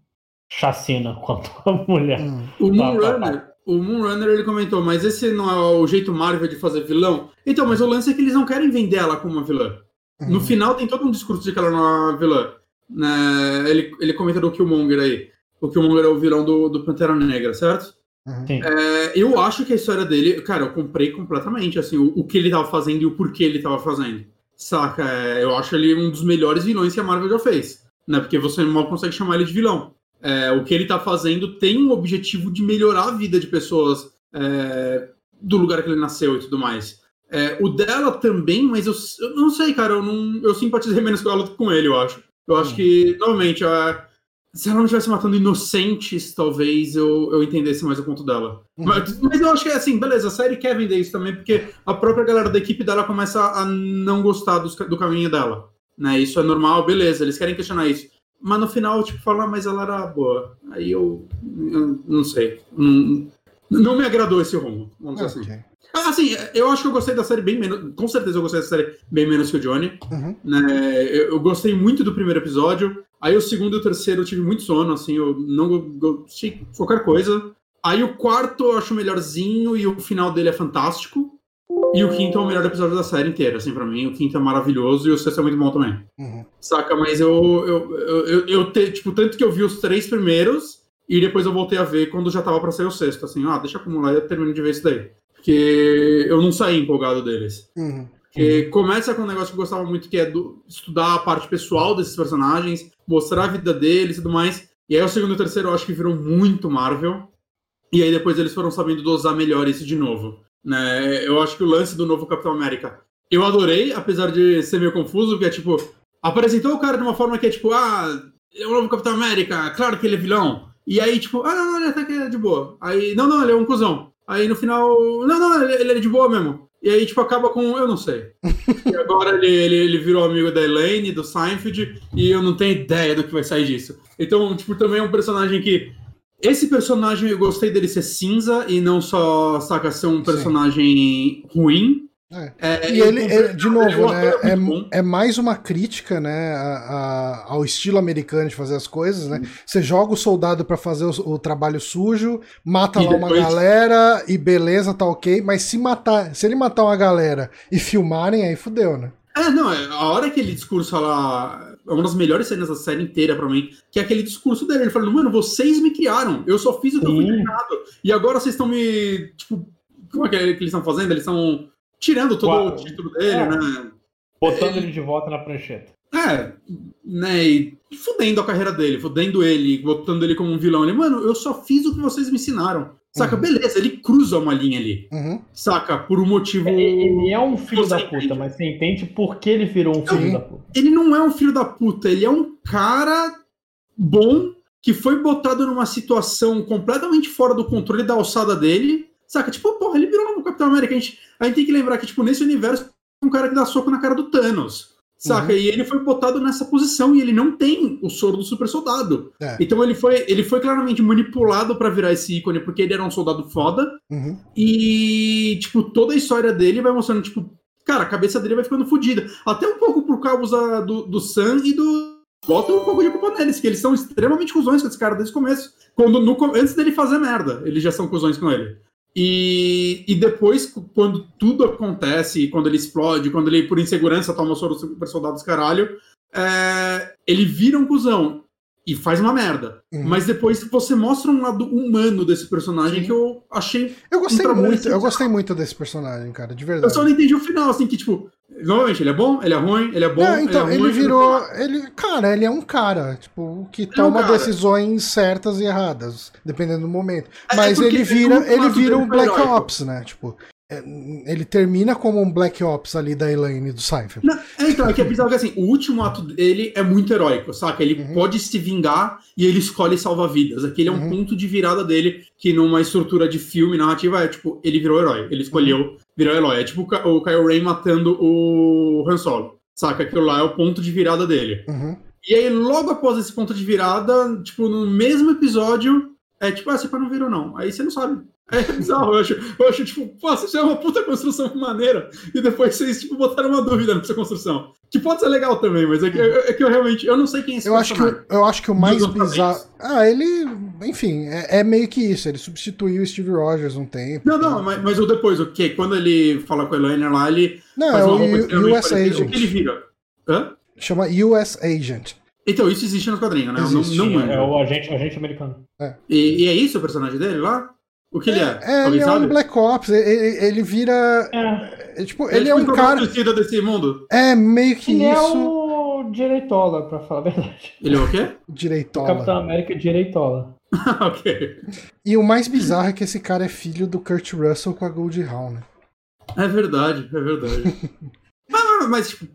chacina quanto a mulher. Hum. O Moonrunner, o Moonrunner ele comentou, mas esse não é o jeito Marvel de fazer vilão? Então, mas o lance é que eles não querem vender ela como uma vilã. No uhum. final tem todo um discurso de que ela não é uma vilã. Né? Ele, ele comenta do Killmonger aí. O Killmonger é o vilão do, do Pantera Negra, certo? Uhum. É, eu acho que a história dele, cara, eu comprei completamente, assim, o, o que ele tava fazendo e o porquê ele tava fazendo. Saca? É, eu acho ele um dos melhores vilões que a Marvel já fez. Né? Porque você mal consegue chamar ele de vilão. É, o que ele tá fazendo tem um objetivo de melhorar a vida de pessoas é, do lugar que ele nasceu e tudo mais. É, o dela também, mas eu, eu, não sei, cara, eu, não, eu simpatizei menos com ela do que com ele, eu acho. Eu acho hum. que, novamente, a, se ela não estivesse matando inocentes, talvez eu, eu entendesse mais o ponto dela. Uhum. Mas, mas eu acho que é assim, beleza, a série quer vender isso também, porque a própria galera da equipe dela começa a não gostar dos- do, caminho dela. Né? Isso é normal, beleza, eles querem questionar isso. Mas no final, tipo, falar, mas ela era boa. Aí eu, eu não sei. Não, não me agradou esse rumo, vamos dizer assim. Ok. Ah, Assim, eu acho que eu gostei da série bem menos. Com certeza eu gostei da série bem menos que o Johnny. Uhum. Né? Eu, eu gostei muito do primeiro episódio. Aí o segundo e o terceiro eu tive muito sono, assim, eu não go- gostei qualquer coisa. Aí o quarto eu acho melhorzinho e o final dele é fantástico. E o quinto é o melhor episódio da série inteira, assim, pra mim. O quinto é maravilhoso e o sexto é muito bom também. Uhum. Saca? Mas eu, eu, eu, eu, eu te- tipo, tanto que eu vi os três primeiros e depois eu voltei a ver quando já tava pra sair o sexto. Assim, ah, deixa acumular e eu termino de ver isso daí. Porque eu não saí empolgado deles. Uhum. Porque começa com um negócio que eu gostava muito, que é do- estudar a parte pessoal desses personagens, mostrar a vida deles e tudo mais. E aí o segundo e o terceiro eu acho que virou muito Marvel. E aí depois eles foram sabendo dosar melhor isso de novo. Né? Eu acho que o lance do novo Capitão América eu adorei, apesar de ser meio confuso, porque é tipo, apresentou o cara de uma forma que é tipo, ah, é o novo Capitão América, claro que ele é vilão. E aí, tipo, ah, não, não, ele até que é de boa. Aí, não, não, ele é um cuzão. Aí no final, não, não, ele, ele é de boa mesmo. E aí, tipo, acaba com, eu não sei. e agora ele, ele, ele virou amigo da Elaine, do Seinfeld, e eu não tenho ideia do que vai sair disso. Então, tipo, também é um personagem que. Esse personagem eu gostei dele ser cinza e não só, saca, ser um Sim. personagem ruim. É. É, E ele, ele- de novo, né, é, é mais uma crítica, né, a- a- ao estilo americano de fazer as coisas, né? Você joga o soldado pra fazer o, o trabalho sujo, mata E lá uma depois- galera e beleza, tá ok, mas se matar, se ele matar uma galera e filmarem, aí fudeu, né? É, não, é, a hora que ele discurso lá. É uma das melhores cenas da série inteira pra mim, que é aquele discurso dele. Ele falando, mano, vocês me criaram, eu só fiz o que eu fui Sim. treinado. E agora vocês estão me. Tipo, como é que, é que eles estão fazendo? Eles estão tirando todo Uau. o título dele, É. né? Botando ele de volta na prancheta. É, né? E fudendo a carreira dele, fudendo ele, botando ele como um vilão. Ele, mano, eu só fiz o que vocês me ensinaram. Saca? Uhum. Beleza, ele cruza uma linha ali. Uhum. Saca? Por um motivo. Ele é um filho da entende. puta, mas você entende por que ele virou um filho da puta. ele não é um filho da puta, ele é um cara bom que foi botado numa situação completamente fora do controle da alçada dele. Saca? Tipo, porra, ele virou um Capitão América. A gente, a gente tem que lembrar que, tipo, nesse universo, um cara que dá soco na cara do Thanos. Saca? Uhum. E ele foi botado nessa posição e ele não tem o soro do super soldado. É. Então ele foi, ele foi claramente manipulado pra virar esse ícone porque ele era um soldado foda. Uhum. E, tipo, toda a história dele vai mostrando, tipo, cara, a cabeça dele vai ficando fodida. Até um pouco por causa do, do Sam e do. Bota um pouco de culpa neles, que eles são extremamente cuzões com esse cara desde o começo. Quando, no, antes dele fazer merda, eles já são cuzões com ele. E, e depois, quando tudo acontece, quando ele explode, quando ele, por insegurança, toma o soro super soldado dos caralho, é, ele vira um cuzão e faz uma merda. Uhum. Mas depois você mostra um lado humano desse personagem Sim. que eu achei Eu gostei muito, eu gostei muito desse personagem, cara, de Eu verdade. só não entendi o final, assim, que, tipo, novamente, ele é bom, ele é ruim, ele é bom. Não, então, ele, é ele ruim, virou. não tem Ele, cara, ele é um cara, tipo, que é um toma decisões certas e erradas, dependendo do momento. É, Mas é ele vira, ele vira um Black heróico. Ops, né? Tipo, é, ele termina como um Black Ops ali da Elaine do Seinfeld. Não, é, então, é que é bizarro que assim, o último ato dele é muito heróico, saca? Ele Uhum. pode se vingar e ele escolhe salvar vidas. Aquele é um Uhum. ponto de virada dele, que numa estrutura de filme, narrativa, é tipo, ele virou herói. Ele escolheu Uhum. virar herói. É tipo o Kyle Ray matando o Han Solo. Saca? Aquilo lá é o ponto de virada dele. Uhum. E aí, logo após esse ponto de virada, tipo, no mesmo episódio, é tipo, ah, você não virou, não. Aí você não sabe. É bizarro, eu acho, eu acho, tipo, pô, você é uma puta construção maneira, e depois vocês, tipo, botaram uma dúvida nessa construção. Que pode ser legal também, mas é que, é que eu realmente, eu não sei quem é esse Eu acho, que, o- eu acho que o mais bizarro. Ah, ele. Enfim, é, é meio que isso. Ele substituiu o Steve Rogers um tempo. Não, não, mas, mas o depois, o que? Quando ele fala com a Elaine lá, ele Não, faz é uma roupa U- US parecida. O Agent. que ele vira? Hã? Chama US Agent. Então, isso existe nos quadrinhos, né? Existe, não, não É manjo. o agente, agente americano. E, e é isso o personagem dele lá? O que ele é? É, ele é sabe? um Black Ops. Ele, ele- ele vira. É. é, tipo, Ele, ele é um tipo, cara. suicida desse mundo? É meio que Ele é isso. o direitola, pra falar a verdade. Ele é o quê? O Direitola. Capitão América direitola. ok. E o mais bizarro é que esse cara é filho do Kurt Russell com a Gold Hawn, né? É verdade, é verdade. mas, mas, tipo,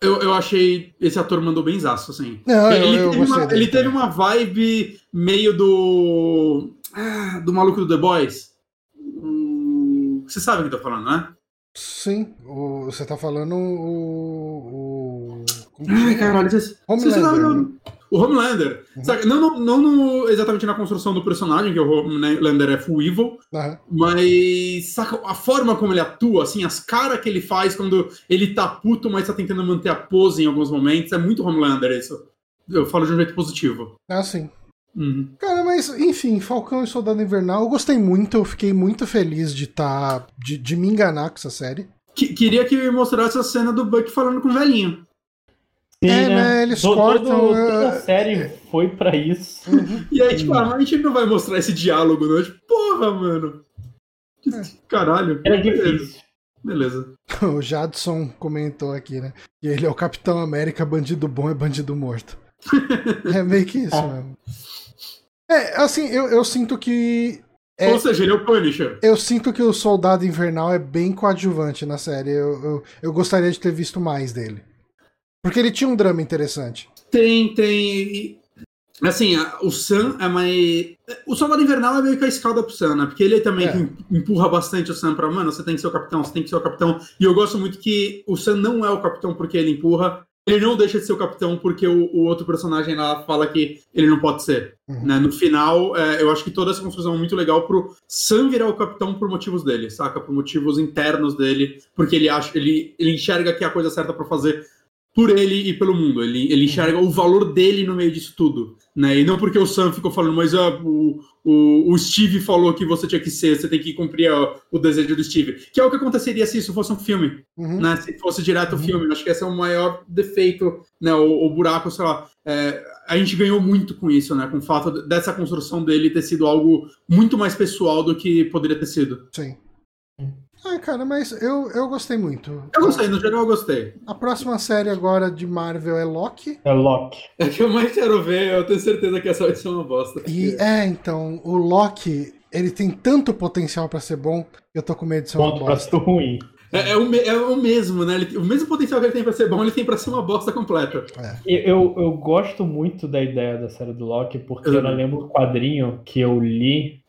Eu, eu achei. Esse ator mandou bem zaço, assim. Não, eu- ele eu teve, gostei uma, dele ele teve uma vibe meio do. Ah, do maluco do The Boys. Hum, Você sabe o que eu tô falando, né? Sim, o- você tá falando o. o Ai, caralho, você, você Homelander, sabe, né? O Homelander. Uhum. Não, não, não no- exatamente na construção do personagem, que o Homelander é full evil, Aham. mas saca, a forma como ele atua, assim, as caras que ele faz quando ele tá puto, mas tá tentando manter a pose em alguns momentos, é muito Homelander isso. Eu falo de um jeito positivo. Ah, sim. Uhum. Cara, mas enfim, Falcão e Soldado Invernal, eu gostei muito, eu fiquei muito feliz de tá. de, de me enganar com essa série. Que- queria que mostrasse a cena do Buck falando com o velhinho. Sim, É, né, eles To- cortam, todo- é- toda a série foi pra isso. E aí, tipo, ah, a gente não vai mostrar esse diálogo, não. Tipo, porra, mano. Que É. Caralho. Era Beleza. difícil. Beleza. O Jadson comentou aqui, né? Que ele é o Capitão América, bandido bom é bandido morto. é meio que isso Ah. mesmo. É, assim, eu, eu sinto que. É, Ou seja, ele é o Punisher. eu sinto que o Soldado Invernal é bem coadjuvante na série. Eu, eu, eu gostaria de ter visto mais dele. Porque ele tinha um drama interessante. Tem, tem. Assim, o Sam é mais. O Soldado Invernal é meio que a escada pro Sam, né? Porque ele também É. empurra bastante o Sam pra, mano, você tem que ser o capitão, você tem que ser o capitão. E eu gosto muito que o Sam não é o capitão porque ele empurra, ele não deixa de ser o capitão porque o, o outro personagem lá fala que ele não pode ser. Uhum. né? No final, é, eu acho que toda essa construção é muito legal pro Sam virar o capitão por motivos dele, saca? Por motivos internos dele, porque ele acha, ele, ele enxerga que é a coisa certa pra fazer por ele e pelo mundo. Ele, ele enxerga o valor dele no meio disso tudo, né? E não porque o Sam ficou falando, mas ah, o, o, o Steve falou que você tinha que ser, você tem que cumprir ah, o desejo do Steve. Que é o que aconteceria se isso fosse um filme, Uhum. né? Se fosse direto o Uhum. filme. Acho que esse é o maior defeito, né? O, o buraco, sei lá. é, a gente ganhou muito com isso, né? Com o fato dessa construção dele ter sido algo muito mais pessoal do que poderia ter sido. Sim. Ah, cara, mas eu, eu gostei muito. Eu gostei, no geral eu gostei. A próxima série agora de Marvel é Loki. É Loki. É que eu mais quero ver, eu tenho certeza que essa vai ser uma bosta. E é, então, o Loki, ele tem tanto potencial pra ser bom, eu tô com medo de ser uma Ponto pra bosta. ser ruim. É, é o, me- é o mesmo, né? Ele- o mesmo potencial que ele tem pra ser bom, ele tem pra ser uma bosta completa. E Eu, eu gosto muito da ideia da série do Loki, porque eu Uhum. lembro um quadrinho que eu li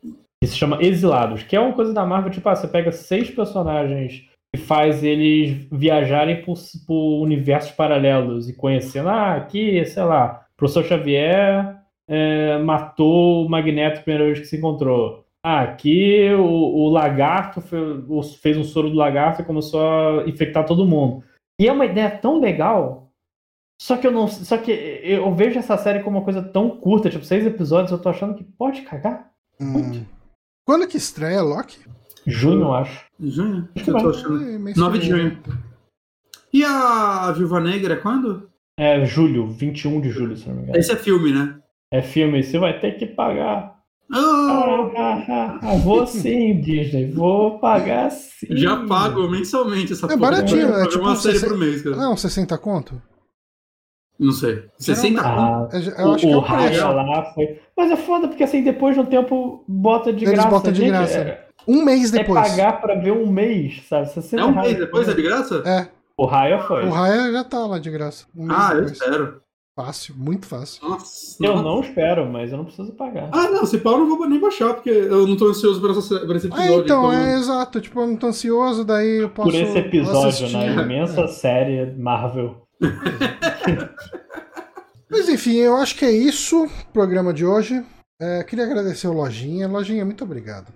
que se chama Exilados, que é uma coisa da Marvel, tipo, ah, você pega seis personagens e faz eles viajarem por, por universos paralelos e conhecendo, ah, aqui, sei lá, o professor Xavier é, matou o Magneto a primeira vez que se encontrou. Ah, aqui o, o lagarto fe- o- fez um soro do lagarto e começou a infectar todo mundo. E é uma ideia tão legal só que eu não. Só que eu vejo essa série como uma coisa tão curta, tipo, seis episódios, eu tô achando que pode cagar. Hum. Quando que estreia Loki? Junho, eu acho. Junho? Acho que Eu tô achando. É, mês 9 que de junho. E a Viúva Negra é quando? É julho, 21 de julho, se não me engano. Esse é filme, né? É filme, você vai ter que pagar. Ah, Ah, ah, ah, vou sim, Disney, vou pagar sim. já pago mensalmente essa É baratinho, vou é tipo uma série 60 por mês, cara. Não, 60 conto? Não sei. 60 conto? Ah, Eu, eu acho que é o o preço. Raya lá foi. Mas é foda, porque assim, depois de um tempo bota de Eles graça. botam de Gente, graça. É, Um mês é depois. pagar pra ver um mês, sabe? 60 É um mês depois, é de graça? É, O Raya foi. o Raya já tá lá de graça. Um Ah, eu espero. Fácil, muito fácil. Nossa. Eu nossa. não espero, mas eu não preciso pagar. Ah, não, se pau eu não vou nem baixar, porque eu não tô ansioso por, essa, por esse Ah, episódio. então, é exato. Tipo, eu não tô ansioso, daí eu posso. Por esse episódio na imensa É. série Marvel. Mas enfim, eu acho que é isso o programa de hoje. É, queria agradecer o Lojinha. Lojinha, muito obrigado.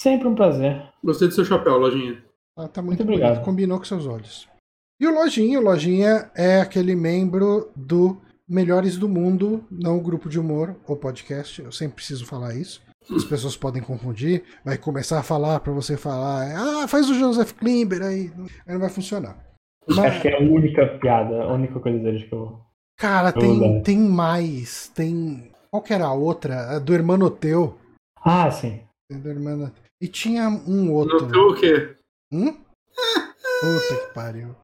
Sempre um prazer. Gostei do seu chapéu, lojinha. Tá, tá muito, Muito bonito, obrigado. combinou com seus olhos. E o Lojinha, o Lojinha é aquele membro do Melhores do Mundo, não o grupo de humor ou podcast. Eu sempre preciso falar isso. As pessoas podem confundir, vai começar a falar pra você falar, ah, faz o Joseph Klimber aí, aí não vai funcionar. Acho Mas, que é a única piada, a única coisa deles que eu. cara, Eu tem, tem mais, tem. Qual que era a outra? A do Hermanoteu. Ah, sim. Do Hermano... E tinha um outro. Não o quê? Hum? Puta que pariu.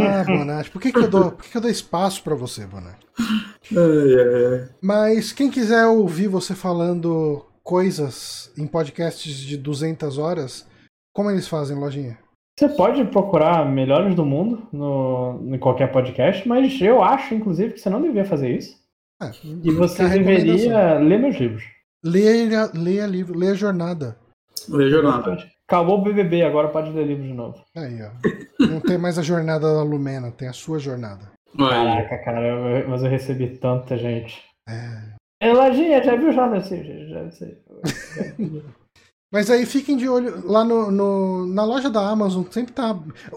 Ah, Bonatti, por que, que, eu, dou, por que, que eu dou espaço pra você, Bonatti? Ai, ai, ai. Mas quem quiser ouvir você falando coisas em podcasts de 200 horas, como eles fazem, lojinha? Você pode procurar melhores do mundo no, em qualquer podcast, mas eu acho, inclusive, que você não deveria fazer isso. É, E você deveria ler meus livros. Leia, leia livro, leia jornada. Leia jornada. Acabou o BBB, agora pode ler livro de novo. Aí, ó. Não tem mais a jornada da Lumena, tem a sua jornada. Caraca, cara, eu- mas eu recebi tanta gente. É. Lojinha, já viu já não sei, já, já sei. Mas aí fiquem de olho lá no, no- na loja da Amazon, sempre tá.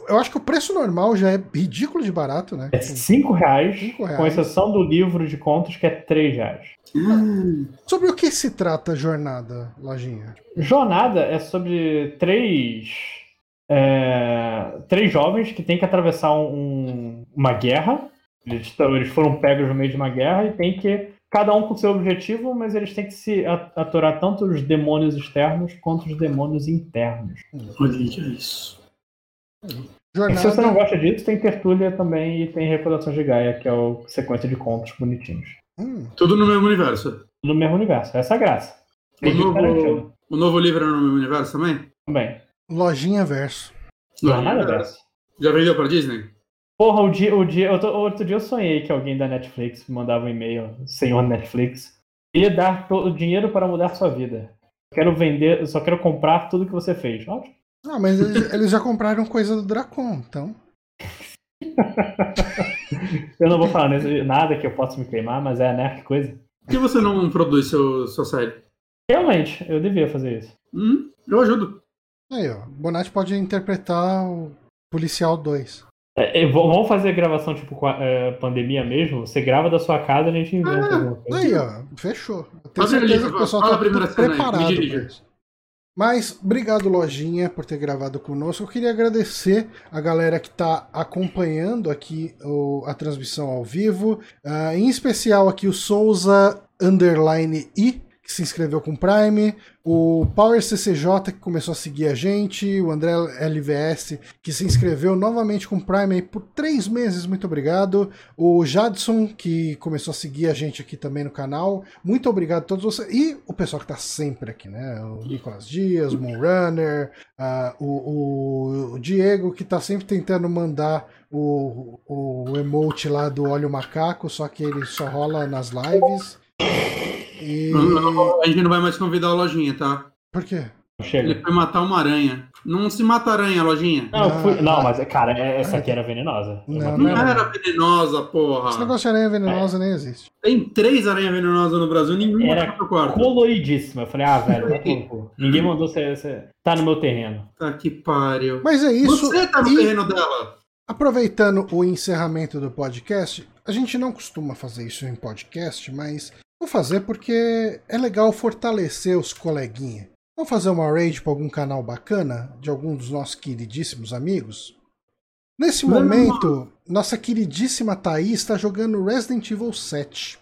Eu acho que o preço normal já é ridículo de barato, né? É 5 reais, Cinco com reais. exceção do livro de contos, que é 3 reais. Sobre o que se trata jornada, lojinha? Jornada é sobre três. é, três jovens que têm que atravessar um- um- uma guerra. Eles, eles foram pegos no meio de uma guerra e tem que. Cada um com seu objetivo, mas eles têm que se aturar tanto os demônios externos quanto os demônios internos. Olha que é isso. E se você não Jornada. gosta disso, tem Tertúlia também e tem Recordações de Gaia, que é a sequência de contos bonitinhos. Hum, Tudo no mesmo universo. No mesmo universo. Essa é a graça. O novo, o novo livro é no mesmo universo também? também. lojinha verso. Jornada dessa. Já vendeu pra Disney? Porra, o dia, o dia, outro, outro dia eu sonhei que alguém da Netflix me mandava um e-mail, senhor Netflix, ia dar todo o dinheiro para mudar sua vida. Quero vender, eu só quero comprar tudo que você fez. Ótimo. Ah, mas eles, eles já compraram coisa do Dracon, então. Eu não vou falar nada que eu possa me queimar, mas é, né? Que coisa. Por que você não produz seu, sua série? Realmente, eu devia fazer isso. Hum, eu ajudo. Aí, ó. Bonatti pode interpretar o Policial 2. É, é, vamos fazer gravação tipo com a, é, pandemia mesmo? Você grava da sua casa e a gente inventa Ah, alguma coisa. Aí, ó. Fechou. Eu tenho Faz certeza que o pessoal tá a me preparado isso. Mas, obrigado, Lojinha, por ter gravado conosco. Eu queria agradecer a galera que está acompanhando aqui o- a transmissão ao vivo. Ah, em especial aqui o Souza Underline I, que se inscreveu com Prime. O Power CCJ, que começou a seguir a gente. O André LVS, que se inscreveu novamente com Prime aí por três meses. Muito obrigado. O Jadson, que começou a seguir a gente aqui também no canal. Muito obrigado a todos vocês. E o pessoal que tá sempre aqui, né? O Nicolas Dias, o Moonrunner, ah, o, o- o Diego, que tá sempre tentando mandar o, o emote lá do Olho Macaco, só que ele só rola nas lives. E. A gente não vai mais convidar a lojinha, tá? Por quê? Chega. Ele foi matar uma aranha. Não se mata aranha, lojinha. Não, fui- não, ah. mas, cara, é- essa aqui era venenosa. Não, Não era venenosa, Esse porra. negócio de aranha venenosa nem existe. Tem três aranhas venenosas no Brasil, nenhuma Era tá no teu quarto. Coloridíssima. Eu falei, ah, velho, cu. ninguém mandou você, você. Tá no meu terreno. Tá que pariu. Mas é isso. Você tá no e- terreno dela. Aproveitando o encerramento do podcast, a gente não costuma fazer isso em podcast, mas vou fazer porque é legal fortalecer os coleguinhas. Vamos fazer uma raid para algum canal bacana de algum dos nossos queridíssimos amigos? Nesse momento, nossa queridíssima Thaís está jogando Resident Evil 7.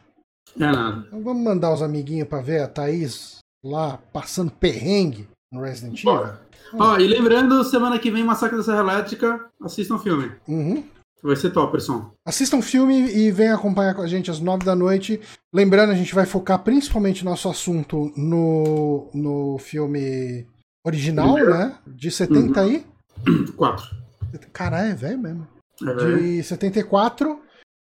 É nada. Então vamos mandar os amiguinhos para ver a Thaís lá passando perrengue no Resident Evil? Bora. Ó, e lembrando, semana que vem, Massacre da Serra Elétrica, assistam o filme. Uhum. Vai ser top, pessoal. Assistam o filme e venham acompanhar com a gente às nove da noite. Lembrando, a gente vai focar principalmente nosso assunto no, no filme original, Primeiro. né? De 70 aí. Quatro. Caralho, é velho mesmo. É, velho. De 74.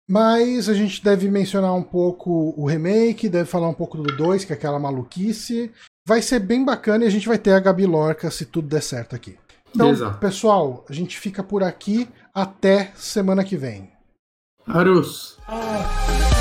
Mas a gente deve mencionar um pouco o remake, deve falar um pouco do 2, que é aquela maluquice. Vai ser bem bacana e a gente vai ter a Gabi Lorca se tudo der certo aqui. Então, Exato. pessoal, a gente fica por aqui até semana que vem. Arus. Ah,